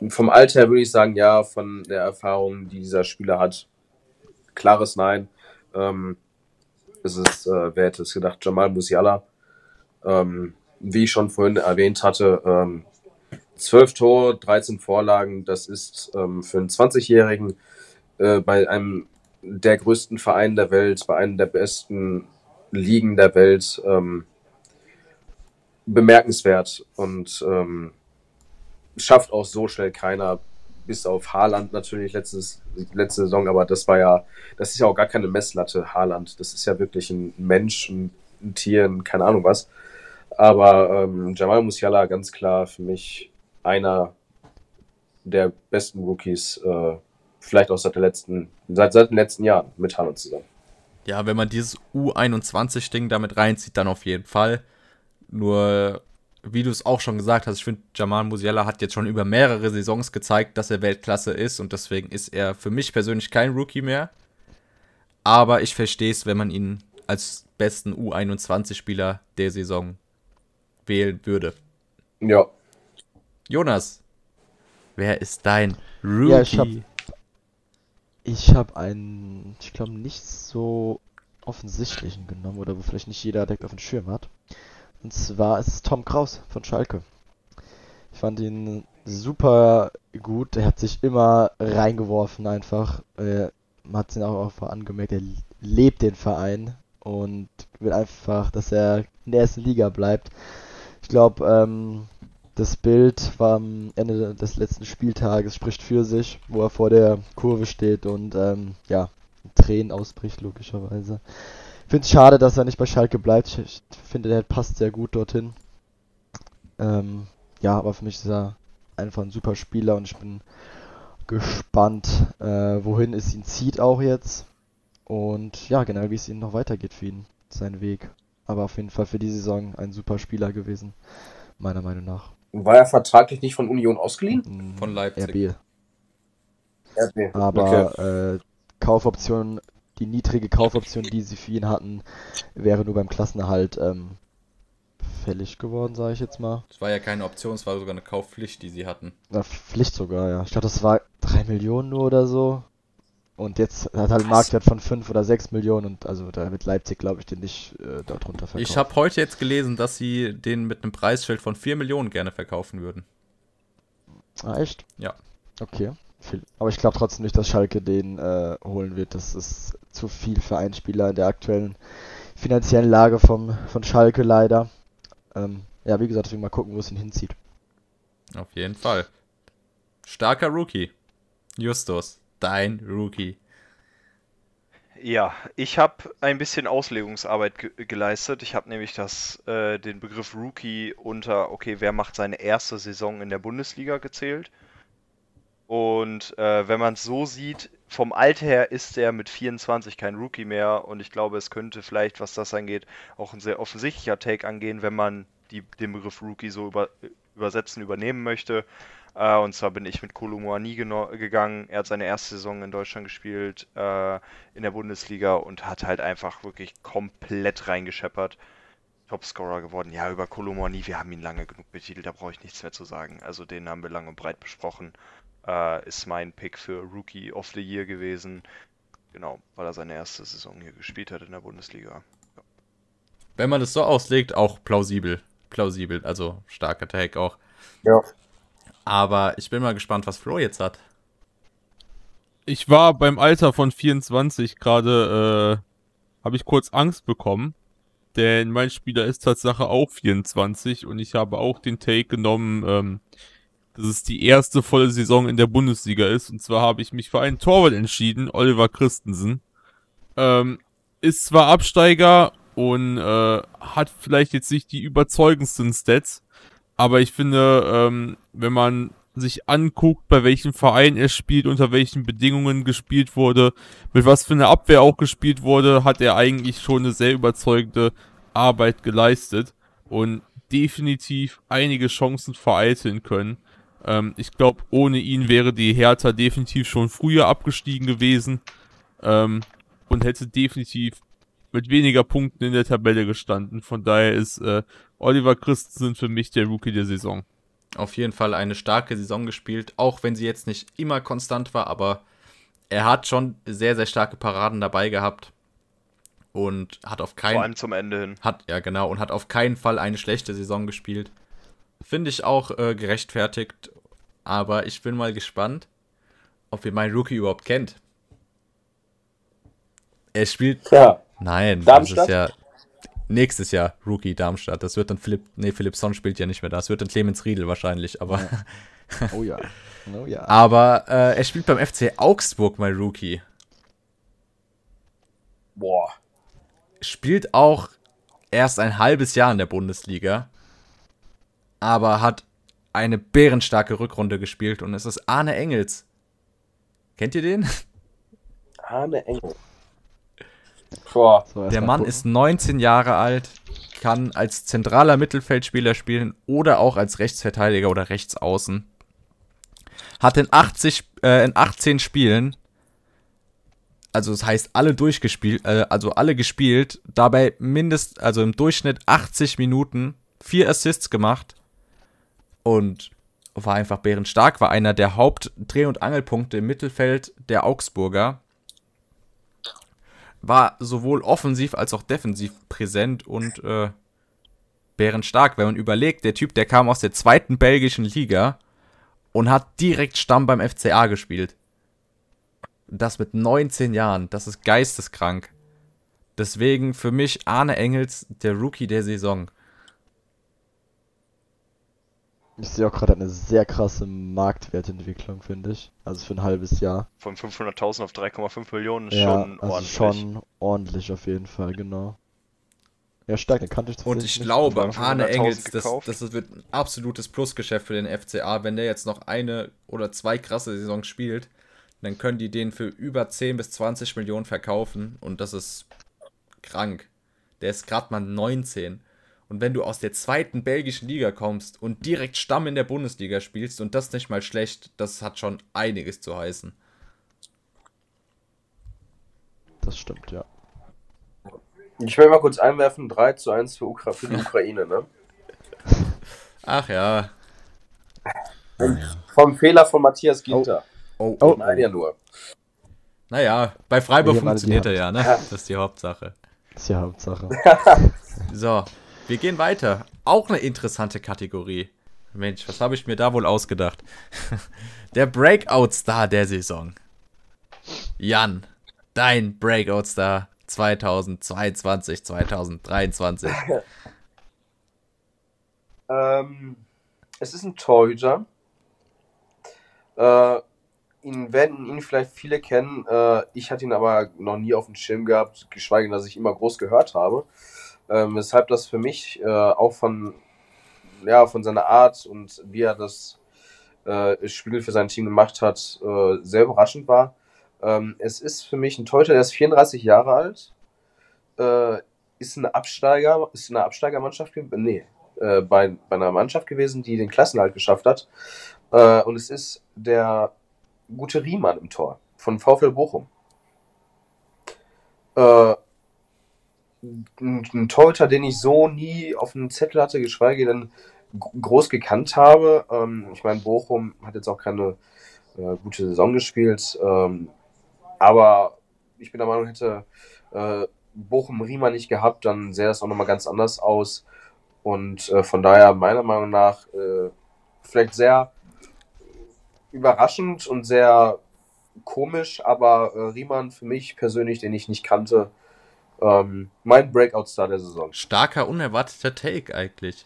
vom Alter würde ich sagen, ja, von der Erfahrung, die dieser Spieler hat, klares Nein. Ähm, es ist, äh, wer hätte es gedacht, Jamal Musiala. Ähm, wie ich schon vorhin erwähnt hatte, ähm, 12 Tore, 13 Vorlagen, das ist ähm, für einen 20-Jährigen äh, bei einem der größten Vereine der Welt, bei einem der besten Ligen der Welt ähm, bemerkenswert und ähm, schafft auch so schnell keiner, bis auf Haaland natürlich letztes, letzte Saison, aber das war ja, das ist ja auch gar keine Messlatte, Haaland. Das ist ja wirklich ein Mensch, ein, ein Tier, ein, keine Ahnung was. Aber ähm, Jamal Musiala ganz klar für mich einer der besten Rookies, äh, vielleicht auch seit, der letzten, seit, seit den letzten Jahren mit Haaland zusammen. Ja, wenn man dieses U21-Ding damit reinzieht, dann auf jeden Fall. Nur, wie du es auch schon gesagt hast, ich finde, Jamal Musiala hat jetzt schon über mehrere Saisons gezeigt, dass er Weltklasse ist und deswegen ist er für mich persönlich kein Rookie mehr. Aber ich verstehe es, wenn man ihn als besten U21-Spieler der Saison wählen würde. Ja. Jonas, wer ist dein Rookie? Ja, ich habe einen, ich glaube, nicht so offensichtlichen genommen oder wo vielleicht nicht jeder direkt auf dem Schirm hat. Und zwar ist es Tom Kraus von Schalke. Ich fand ihn super gut. Er hat sich immer reingeworfen einfach. Man hat ihn auch, auch angemerkt, er lebt den Verein und will einfach, dass er in der ersten Liga bleibt. Ich glaube, ähm, das Bild am Ende des letzten Spieltages, spricht für sich, wo er vor der Kurve steht und ähm, ja, Tränen ausbricht, logischerweise. Ich finde es schade, dass er nicht bei Schalke bleibt. Ich, finde, der passt sehr gut dorthin. Ähm, ja, aber für mich ist er einfach ein super Spieler und ich bin gespannt, äh, wohin es ihn zieht auch jetzt. Und ja, generell, wie es ihm noch weitergeht für ihn, sein Weg. Aber auf jeden Fall für die Saison ein super Spieler gewesen, meiner Meinung nach. War er vertraglich nicht von Union ausgeliehen? Von Leipzig. RB. RB. Aber Okay. äh, Kaufoption, die niedrige Kaufoption, die sie für ihn hatten, wäre nur beim Klassenerhalt ähm, fällig geworden, sage ich jetzt mal. Es war ja keine Option, es war sogar eine Kaufpflicht, die sie hatten. Na, Pflicht sogar, ja. Ich glaube, das war 3 Millionen nur oder so. Und jetzt hat halt? Marktwert von 5 oder 6 Millionen und also da wird Leipzig, glaube ich, den nicht äh, dort runter verkaufen. Ich habe heute jetzt gelesen, dass sie den mit einem Preisschild von 4 Millionen gerne verkaufen würden. Ah, echt? Ja. Okay. Viel. Aber ich glaube trotzdem nicht, dass Schalke den äh, holen wird. Das ist zu viel für einen Spieler in der aktuellen finanziellen Lage vom, von Schalke leider. Ähm, ja, wie gesagt, deswegen mal gucken, wo es ihn hinzieht. Auf jeden Fall. Starker Rookie. Justus, dein Rookie. Ja, ich habe ein bisschen Auslegungsarbeit ge geleistet. Ich habe nämlich das, äh, den Begriff Rookie unter, okay, wer macht seine erste Saison in der Bundesliga gezählt. Und äh, wenn man es so sieht, vom Alter her ist er mit 24 kein Rookie mehr. Und ich glaube, es könnte vielleicht, was das angeht, auch ein sehr offensichtlicher Take angehen, wenn man die, den Begriff Rookie so über, übersetzen, übernehmen möchte. Äh, und zwar bin ich mit Kolomoani gegangen. Er hat seine erste Saison in Deutschland gespielt, äh, in der Bundesliga und hat halt einfach wirklich komplett reingescheppert. Topscorer geworden. Ja, über Kolomoani, wir haben ihn lange genug betitelt, da brauche ich nichts mehr zu sagen. Also den haben wir lang und breit besprochen. Äh, ist mein Pick für Rookie of the Year gewesen. Genau, weil er seine erste Saison hier gespielt hat in der Bundesliga. Wenn man es so auslegt, auch plausibel. Plausibel, also starker Take auch. Ja. Aber ich bin mal gespannt, was Flo jetzt hat. Ich war beim Alter von 24 gerade, äh, habe ich kurz Angst bekommen. Denn mein Spieler ist Tatsache auch 24 und ich habe auch den Take genommen, ähm, dass es die erste volle Saison in der Bundesliga ist. Und zwar habe ich mich für einen Torwart entschieden, Oliver Christensen. Ähm, ist zwar Absteiger und äh, hat vielleicht jetzt nicht die überzeugendsten Stats. Aber ich finde, ähm, wenn man sich anguckt, bei welchem Verein er spielt, unter welchen Bedingungen gespielt wurde, mit was für einer Abwehr auch gespielt wurde, hat er eigentlich schon eine sehr überzeugende Arbeit geleistet und definitiv einige Chancen vereiteln können. Ähm, ich glaube, ohne ihn wäre die Hertha definitiv schon früher abgestiegen gewesen ähm, und hätte definitiv mit weniger Punkten in der Tabelle gestanden. Von daher ist äh, Oliver Christensen für mich der Rookie der Saison auf jeden Fall eine starke Saison gespielt, auch wenn sie jetzt nicht immer konstant war, aber er hat schon sehr, sehr starke Paraden dabei gehabt und hat auf keinen Vor allem zum Ende hin. Hat, ja genau, und hat auf keinen Fall eine schlechte Saison gespielt. Finde ich auch äh, gerechtfertigt, aber ich bin mal gespannt, ob ihr meinen Rookie überhaupt kennt. Er spielt. Ja. Nein, Darmstadt? das ist ja nächstes Jahr Rookie Darmstadt. Das wird dann Philipp, nee, Philipp Son spielt ja nicht mehr da. Das wird dann Clemens Riedel wahrscheinlich, aber. Ja. Oh ja. Oh ja. aber äh, er spielt beim FC Augsburg, mein Rookie. Boah. Spielt auch erst ein halbes Jahr in der Bundesliga, aber hat eine bärenstarke Rückrunde gespielt und es ist Arne Engels. Kennt ihr den? Arne Engels. Boah. So, Der Mann gucken. ist 19 Jahre alt, kann als zentraler Mittelfeldspieler spielen oder auch als Rechtsverteidiger oder Rechtsaußen. Hat in, 80, äh, in 18 Spielen, also das heißt alle durchgespielt, äh, also alle gespielt, dabei mindest, also im Durchschnitt 80 Minuten, vier Assists gemacht und war einfach bärenstark, war einer der Hauptdreh- und Angelpunkte im Mittelfeld der Augsburger war sowohl offensiv als auch defensiv präsent und äh, bärenstark. Wenn man überlegt, der Typ, der kam aus der zweiten belgischen Liga und hat direkt Stamm beim FCA gespielt. Das mit 19 Jahren, das ist geisteskrank. Deswegen für mich Arne Engels der Rookie der Saison. Ich sehe auch gerade eine sehr krasse Marktwertentwicklung, finde ich. Also für ein halbes Jahr. Von 500.000 auf 3,5 Millionen ist ja, schon also ordentlich. schon ordentlich auf jeden Fall, genau. Ja, stark, den kannte ich Und ich nicht. glaube, Arne 500.000 Engels, das, das wird ein absolutes Plusgeschäft für den FCA. Wenn der jetzt noch eine oder zwei krasse Saisons spielt, dann können die den für über 10 bis 20 Millionen verkaufen. Und das ist krank. Der ist gerade mal 19. Und wenn du aus der zweiten belgischen Liga kommst und direkt Stamm in der Bundesliga spielst und das nicht mal schlecht, das hat schon einiges zu heißen. Das stimmt, ja. Ich will mal kurz einwerfen, 3 zu 1 für, Ukra für die Ukraine, ne? Ach ja. Vom Fehler von Matthias Ginter. Oh, Oh. Nein, ja nur. Naja, bei Freiburg die funktioniert er ja, ne? Das ist die Hauptsache. Das ist ja Hauptsache. So, wir gehen weiter. Auch eine interessante Kategorie. Mensch, was habe ich mir da wohl ausgedacht? Der Breakout-Star der Saison. Jan, dein Breakout-Star 2022, 2023. Ähm, es ist ein Torhüter. Äh, ihn werden ihn vielleicht viele kennen. Äh, ich hatte ihn aber noch nie auf dem Schirm gehabt, geschweige denn, dass ich immer groß gehört habe. Ähm, weshalb das für mich äh, auch von, ja, von seiner Art und wie er das äh, Spiel für sein Team gemacht hat, äh, sehr überraschend war. Ähm, es ist für mich ein Torhüter, der ist 34 Jahre alt. Äh, ist eine Absteiger, ist eine Absteigermannschaft gewesen? Nee, äh, bei, bei einer Mannschaft gewesen, die den Klassenhalt geschafft hat. Äh, und es ist der gute Riemann im Tor von VfL Bochum. Äh, ein, ein Torhüter, den ich so nie auf dem Zettel hatte, geschweige denn gro- groß gekannt habe. Ähm, ich meine, Bochum hat jetzt auch keine äh, gute Saison gespielt. Ähm, aber ich bin der Meinung, hätte äh, Bochum Riemann nicht gehabt, dann sähe das auch nochmal ganz anders aus. Und äh, von daher, meiner Meinung nach, äh, vielleicht sehr überraschend und sehr komisch, aber äh, Riemann für mich persönlich, den ich nicht kannte, ähm, mein Breakout-Star der Saison. Starker, unerwarteter Take eigentlich.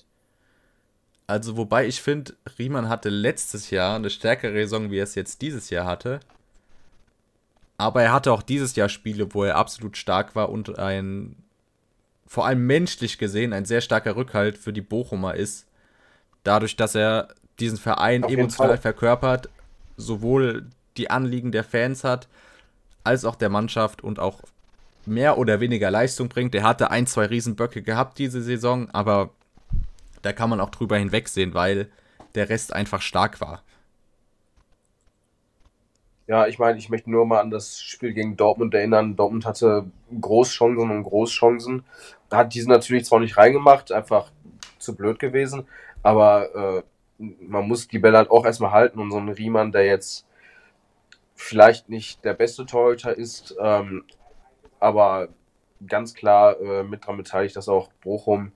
Also, wobei ich finde, Riemann hatte letztes Jahr eine stärkere Saison, wie er es jetzt dieses Jahr hatte. Aber er hatte auch dieses Jahr Spiele, wo er absolut stark war und ein vor allem menschlich gesehen ein sehr starker Rückhalt für die Bochumer ist. Dadurch, dass er diesen Verein emotional Fall. verkörpert, sowohl die Anliegen der Fans hat, als auch der Mannschaft und auch mehr oder weniger Leistung bringt. Er hatte ein, zwei Riesenböcke gehabt diese Saison, aber da kann man auch drüber hinwegsehen, weil der Rest einfach stark war. Ja, ich meine, ich möchte nur mal an das Spiel gegen Dortmund erinnern. Dortmund hatte Großchancen und Großchancen. Hat diese natürlich zwar nicht reingemacht, einfach zu blöd gewesen, aber äh, man muss die Bälle halt auch erstmal halten und so ein Riemann, der jetzt vielleicht nicht der beste Torhüter ist, ähm, aber ganz klar äh, mit dran beteiligt, dass auch Bochum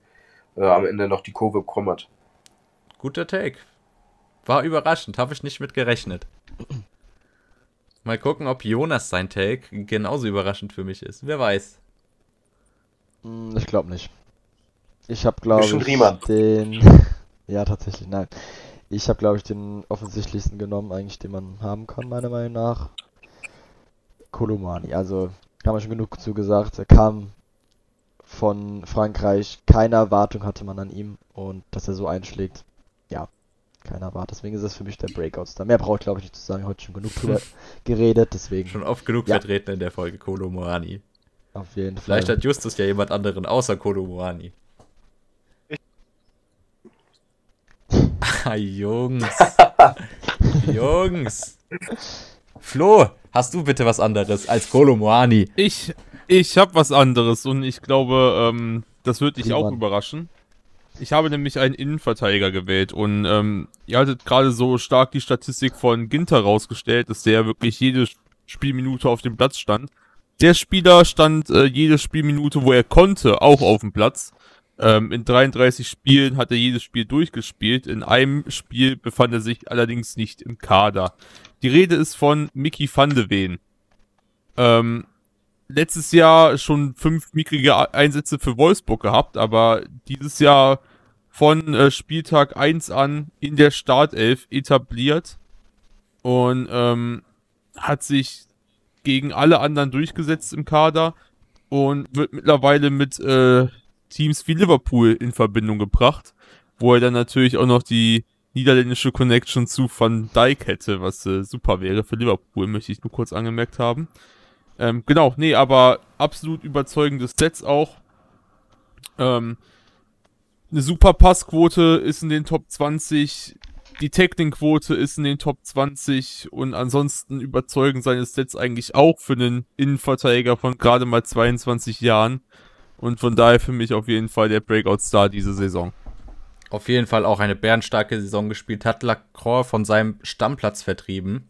äh, am Ende noch die Kurve bekommen hat. Guter Take. War überraschend, habe ich nicht mit gerechnet. Mal gucken, ob Jonas sein Take genauso überraschend für mich ist. Wer weiß. Hm, Ich glaube nicht. Ich habe, glaube ich, Riemann. den. ja, tatsächlich, nein. Ich habe, glaube ich, den offensichtlichsten genommen, eigentlich, den man haben kann, meiner Meinung nach. Kolomani. Also, haben wir schon genug zu gesagt. Er kam von Frankreich. Keine Erwartung hatte man an ihm. Und dass er so einschlägt, ja, keine Erwartung. Deswegen ist es für mich der Breakout-Star. Mehr brauche ich, glaube ich, nicht zu sagen. Heute schon genug drüber geredet. Deswegen, Schon oft genug Ja. vertreten in der Folge Kolo Moani. auf jeden Fall. Vielleicht hat Justus ja jemand anderen außer Kolo Moani. Ah, Jungs. Jungs. Flo, hast du bitte was anderes als Kolo Moani? Ich, ich habe was anderes und ich glaube, ähm, das wird dich auch überraschen. Ich habe nämlich einen Innenverteidiger gewählt und ähm, ihr hattet gerade so stark die Statistik von Ginter rausgestellt, dass der wirklich jede Spielminute auf dem Platz stand. Der Spieler stand äh, jede Spielminute, wo er konnte, auch auf dem Platz. Ähm, in 33 Spielen hat er jedes Spiel durchgespielt. In einem Spiel befand er sich allerdings nicht im Kader. Die Rede ist von Mickey van de Ven. Ähm, letztes Jahr schon fünf mickrige Einsätze für Wolfsburg gehabt, aber dieses Jahr von äh, Spieltag 1 an in der Startelf etabliert und ähm, hat sich gegen alle anderen durchgesetzt im Kader und wird mittlerweile mit äh, Teams wie Liverpool in Verbindung gebracht, wo er dann natürlich auch noch die niederländische Connection zu Van Dijk hätte, was äh, super wäre für Liverpool, möchte ich nur kurz angemerkt haben. Ähm, genau, nee, aber absolut überzeugendes Sets auch. Ähm, eine super Passquote ist in den Top 20, die Tackling-Quote ist in den Top 20 und ansonsten überzeugen seine Sets eigentlich auch für einen Innenverteidiger von gerade mal 22 Jahren. Und von daher für mich auf jeden Fall der Breakout-Star diese Saison. Auf jeden Fall auch eine bärenstarke Saison gespielt, hat Lacroix von seinem Stammplatz vertrieben.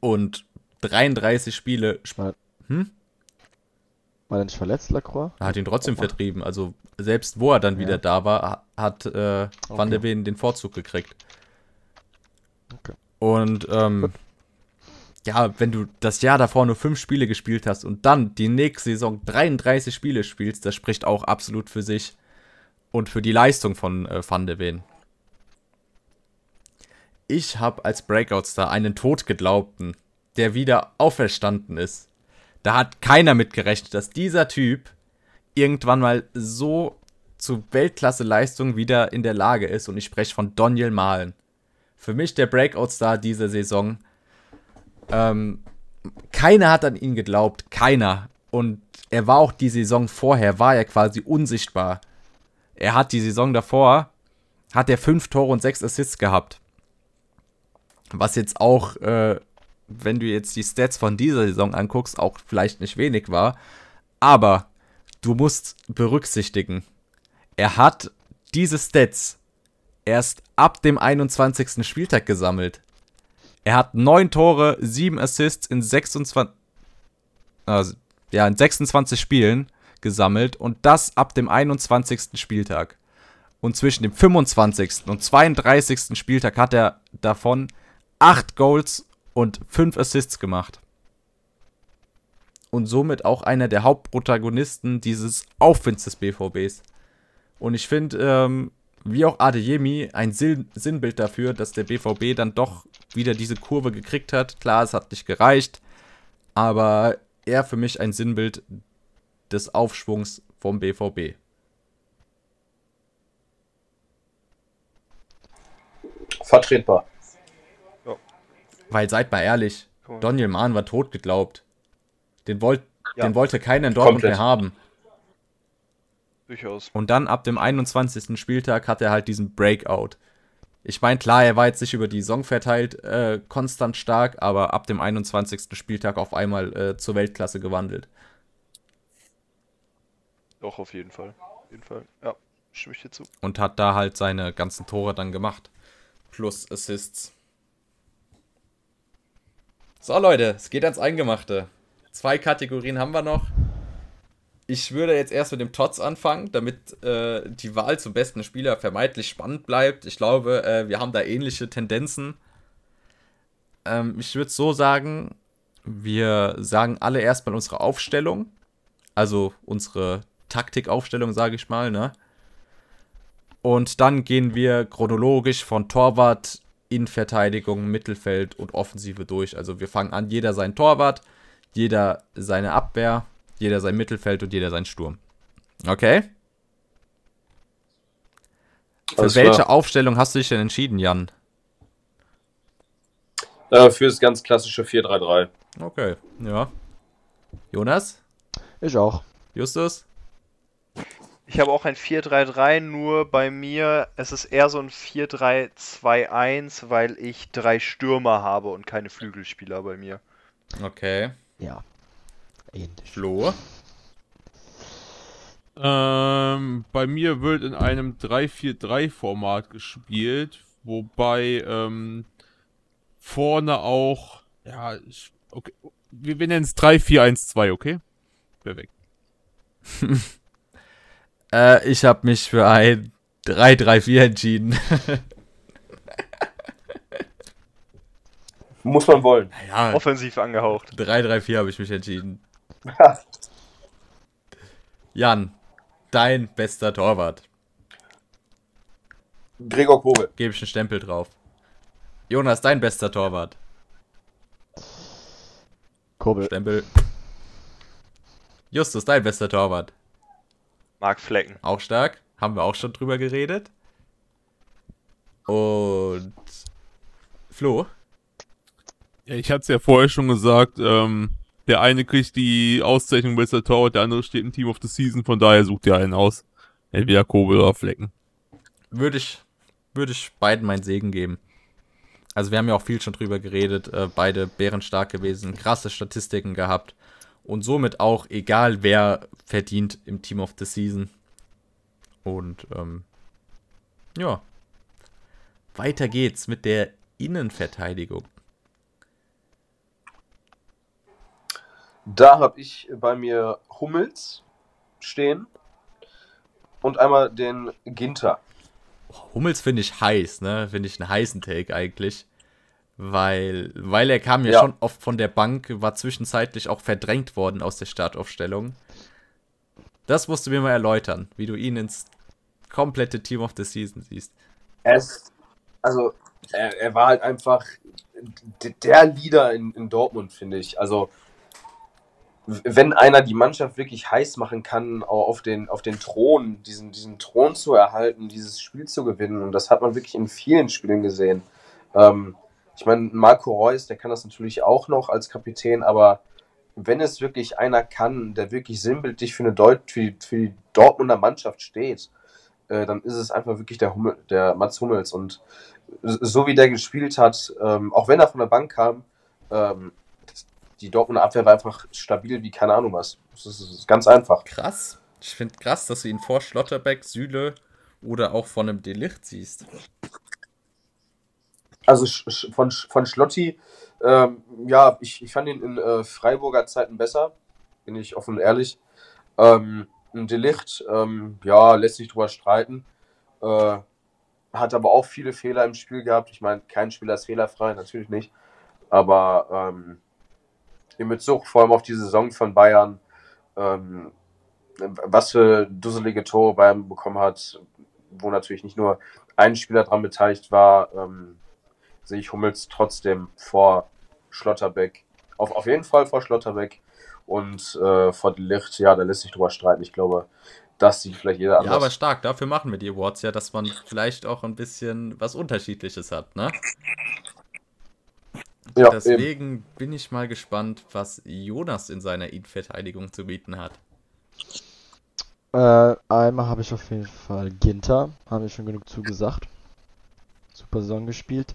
Und 33 Spiele sp War, Hm? war der nicht verletzt, Lacroix? Er hat ihn trotzdem vertrieben. Also selbst wo er dann Ja. wieder da war, hat äh, Van der Okay. Ven den Vorzug gekriegt. Okay. Und ähm, ja, wenn du das Jahr davor nur fünf Spiele gespielt hast und dann die nächste Saison 33 Spiele spielst, das spricht auch absolut für sich und für die Leistung von äh, Van de Ven. Ich habe als Breakout-Star einen Todgeglaubten, der wieder auferstanden ist. Da hat keiner mitgerechnet, dass dieser Typ irgendwann mal so zu Weltklasse-Leistung wieder in der Lage ist. Und ich spreche von Daniel Mahlen. Für mich der Breakout-Star dieser Saison. Ähm, keiner hat an ihn geglaubt, keiner. Und er war auch die Saison vorher, war er quasi unsichtbar. Er hat die Saison davor, hat er fünf Tore und sechs Assists gehabt. Was jetzt auch, äh, wenn du jetzt die Stats von dieser Saison anguckst, auch vielleicht nicht wenig war. Aber du musst berücksichtigen, er hat diese Stats erst ab dem 21. Spieltag gesammelt. Er hat 9 Tore, 7 Assists in 26, also, ja, in 26 Spielen gesammelt und das ab dem 21. Spieltag. Und zwischen dem 25. und 32. Spieltag hat er davon 8 Goals und 5 Assists gemacht. Und somit auch einer der Hauptprotagonisten dieses Aufwinds des BVBs. Und ich finde, ähm, wie auch Adeyemi, ein Sil- Sinnbild dafür, dass der BVB dann doch wieder diese Kurve gekriegt hat. Klar, es hat nicht gereicht, aber er für mich ein Sinnbild des Aufschwungs vom BVB. Vertretbar. Weil seid mal ehrlich, mal. Daniel Mahn war tot geglaubt. Den, wollt, Ja. den wollte keiner in Dortmund Komplett. mehr haben. Durchaus. Und dann ab dem 21. Spieltag hat er halt diesen Breakout. Ich meine, klar, er war jetzt nicht über die Saison verteilt äh, konstant stark, aber ab dem 21. Spieltag auf einmal äh, zur Weltklasse gewandelt. Doch, auf jeden Fall. Auf jeden Fall. Ja, stimme ich dir zu. Und hat da halt seine ganzen Tore dann gemacht. Plus Assists. So, Leute, es geht ans Eingemachte. Zwei Kategorien haben wir noch. Ich würde jetzt erst mit dem Tots anfangen, damit äh, die Wahl zum besten Spieler vermeintlich spannend bleibt. Ich glaube, äh, wir haben da ähnliche Tendenzen. Ähm, ich würde so sagen, wir sagen alle erstmal unsere Aufstellung. Also unsere Taktikaufstellung, sage ich mal, ne? Und dann gehen wir chronologisch von Torwart, Innenverteidigung, Mittelfeld und Offensive durch. Also wir fangen an, jeder sein Torwart, jeder seine Abwehr, jeder sein Mittelfeld und jeder sein Sturm. Okay? Für welche klar. Aufstellung hast du dich denn entschieden, Jan? Äh, für das ganz klassische 4-3-3. Okay, ja. Jonas? Ich auch. Justus? Ich habe auch ein 4-3-3, nur bei mir, es ist eher so ein 4-3-2-1, weil ich drei Stürmer habe und keine Flügelspieler bei mir. Okay. Ja. Ähnlich. Flo? Ähm, bei mir wird in einem 3-4-3-Format gespielt, wobei ähm, vorne auch, ja, ich, okay, wir, wir nennen es 3-4-1-2, okay? Perfekt. Äh, ich habe mich für ein 3-3-4 entschieden. Muss man wollen. ja, Offensiv angehaucht. 3-3-4 habe ich mich entschieden. Jan, dein bester Torwart. Gregor Kobel. Gebe ich einen Stempel drauf. Jonas, dein bester Torwart. Kobel. Stempel. Justus, dein bester Torwart. Mark Flecken. Auch stark. Haben wir auch schon drüber geredet. Und Flo. Ja, ich hatte es ja vorher schon gesagt, ähm, der eine kriegt die Auszeichnung bester Torwart, der andere steht im Team of the Season, von daher sucht ihr einen aus. Entweder Kobel oder Flecken. würde ich, würde ich beiden meinen Segen geben. Also wir haben ja auch viel schon drüber geredet, äh, beide bärenstark gewesen, krasse Statistiken gehabt und somit auch egal wer verdient im Team of the Season. Und ähm, ja, weiter geht's mit der Innenverteidigung. Da habe ich bei mir Hummels stehen und einmal den Ginter. Hummels finde ich heiß, ne? Finde ich einen heißen Take eigentlich. Weil, weil er kam ja, Ja. schon oft von der Bank, war zwischenzeitlich auch verdrängt worden aus der Startaufstellung. Das musst du mir mal erläutern, wie du ihn ins komplette Team of the Season siehst. Er ist, also, er, er war halt einfach der Leader in, in Dortmund, finde ich. Also, wenn einer die Mannschaft wirklich heiß machen kann, auf den, auf den Thron, diesen, diesen Thron zu erhalten, dieses Spiel zu gewinnen, und das hat man wirklich in vielen Spielen gesehen. Ähm, ich meine, Marco Reus, der kann das natürlich auch noch als Kapitän, aber wenn es wirklich einer kann, der wirklich sinnbildlich für, eine Deut für, die, für die Dortmunder Mannschaft steht, äh, dann ist es einfach wirklich der, Hummel, der Mats Hummels. Und so wie der gespielt hat, ähm, auch wenn er von der Bank kam, ähm, die Dortmunder Abwehr war einfach stabil wie keine Ahnung was. Das ist, das ist ganz einfach. Krass. Ich finde krass, dass du ihn vor Schlotterbeck, Süle oder auch von einem Delicht siehst. Also von, von Schlotti, ähm, ja, ich, ich fand ihn in äh, Freiburger Zeiten besser, bin ich offen und ehrlich. Ähm, ein Delicht, ähm, ja, lässt sich drüber streiten. Äh, hat aber auch viele Fehler im Spiel gehabt. Ich meine, kein Spieler ist fehlerfrei, natürlich nicht. Aber ähm, in Bezug vor allem auf die Saison von Bayern, ähm, was für dusselige Tore Bayern bekommen hat, wo natürlich nicht nur ein Spieler dran beteiligt war, ähm, sehe ich Hummels trotzdem vor Schlotterbeck. Auf, auf jeden Fall vor Schlotterbeck. Und äh, vor Licht, ja, da lässt sich drüber streiten. Ich glaube, das sieht vielleicht jeder anders. Ja, aber stark, dafür machen wir die Awards ja, dass man vielleicht auch ein bisschen was Unterschiedliches hat, ne? Ja, eben. Deswegen bin ich mal gespannt, was Jonas in seiner Innenverteidigung zu bieten hat. Äh, einmal habe ich auf jeden Fall Ginter, haben wir schon genug zugesagt. Super Saison gespielt.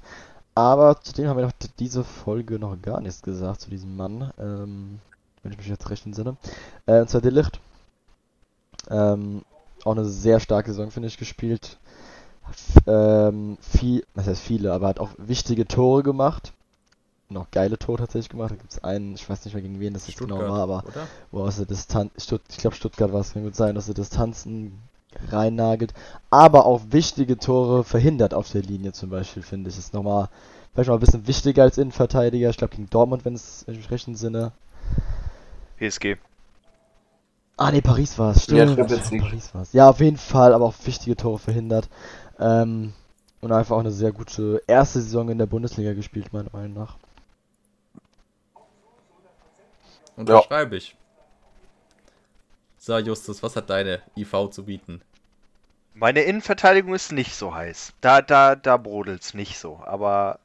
Aber zudem haben wir noch diese Folge noch gar nichts gesagt zu diesem Mann. Ähm, wenn ich mich jetzt recht entsinne. Äh, und zwar Delicht. Ähm, auch eine sehr starke Saison, finde ich, gespielt. F ähm, viel, was heißt viele, aber hat auch wichtige Tore gemacht. Auch geile Tore tatsächlich gemacht. Da gibt es einen, ich weiß nicht mehr gegen wen das jetzt genau war, aber oder? wo er aus der Distanz, Stutt ich glaube Stuttgart war es, kann gut sein, aus der Distanzen reinnagelt, aber auch wichtige Tore verhindert auf der Linie zum Beispiel, finde ich. Ist nochmal, vielleicht mal ein bisschen wichtiger als Innenverteidiger. Ich glaube gegen Dortmund, wenn es wenn ich mich recht entsinne. PSG. Ah ne, Paris war es, Ja, stimmt. League. Paris war's. Ja, auf jeden Fall, aber auch wichtige Tore verhindert. Ähm, und einfach auch eine sehr gute erste Saison in der Bundesliga gespielt, meiner Meinung nach. Unterschreibe ich. So, Justus, was hat deine IV zu bieten? Meine Innenverteidigung ist nicht so heiß. Da, da, da brodelt's nicht so. Aber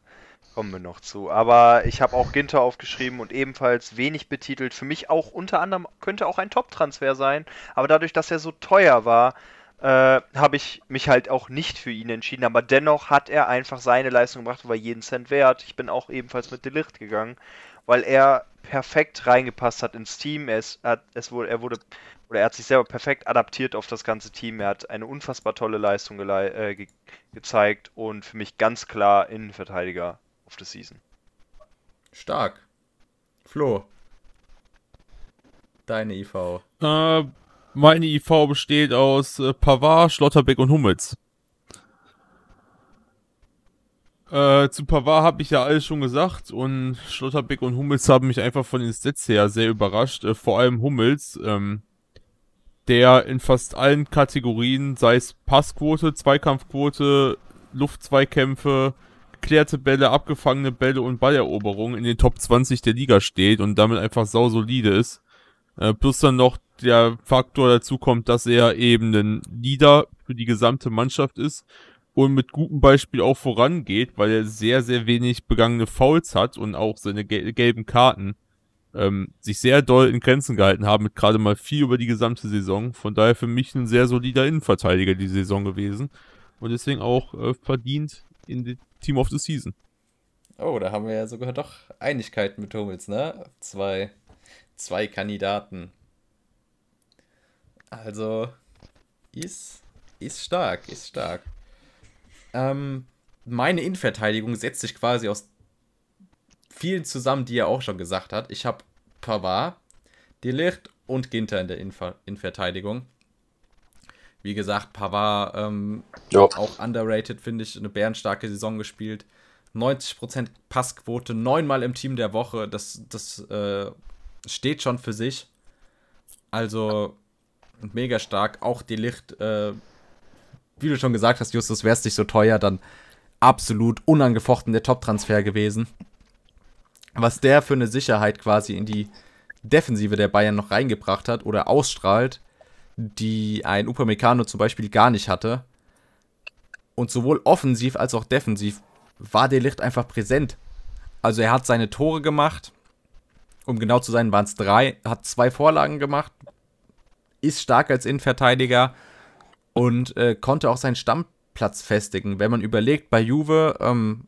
kommen wir noch zu. Aber ich habe auch Ginter aufgeschrieben und ebenfalls wenig betitelt. Für mich auch unter anderem könnte auch ein Top-Transfer sein. Aber dadurch, dass er so teuer war, äh, habe ich mich halt auch nicht für ihn entschieden. Aber dennoch hat er einfach seine Leistung gebracht und war jeden Cent wert. Ich bin auch ebenfalls mit Delicht gegangen, weil er perfekt reingepasst hat ins Team. Er, ist, hat, es wurde, er wurde oder er hat sich selber perfekt adaptiert auf das ganze Team. Er hat eine unfassbar tolle Leistung äh, ge gezeigt und für mich ganz klar Innenverteidiger auf der Season. Stark. Flo. Deine IV. Äh, meine IV besteht aus äh, Pavard, Schlotterbeck und Hummels. Äh, zu Pavard habe ich ja alles schon gesagt und Schlotterbeck und Hummels haben mich einfach von den Stats her sehr überrascht. Äh, vor allem Hummels, ähm, der in fast allen Kategorien, sei es Passquote, Zweikampfquote, Luftzweikämpfe, geklärte Bälle, abgefangene Bälle und Balleroberung in den Top 20 der Liga steht und damit einfach sausolide ist. Äh, plus dann noch der Faktor dazu kommt, dass er eben ein Leader für die gesamte Mannschaft ist und mit gutem Beispiel auch vorangeht, weil er sehr, sehr wenig begangene Fouls hat und auch seine gel gelben Karten ähm, sich sehr doll in Grenzen gehalten haben, mit gerade mal vier über die gesamte Saison. Von daher für mich ein sehr solider Innenverteidiger die Saison gewesen und deswegen auch äh, verdient in die Team of the Season. Oh, da haben wir ja sogar doch Einigkeit mit Hummels, ne? Zwei, zwei Kandidaten. Also, ist, ist stark, ist stark. Ähm, meine Innenverteidigung setzt sich quasi aus vielen zusammen, die er auch schon gesagt hat. Ich habe Pavard, Delicht und Ginter in der Innenverteidigung. Wie gesagt, Pavard ähm, auch underrated, finde ich, eine bärenstarke Saison gespielt. 90% Passquote, neunmal im Team der Woche, das, das äh, steht schon für sich. Also mega stark. Auch Delicht, äh, wie du schon gesagt hast, Justus, wäre es nicht so teuer, dann absolut unangefochten der Top-Transfer gewesen. Was der für eine Sicherheit quasi in die Defensive der Bayern noch reingebracht hat oder ausstrahlt, die ein Upamecano zum Beispiel gar nicht hatte. Und sowohl offensiv als auch defensiv war der Licht einfach präsent. Also er hat seine Tore gemacht. Um genau zu sein, waren es drei. Hat zwei Vorlagen gemacht. Ist stark als Innenverteidiger. Und äh, konnte auch seinen Stammplatz festigen. Wenn man überlegt, bei Juve ähm,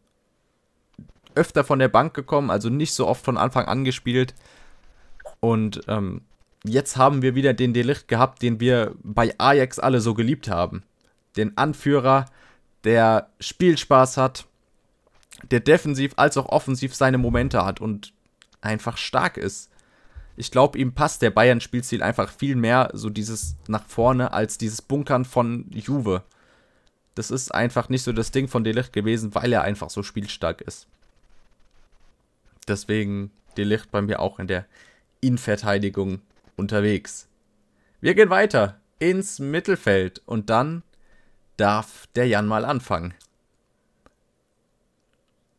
öfter von der Bank gekommen, also nicht so oft von Anfang an gespielt. Und ähm, jetzt haben wir wieder den Delicht gehabt, den wir bei Ajax alle so geliebt haben. Den Anführer, der Spielspaß hat, der defensiv als auch offensiv seine Momente hat und einfach stark ist. Ich glaube, ihm passt der Bayern-Spielstil einfach viel mehr so dieses nach vorne als dieses Bunkern von Juve. Das ist einfach nicht so das Ding von Delicht gewesen, weil er einfach so spielstark ist. Deswegen Delicht bei mir auch in der Innenverteidigung unterwegs. Wir gehen weiter ins Mittelfeld und dann darf der Jan mal anfangen.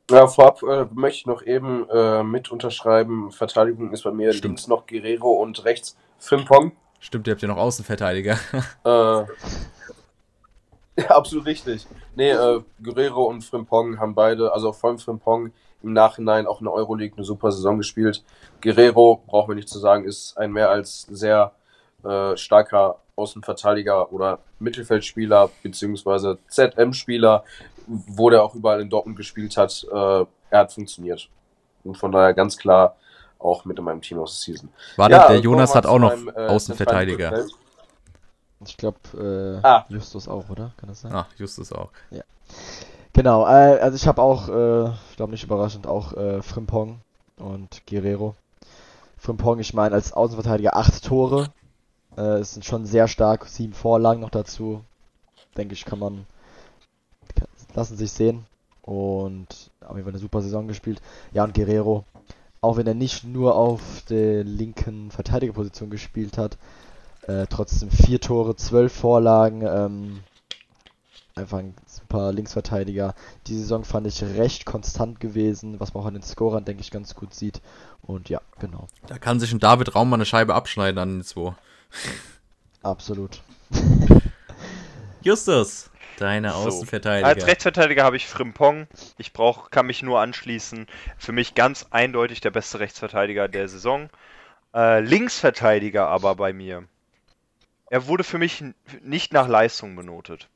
Ja, vorab äh, möchte ich noch eben äh, mit unterschreiben. Verteidigung ist bei mir Stimmt. links noch Guerrero und rechts Frimpong. Stimmt, ihr habt ja noch Außenverteidiger. Äh, ja, absolut richtig. Nee, äh, Guerrero und Frimpong haben beide, also vor allem Frimpong im Nachhinein auch in der Euroleague eine super Saison gespielt. Guerrero, brauchen wir nicht zu sagen, ist ein mehr als sehr äh, starker Außenverteidiger oder Mittelfeldspieler beziehungsweise ZM-Spieler, wo der auch überall in Dortmund gespielt hat. Äh, er hat funktioniert. Und von daher ganz klar auch mit in meinem Team aus der Season. War Ja, der, der wir Jonas hat auch noch meinem, äh, Außenverteidiger. Ich glaube, äh, Ah. Justus auch, oder? Kann das sein? Ah, Justus auch. Genau, äh, also ich habe auch, äh, ich glaube nicht überraschend, auch äh, Frimpong und Guerrero. Frimpong, ich meine, als Außenverteidiger acht Tore. Äh, es sind schon sehr stark, sieben Vorlagen noch dazu. Denke ich, kann man, lassen sich sehen. Und auf jeden Fall eine super Saison gespielt. Ja, und Guerrero, auch wenn er nicht nur auf der linken Verteidigerposition gespielt hat, äh, trotzdem vier Tore, zwölf Vorlagen, ähm, einfach ein super Linksverteidiger. Die Saison fand ich recht konstant gewesen, was man auch an den Scorern, denke ich, ganz gut sieht. Und ja, genau, Da kann sich ein David Raum mal eine Scheibe abschneiden an den zwei. absolut. Justus, deine So. Außenverteidiger. Als Rechtsverteidiger habe ich Frimpong. Ich brauch, kann mich nur anschließen. Für mich ganz eindeutig der beste Rechtsverteidiger der Saison. Äh, Linksverteidiger aber bei mir. Er wurde für mich nicht nach Leistung benotet.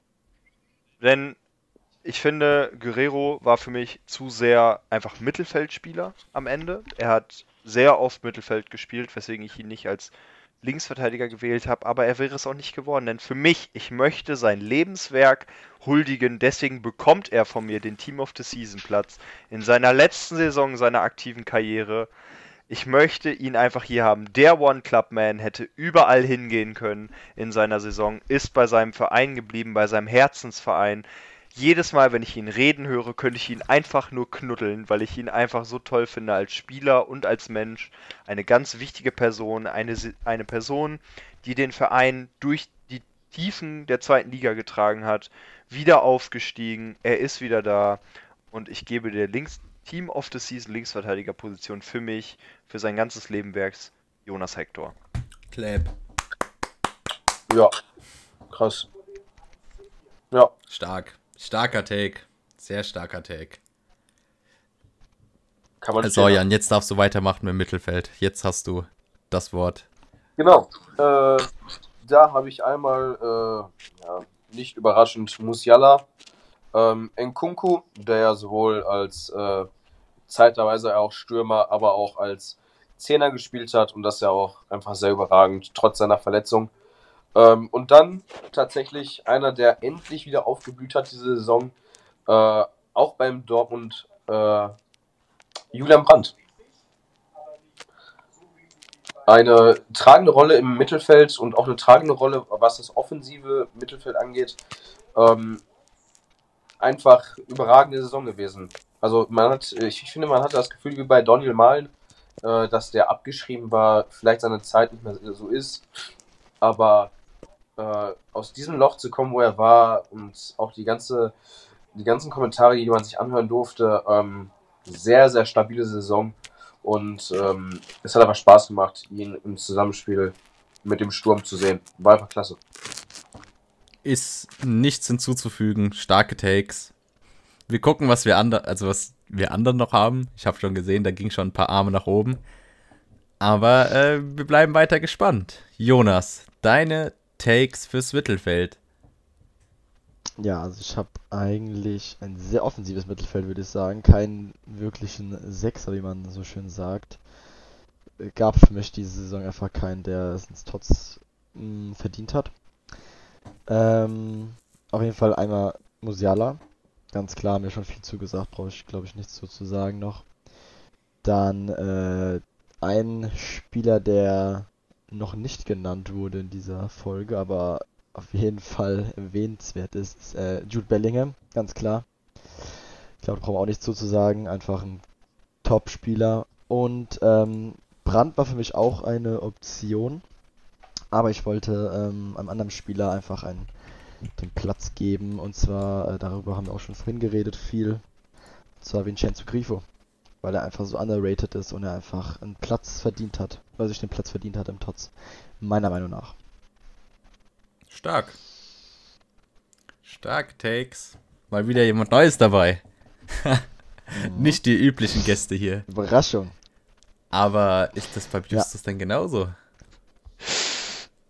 Denn ich finde, Guerrero war für mich zu sehr einfach Mittelfeldspieler am Ende. Er hat sehr oft Mittelfeld gespielt, weswegen ich ihn nicht als Linksverteidiger gewählt habe, aber er wäre es auch nicht geworden, denn für mich, ich möchte sein Lebenswerk huldigen, deswegen bekommt er von mir den Team of the Season Platz in seiner letzten Saison seiner aktiven Karriere. Ich möchte ihn einfach hier haben. Der One Club Man hätte überall hingehen können in seiner Saison, ist bei seinem Verein geblieben, bei seinem Herzensverein. Jedes Mal, wenn ich ihn reden höre, könnte ich ihn einfach nur knuddeln, weil ich ihn einfach so toll finde als Spieler und als Mensch. Eine ganz wichtige Person, eine, eine Person, die den Verein durch die Tiefen der zweiten Liga getragen hat, wieder aufgestiegen, er ist wieder da und ich gebe der Links Team of the Season Linksverteidigerposition für mich, für sein ganzes Lebenwerks, Jonas Hector. Clap. Ja, krass. Ja, Stark. Starker Take. Sehr starker Take. kann man So, stehen Jan, jetzt darfst du weitermachen im Mittelfeld. Jetzt hast du das Wort. Genau. Äh, da habe ich einmal, äh, ja, nicht überraschend, Musiala, ähm, Nkunku, der ja sowohl als äh, zeitweise auch Stürmer, aber auch als Zehner gespielt hat und das ja auch einfach sehr überragend, trotz seiner Verletzung. Ähm, und dann tatsächlich einer, der endlich wieder aufgeblüht hat diese Saison, äh, auch beim Dortmund, äh, Julian Brandt eine tragende Rolle im Mittelfeld und auch eine tragende Rolle, was das offensive Mittelfeld angeht. Ähm, einfach überragende Saison gewesen. Also man hat, ich finde, man hatte das Gefühl wie bei Daniel Mahlen, äh, dass der abgeschrieben war, vielleicht seine Zeit nicht mehr so ist. Aber äh, aus diesem Loch zu kommen, wo er war und auch die ganze, die ganzen Kommentare, die man sich anhören durfte, ähm, sehr, sehr stabile Saison. Und ähm, es hat einfach Spaß gemacht, ihn im Zusammenspiel mit dem Sturm zu sehen. War einfach klasse. Ist nichts hinzuzufügen. Starke Takes. Wir gucken, was wir anderen, also was wir anderen noch haben. Ich habe schon gesehen, da ging schon ein paar Arme nach oben. Aber äh, wir bleiben weiter gespannt. Jonas, deine Takes fürs Mittelfeld. Ja, also ich habe eigentlich ein sehr offensives Mittelfeld, würde ich sagen. Keinen wirklichen Sechser, wie man so schön sagt. Gab für mich diese Saison einfach keinen, der es ins Tots mh, verdient hat. Ähm, auf jeden Fall einmal Musiala. Ganz klar, mir schon viel zugesagt, brauche ich glaube ich nichts so zu sagen noch. Dann äh, ein Spieler, der noch nicht genannt wurde in dieser Folge, aber auf jeden Fall erwähnenswert ist, ist äh, Jude Bellingham, ganz klar. Ich glaube, da brauchen wir auch nichts zu, sagen. Einfach ein Top-Spieler. Und ähm, Brandt war für mich auch eine Option. Aber ich wollte ähm, einem anderen Spieler einfach einen, den Platz geben. Und zwar, äh, darüber haben wir auch schon vorhin geredet, viel. zwar Vincenzo Grifo. Weil er einfach so underrated ist und er einfach einen Platz verdient hat. Weil er sich den Platz verdient hat im Tots. Meiner Meinung nach. Stark. Stark Takes. Mal wieder jemand Neues dabei. Nicht die üblichen Gäste hier. Überraschung. Aber ist das bei Justus denn genauso?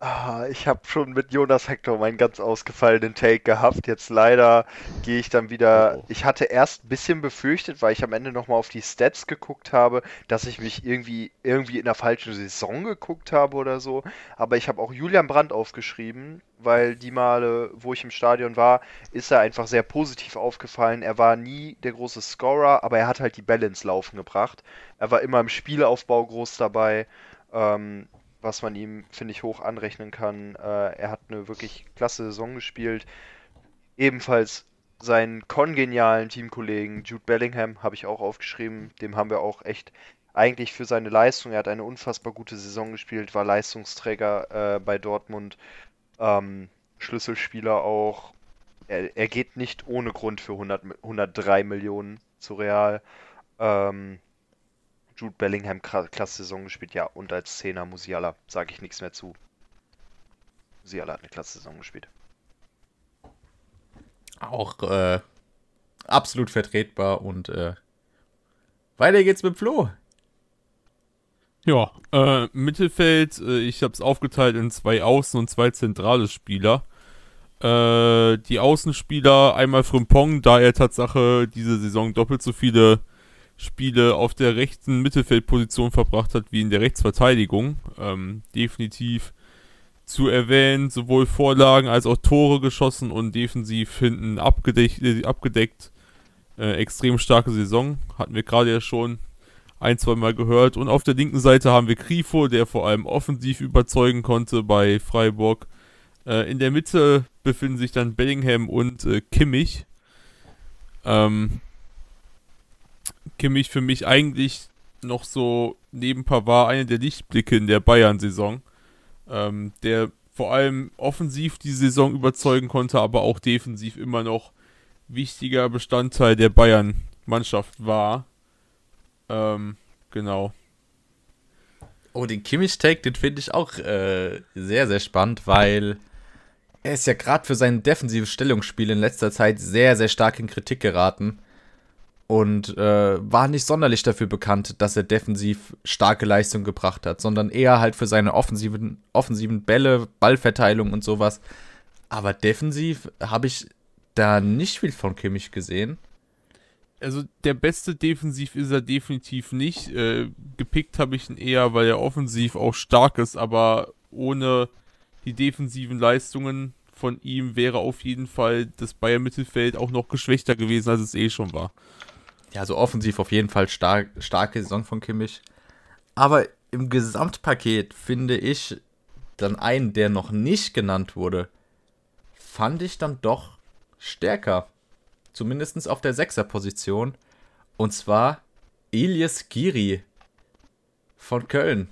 Ah, ich habe schon mit Jonas Hector meinen ganz ausgefallenen Take gehabt. Jetzt leider gehe ich dann wieder. Oh. Ich hatte erst ein bisschen befürchtet, weil ich am Ende nochmal auf die Stats geguckt habe, dass ich mich irgendwie, irgendwie in der falschen Saison geguckt habe oder so. Aber ich habe auch Julian Brandt aufgeschrieben, weil die Male, wo ich im Stadion war, ist er einfach sehr positiv aufgefallen. Er war nie der große Scorer, aber er hat halt die Balance laufen gebracht. Er war immer im Spielaufbau groß dabei. Ähm, was man ihm, finde ich, hoch anrechnen kann. Äh, er hat eine wirklich klasse Saison gespielt. Ebenfalls seinen kongenialen Teamkollegen Jude Bellingham habe ich auch aufgeschrieben. Dem haben wir auch echt eigentlich für seine Leistung, er hat eine unfassbar gute Saison gespielt, war Leistungsträger äh, bei Dortmund, ähm, Schlüsselspieler auch. Er, er geht nicht ohne Grund für 100, Mi- 103 Millionen zu Real. Ähm, Jude Bellingham klasse Saison gespielt, ja, und als Zehner Musiala sage ich nichts mehr zu. Musiala hat eine klasse Saison gespielt. Auch äh, absolut vertretbar und äh, weiter geht's mit Flo. Ja, äh, Mittelfeld, äh, ich habe es aufgeteilt in zwei Außen- und zwei zentrale Spieler. Äh, die Außenspieler, einmal Frimpong, da er Tatsache diese Saison doppelt so viele Spiele auf der rechten Mittelfeldposition verbracht hat wie in der Rechtsverteidigung. Ähm, definitiv zu erwähnen, sowohl Vorlagen als auch Tore geschossen und defensiv hinten abgedeckt. Äh, abgedeckt. Äh, extrem starke Saison, hatten wir gerade ja schon ein, zwei Mal gehört. Und auf der linken Seite haben wir Grifo, der vor allem offensiv überzeugen konnte bei Freiburg. Äh, in der Mitte befinden sich dann Bellingham und äh, Kimmich. Ähm, Kimmich für mich eigentlich noch so neben Pavard einer der Lichtblicke in der Bayern-Saison. Ähm, der vor allem offensiv die Saison überzeugen konnte, aber auch defensiv immer noch wichtiger Bestandteil der Bayern-Mannschaft war. Ähm, genau. Oh, den Kimmich-Take, den finde ich auch äh, sehr, sehr spannend, weil er ist ja gerade für sein defensives Stellungsspiel in letzter Zeit sehr, sehr stark in Kritik geraten. Und äh, war nicht sonderlich dafür bekannt, dass er defensiv starke Leistung gebracht hat, sondern eher halt für seine offensiven, offensiven Bälle, Ballverteilung und sowas. Aber defensiv habe ich da nicht viel von Kimmich gesehen. Also der beste defensiv ist er definitiv nicht. Äh, gepickt habe ich ihn eher, weil er offensiv auch stark ist, aber ohne die defensiven Leistungen von ihm wäre auf jeden Fall das Bayern Mittelfeld auch noch geschwächter gewesen, als es eh schon war. Ja, also offensiv auf jeden Fall stark, starke Saison von Kimmich. Aber im Gesamtpaket finde ich dann einen, der noch nicht genannt wurde, fand ich dann doch stärker. Zumindest auf der Sechserposition. Und zwar Elias Giri von Köln.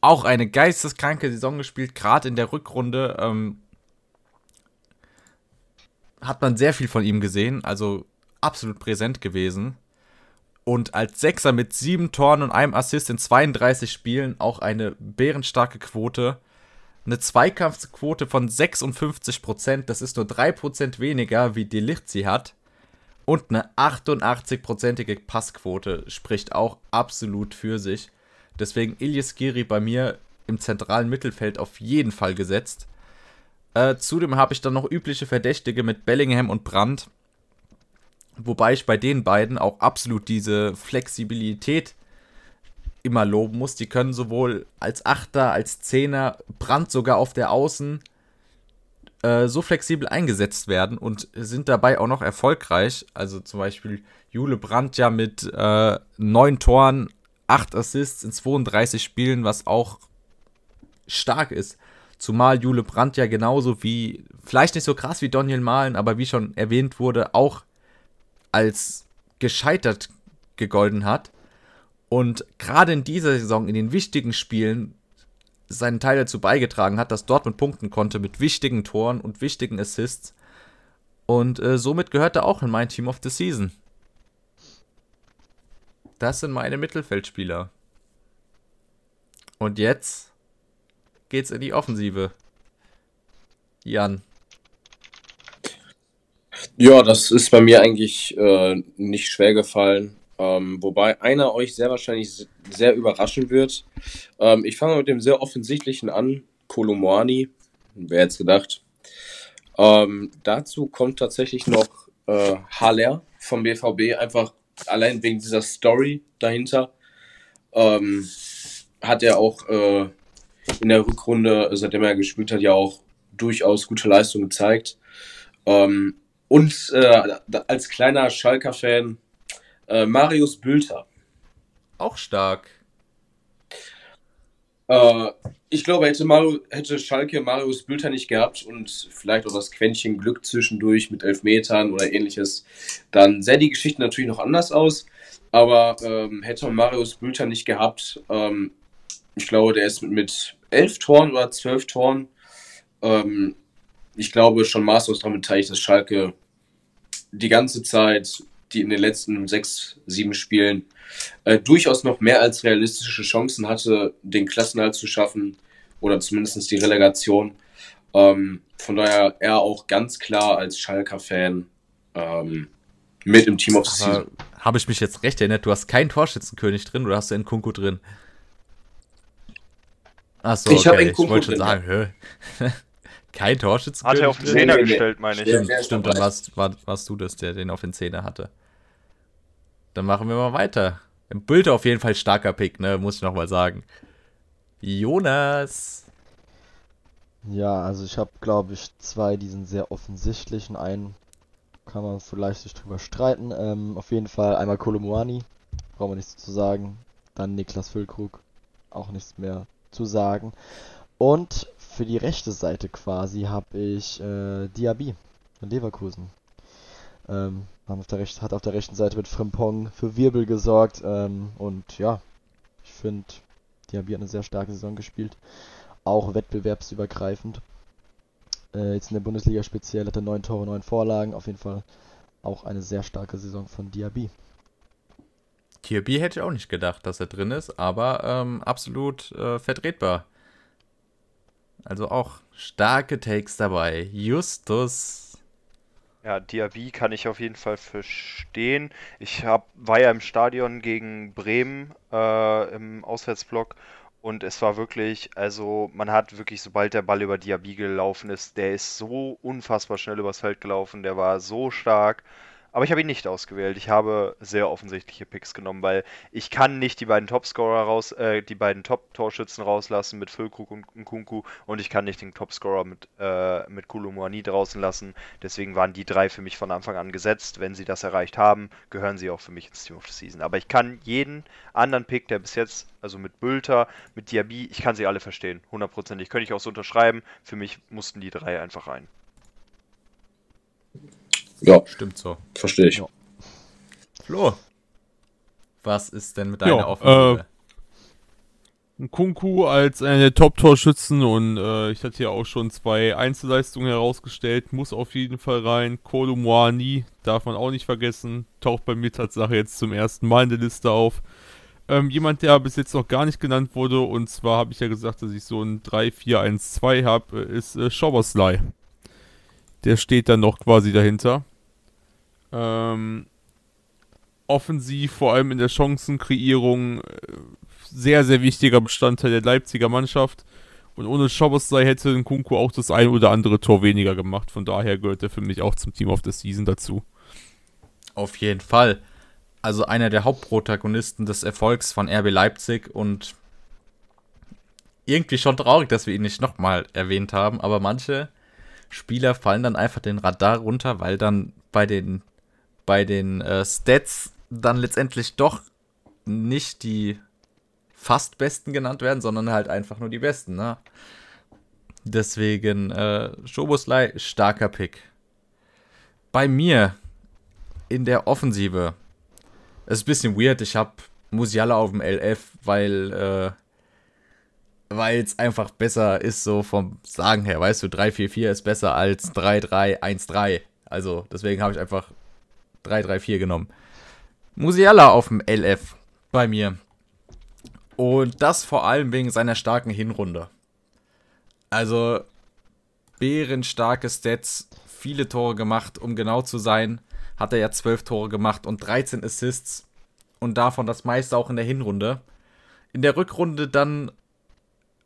Auch eine geisteskranke Saison gespielt, gerade in der Rückrunde. Ähm, hat man sehr viel von ihm gesehen, also absolut präsent gewesen. Und als Sechser mit sieben Toren und einem Assist in 32 Spielen auch eine bärenstarke Quote. Eine Zweikampfquote von 56%, das ist nur 3% weniger, wie Delicht sie hat. Und eine 88%ige Passquote spricht auch absolut für sich. Deswegen Ilyas Giri bei mir im zentralen Mittelfeld auf jeden Fall gesetzt. Äh, zudem habe ich dann noch übliche Verdächtige mit Bellingham und Brandt. Wobei ich bei den beiden auch absolut diese Flexibilität immer loben muss. Die können sowohl als Achter, als Zehner, Brandt sogar auf der Außen äh, so flexibel eingesetzt werden und sind dabei auch noch erfolgreich. Also zum Beispiel Jule Brandt ja mit äh, neun Toren, acht Assists in 32 Spielen, was auch stark ist. Zumal Jule Brandt ja genauso wie, vielleicht nicht so krass wie Daniel Mahlen, aber wie schon erwähnt wurde, auch als gescheitert gegolten hat. Und gerade in dieser Saison, in den wichtigen Spielen, seinen Teil dazu beigetragen hat, dass Dortmund punkten konnte mit wichtigen Toren und wichtigen Assists. Und äh, somit gehört er auch in mein Team of the Season. Das sind meine Mittelfeldspieler. Und jetzt geht's in die Offensive. Jan. Ja, das ist bei mir eigentlich äh, nicht schwer gefallen. Ähm, wobei einer euch sehr wahrscheinlich sehr überraschen wird. Ähm, ich fange mit dem sehr offensichtlichen an. Kolomoani. Wer jetzt gedacht. Ähm, dazu kommt tatsächlich noch äh, Haller vom BVB. Einfach allein wegen dieser Story dahinter. Ähm, hat er auch äh, in der Rückrunde, seitdem er gespielt hat, ja auch durchaus gute Leistung gezeigt. Ähm, und äh, als kleiner Schalker-Fan äh, Marius Bülter. Auch stark. Äh, ich glaube, hätte, Mario, hätte Schalke Marius Bülter nicht gehabt und vielleicht auch das Quäntchen Glück zwischendurch mit Elfmetern oder ähnliches, dann sähe die Geschichte natürlich noch anders aus. Aber ähm, hätte Marius Bülter nicht gehabt, ähm, ich glaube, der ist mit, mit elf Toren oder zwölf Toren, ähm, ich glaube, schon maßlos daran beteiligt, dass Schalke die ganze Zeit, die in den letzten sechs, sieben Spielen, äh, durchaus noch mehr als realistische Chancen hatte, den Klassenhalt zu schaffen oder zumindest die Relegation. Ähm, von daher er auch ganz klar als Schalker-Fan ähm, mit im Team of the Season. Habe ich mich jetzt recht erinnert, du hast keinen Torschützenkönig drin oder hast du Nkunku drin? Achso, Ich okay. Nkunku ich wollte schon drin, sagen? Kein Torschützenkönig Hat er auf den? Zehner gestellt, meine ich. Stimmt, stimmt, dann warst, war, warst du das, der den auf den Zehner hatte. Dann machen wir mal weiter. Im Bild auf jeden Fall starker Pick, ne? Muss ich noch mal sagen. Jonas. Ja, also ich habe, glaube ich, zwei, die sind sehr offensichtlich. Und einen kann man vielleicht sich drüber streiten. Ähm, auf jeden Fall einmal Kolomuani, brauchen wir nichts zu sagen. Dann Niklas Füllkrug, auch nichts mehr zu sagen. Und für die rechte Seite quasi habe ich äh, Diaby von Leverkusen. Ähm, auf rechten, hat auf der rechten Seite mit Frimpong für Wirbel gesorgt. Ähm, und ja, ich finde, Diaby hat eine sehr starke Saison gespielt. Auch wettbewerbsübergreifend. Äh, jetzt in der Bundesliga speziell hat er neun Tore, neun Vorlagen. Auf jeden Fall auch eine sehr starke Saison von Diaby. Kirby hätte ich auch nicht gedacht, dass er drin ist, aber ähm, absolut äh, vertretbar. Also auch starke Takes dabei. Justus. Ja, Diaby kann ich auf jeden Fall verstehen. Ich hab, war ja im Stadion gegen Bremen äh, im Auswärtsblock und es war wirklich, also man hat wirklich, sobald der Ball über Diaby gelaufen ist, der ist so unfassbar schnell übers Feld gelaufen, der war so stark. Aber ich habe ihn nicht ausgewählt. Ich habe sehr offensichtliche Picks genommen, weil ich kann nicht die beiden Topscorer raus, äh, die beiden Top-Torschützen rauslassen mit Füllkrug und Nkunku und ich kann nicht den Topscorer mit, äh, mit Koulibaly draußen lassen. Deswegen waren die drei für mich von Anfang an gesetzt. Wenn sie das erreicht haben, gehören sie auch für mich ins Team of the Season. Aber ich kann jeden anderen Pick, der bis jetzt, also mit Bülter, mit Diaby, ich kann sie alle verstehen. Hundertprozentig. Könnte ich auch so unterschreiben. Für mich mussten die drei einfach rein. Ja, Stimmt so. verstehe ich. Ja. Flo. Was ist denn mit deiner Ja, Offensive? Kunku als einer der Top-Torschützen und äh, ich hatte ja auch schon zwei Einzelleistungen herausgestellt, muss auf jeden Fall rein. Kolo Moani darf man auch nicht vergessen, taucht bei mir Tatsache jetzt zum ersten Mal in der Liste auf. Ähm, jemand, der bis jetzt noch gar nicht genannt wurde, und zwar habe ich ja gesagt, dass ich so ein 3-4-1-2 habe, ist äh, Schobersley. Der steht dann noch quasi dahinter. Ähm, offensiv, vor allem in der Chancenkreierung, äh, sehr, sehr wichtiger Bestandteil der Leipziger Mannschaft. Und ohne Schoboslai hätte Nkunku auch das ein oder andere Tor weniger gemacht. Von daher gehört er für mich auch zum Team of the Season dazu. Auf jeden Fall. Also einer der Hauptprotagonisten des Erfolgs von RB Leipzig und irgendwie schon traurig, dass wir ihn nicht nochmal erwähnt haben, aber manche Spieler fallen dann einfach den Radar runter, weil dann bei den, bei den äh, Stats dann letztendlich doch nicht die fast Besten genannt werden, sondern halt einfach nur die Besten, ne? Deswegen, äh, Schoboslei, starker Pick. Bei mir in der Offensive. Es ist ein bisschen weird, ich habe Musiala auf dem LF, weil äh, weil es einfach besser ist, so vom Sagen her. Weißt du, 3-4-4 ist besser als 3-3-1-3. Also deswegen habe ich einfach 3-3-4 genommen. Musiala auf dem LF. bei mir. Und das vor allem wegen seiner starken Hinrunde. Also, bärenstarke Stats, viele Tore gemacht, um genau zu sein, hat er ja 12 Tore gemacht und 13 Assists und davon das meiste auch in der Hinrunde. In der Rückrunde dann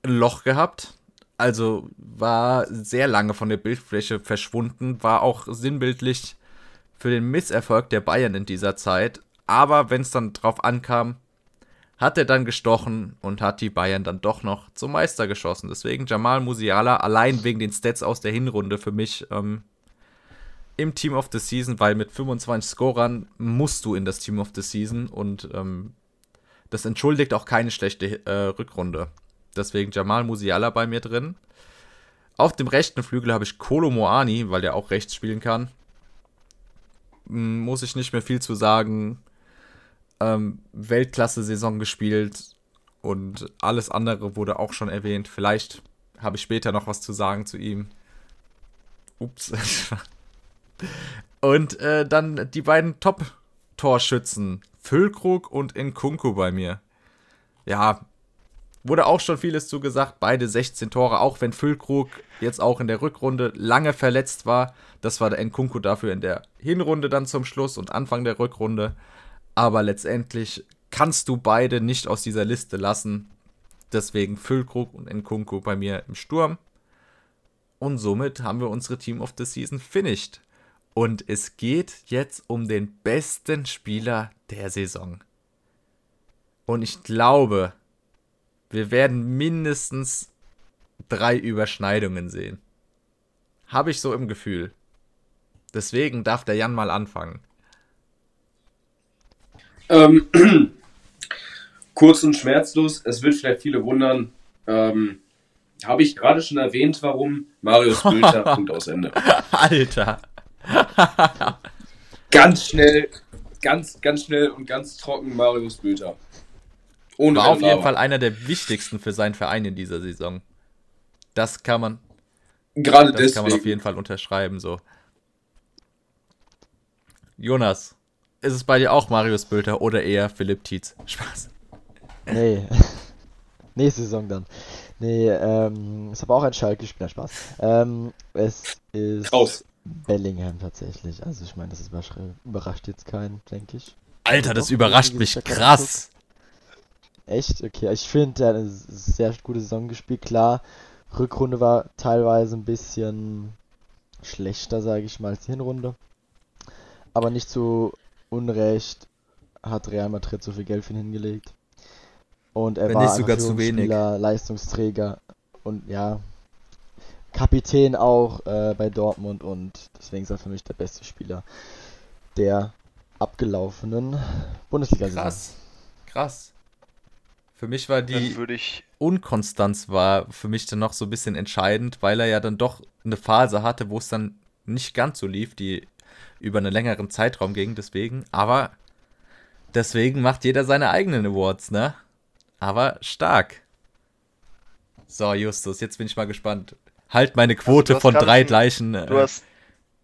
Loch gehabt, also war sehr lange von der Bildfläche verschwunden, war auch sinnbildlich für den Misserfolg der Bayern in dieser Zeit. Aber wenn es dann drauf ankam, hat er dann gestochen und hat die Bayern dann doch noch zum Meister geschossen. Deswegen Jamal Musiala allein wegen den Stats aus der Hinrunde für mich ähm, im Team of the Season, weil mit 25 Scorern musst du in das Team of the Season und ähm, das entschuldigt auch keine schlechte äh, Rückrunde. Deswegen Jamal Musiala bei mir drin. Auf dem rechten Flügel habe ich Kolo Moani, weil der auch rechts spielen kann. Hm, muss ich nicht mehr viel zu sagen. Ähm, Weltklasse-Saison gespielt und alles andere wurde auch schon erwähnt. Vielleicht habe ich später noch was zu sagen zu ihm. Ups. und äh, dann die beiden Top-Torschützen, Füllkrug und Nkunku bei mir. Ja, wurde auch schon vieles zugesagt. Beide 16 Tore, auch wenn Füllkrug jetzt auch in der Rückrunde lange verletzt war. Das war der Nkunku dafür in der Hinrunde dann zum Schluss und Anfang der Rückrunde. Aber letztendlich kannst du beide nicht aus dieser Liste lassen. Deswegen Füllkrug und Nkunku bei mir im Sturm. Und somit haben wir unsere Team of the Season finished. Und es geht jetzt um den besten Spieler der Saison. Und ich glaube, wir werden mindestens drei Überschneidungen sehen. Habe ich so im Gefühl. Deswegen darf der Jan mal anfangen. Ähm, kurz und schmerzlos, es wird vielleicht viele wundern. Ähm, Habe ich gerade schon erwähnt, warum? Marius Bülter, Punkt aus Ende. Alter. ganz schnell, ganz, ganz schnell und ganz trocken Marius Bülter. Ohne War auf jeden Fall einer der wichtigsten für seinen Verein in dieser Saison. Das kann man. Gerade das deswegen. kann man auf jeden Fall unterschreiben, so. Jonas, ist es bei dir auch Marius Bülter oder eher Philipp Tietz? Spaß. Nee. Nächste Saison dann. Nee, ähm, ist aber auch ein Schalke-Spieler, Spaß. Ähm, es ist Raus. Bellingham tatsächlich. Also ich meine, das überrascht jetzt keinen, denke ich. Alter, das überrascht mich krass. Echt? Okay, ich finde, er hat eine sehr gute Saison gespielt. Klar, Rückrunde war teilweise ein bisschen schlechter, sage ich mal, als die Hinrunde. Aber nicht zu Unrecht hat Real Madrid so viel Geld für ihn hingelegt. Und er Wenn war sogar zu wenig. Leistungsträger und ja, Kapitän auch äh, bei Dortmund und deswegen ist er für mich der beste Spieler der abgelaufenen Bundesliga-Saison. Krass, krass. Für mich war die Unkonstanz war für mich dann noch so ein bisschen entscheidend, weil er ja dann doch eine Phase hatte, wo es dann nicht ganz so lief, die über einen längeren Zeitraum ging, deswegen. Aber deswegen macht jeder seine eigenen Awards, ne? Aber stark. So, Justus, jetzt bin ich mal gespannt. Halt meine also, Quote also, von drei gleichen. Äh, du hast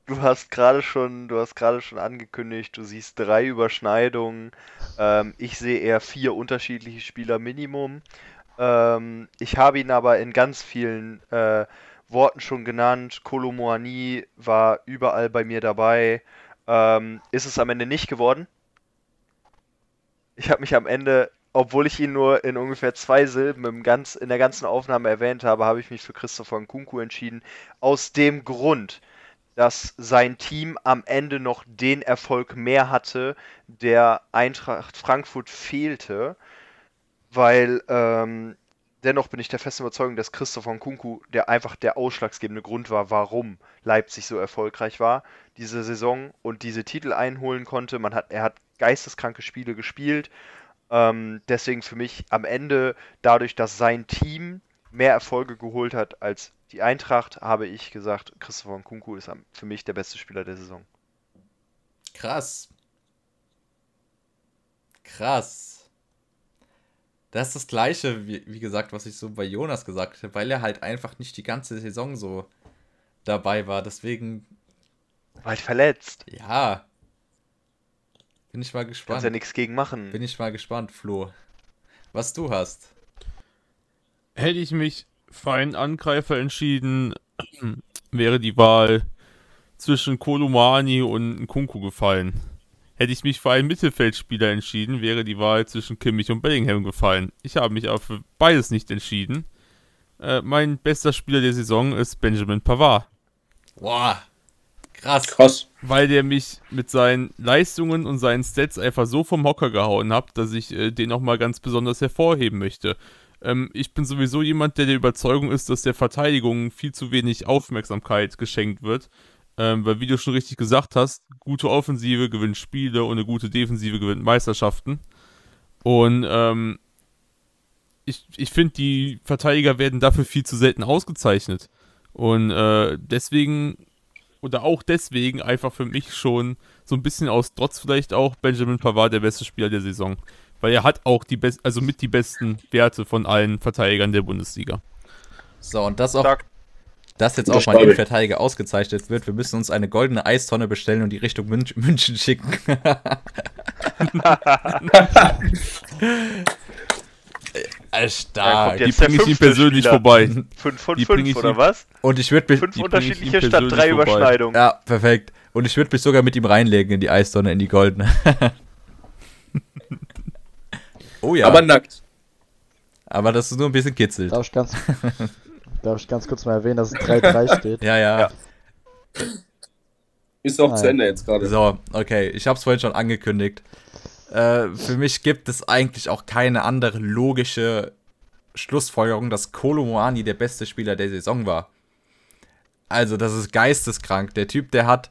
Du hast gerade schon, du hast gerade schon angekündigt, du siehst drei Überschneidungen. Ähm, ich sehe eher vier unterschiedliche Spieler Minimum. Ähm, ich habe ihn aber in ganz vielen äh, Worten schon genannt. Kolomoani war überall bei mir dabei. Ähm, ist es am Ende nicht geworden. Ich habe mich am Ende, obwohl ich ihn nur in ungefähr zwei Silben im ganz, in der ganzen Aufnahme erwähnt habe, habe ich mich für Christopher Nkunku entschieden. Aus dem Grund, dass sein Team am Ende noch den Erfolg mehr hatte, der Eintracht Frankfurt fehlte, weil ähm, dennoch bin ich der festen Überzeugung, dass Christoph Kunku der einfach der ausschlaggebende Grund war, warum Leipzig so erfolgreich war diese Saison und diese Titel einholen konnte. Man hat, er hat geisteskranke Spiele gespielt. Ähm, deswegen für mich am Ende, dadurch, dass sein Team mehr Erfolge geholt hat als die Eintracht habe ich gesagt, Christopher Nkunku ist für mich der beste Spieler der Saison. Krass. Krass. Das ist das gleiche, wie, wie gesagt, was ich so bei Jonas gesagt habe, weil er halt einfach nicht die ganze Saison so dabei war. Deswegen. War halt verletzt. Ja. Bin ich mal Kannst gespannt. ja nichts gegen machen. Bin ich mal gespannt, Flo. Was du hast. Hätte ich mich für einen Angreifer entschieden, wäre die Wahl zwischen Kolumani und Nkunku gefallen. Hätte ich mich für einen Mittelfeldspieler entschieden, wäre die Wahl zwischen Kimmich und Bellingham gefallen. Ich habe mich aber für beides nicht entschieden. Äh, mein bester Spieler der Saison ist Benjamin Pavard, Boah. Krass. Krass. weil der mich mit seinen Leistungen und seinen Stats einfach so vom Hocker gehauen hat, dass ich äh, den nochmal ganz besonders hervorheben möchte. Ähm, ich bin sowieso jemand, der der Überzeugung ist, dass der Verteidigung viel zu wenig Aufmerksamkeit geschenkt wird. Ähm, weil, wie du schon richtig gesagt hast, gute Offensive gewinnt Spiele und eine gute Defensive gewinnt Meisterschaften. Und ähm, ich, ich finde, die Verteidiger werden dafür viel zu selten ausgezeichnet. Und äh, deswegen, oder auch deswegen, einfach für mich schon so ein bisschen aus Trotz vielleicht auch Benjamin Pavard der beste Spieler der Saison. Weil er hat auch die best also mit die besten Werte von allen Verteidigern der Bundesliga. So, und das auch, dass jetzt auch mal ein ich. Innenverteidiger ausgezeichnet wird. Wir müssen uns eine goldene Eistonne bestellen und die Richtung Münch München schicken. Äh, Da Stark. kommt Die der bringe ich ihm persönlich Spieler. vorbei. 5 von Die bring 5 ich oder ihm- was? Und ich würde mich. Fünf die bring ich unterschiedliche ihm statt persönlich drei vorbei. Überschneidungen. Ja, perfekt. Und ich würde mich sogar mit ihm reinlegen in die Eistonne, in die goldene. oh ja. Aber Aber, nackt. das ist nur ein bisschen kitzelt. Darf ich ganz, darf ich ganz kurz mal erwähnen, dass es 3-3 steht? Ja, ja. Ja. Ist auch Nein. zu Ende jetzt gerade. So, okay. Ich habe es vorhin schon angekündigt. Äh, für mich gibt es eigentlich auch keine andere logische Schlussfolgerung, dass Kolo Muani der beste Spieler der Saison war. Also, das ist geisteskrank. Der Typ, der hat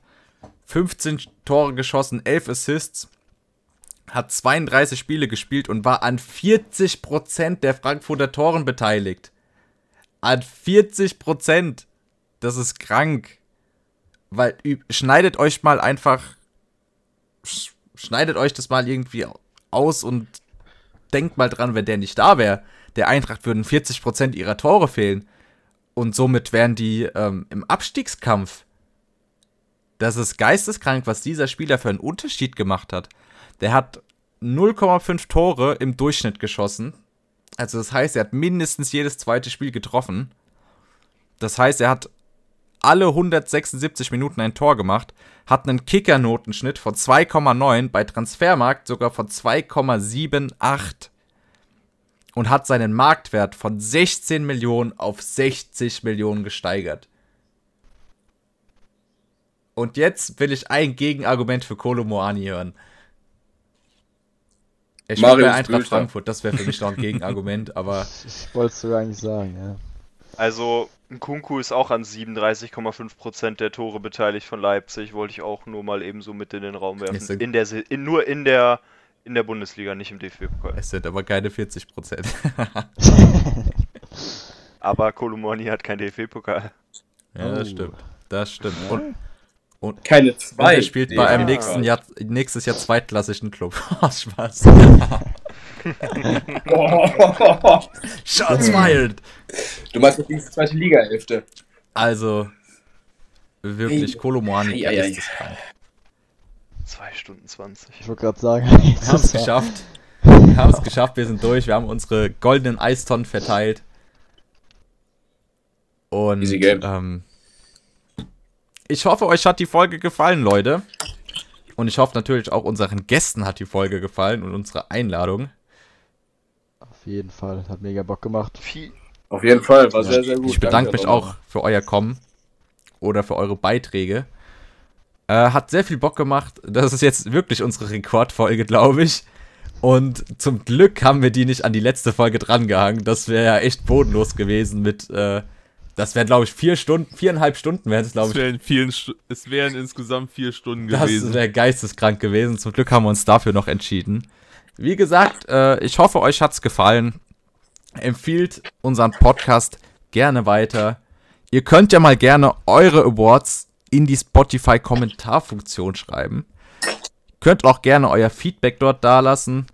15 Tore geschossen, 11 Assists, hat 32 Spiele gespielt und war an 40% der Frankfurter Toren beteiligt. An 40%. Das ist krank. Weil, schneidet euch mal einfach, sch- schneidet euch das mal irgendwie aus und denkt mal dran, wenn der nicht da wäre. Der Eintracht würden 40% ihrer Tore fehlen. Und somit wären die ähm, im Abstiegskampf. Das ist geisteskrank, was dieser Spieler für einen Unterschied gemacht hat. Der hat 0,5 Tore im Durchschnitt geschossen. Also das heißt, er hat mindestens jedes zweite Spiel getroffen. Das heißt, er hat alle 176 Minuten ein Tor gemacht, hat einen Kickernotenschnitt von 2,9, bei Transfermarkt sogar von 2,78 und hat seinen Marktwert von 16 Millionen auf 60 Millionen gesteigert. Und jetzt will ich ein Gegenargument für Kolo Moani hören. Er spielt Marius bei Eintracht Bülter. Frankfurt, das wäre für mich noch ein Gegenargument, aber Ich wollte es sogar eigentlich sagen, ja. Also, Nkunku ist auch an 37,5% der Tore beteiligt von Leipzig. Wollte ich auch nur mal eben so mit in den Raum werfen. In der, in, nur in der, in der Bundesliga, nicht im DFB-Pokal. es sind aber keine 40 Prozent. Aber Kolumani hat kein DFB-Pokal. Ja, das Oh. stimmt. Das stimmt. Und, und, Keine und zwei. er spielt bei einem Ja. nächsten Jahr, nächstes Jahr zweitklassischen Club. Oh, Spaß. Shots fired. Du meinst doch die zweite Liga-Hälfte. Also, wirklich, Ei. Kolomoani Ei, ei, ei. geisteskrank. 2 Stunden 20. Ich wollte gerade sagen, Wir haben es geschafft. Wir haben es geschafft, wir sind durch. Wir haben unsere goldenen Eistonnen verteilt. Und Easy game. ähm, ich hoffe, euch hat die Folge gefallen, Leute. Und ich hoffe natürlich auch unseren Gästen hat die Folge gefallen und unsere Einladung. Auf jeden Fall, hat mega Bock gemacht. Auf jeden Fall, war sehr, sehr gut. Ich bedanke Danke mich auch für euer Kommen oder für eure Beiträge. Äh, hat sehr viel Bock gemacht. Das ist jetzt wirklich unsere Rekordfolge, glaube ich. Und zum Glück haben wir die nicht an die letzte Folge drangehangen. Das wäre ja echt bodenlos gewesen mit, äh, das wären, glaube ich, vier Stunden, viereinhalb Stunden wären es, glaube Es ich. wären, vielen es wären insgesamt vier Stunden Das gewesen. wäre geisteskrank gewesen. Zum Glück haben wir uns dafür noch entschieden. Wie gesagt, äh, ich hoffe, euch hat's gefallen. Empfiehlt unseren Podcast gerne weiter. Ihr könnt ja mal gerne eure Awards in die Spotify-Kommentarfunktion schreiben. Könnt auch gerne euer Feedback dort dalassen.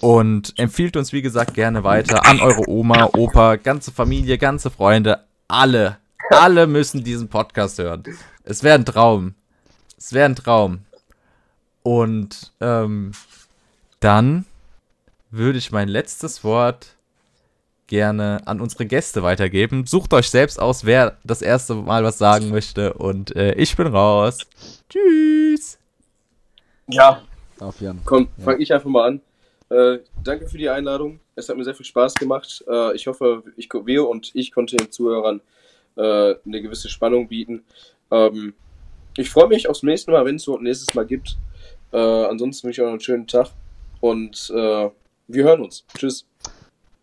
Und empfiehlt uns, wie gesagt, gerne weiter an eure Oma, Opa, ganze Familie, ganze Freunde. Alle, alle müssen diesen Podcast hören. Es wäre ein Traum. Es wäre ein Traum. Und ähm, dann würde ich mein letztes Wort gerne an unsere Gäste weitergeben. Sucht euch selbst aus, wer das erste Mal was sagen möchte. Und äh, ich bin raus. Tschüss. Ja, Auf Jan. komm, Ja. fang ich einfach mal an. Äh, danke für die Einladung. Es hat mir sehr viel Spaß gemacht. Äh, ich hoffe, ich, wir und ich konnte den Zuhörern äh, eine gewisse Spannung bieten. Ähm, ich freue mich aufs nächste Mal, wenn es so ein nächstes Mal gibt. Äh, ansonsten wünsche ich euch einen schönen Tag und äh, wir hören uns. Tschüss.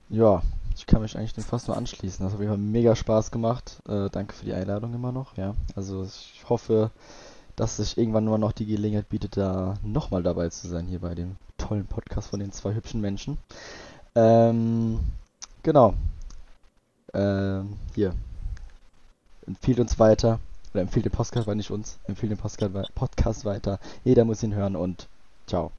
Ja, ich kann mich eigentlich dem fast nur anschließen. Das hat Fall mega Spaß gemacht. Äh, danke für die Einladung immer noch. Ja, also ich hoffe, dass sich irgendwann nur noch die Gelegenheit bietet, da nochmal dabei zu sein hier bei dem tollen Podcast von den zwei hübschen Menschen. Ähm, genau. Ähm, hier. Empfiehlt uns weiter. Oder empfiehlt den Podcast weiter, nicht uns. Empfiehlt den Podcast weiter. Jeder muss ihn hören und ciao.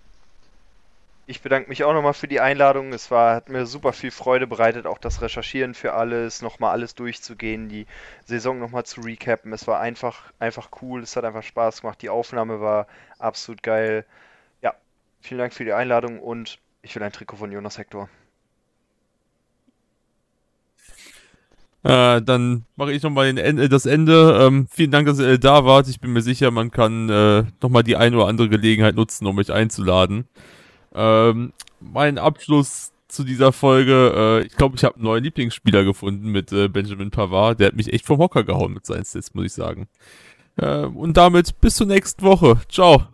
Ich bedanke mich auch nochmal für die Einladung. Es war, hat mir super viel Freude bereitet, auch das Recherchieren für alles, nochmal alles durchzugehen, die Saison nochmal zu recappen. Es war einfach, einfach cool, es hat einfach Spaß gemacht. Die Aufnahme war absolut geil. Vielen Dank für die Einladung und ich will ein Trikot von Jonas Hector. Äh, dann mache ich nochmal Ende, das Ende. Ähm, vielen Dank, dass ihr da wart. Ich bin mir sicher, man kann äh, nochmal die eine oder andere Gelegenheit nutzen, um euch einzuladen. Ähm, mein Abschluss zu dieser Folge, äh, ich glaube, ich habe einen neuen Lieblingsspieler gefunden mit äh, Benjamin Pavard. Der hat mich echt vom Hocker gehauen mit seinen Stats, muss ich sagen. Äh, und damit bis zur nächsten Woche. Ciao.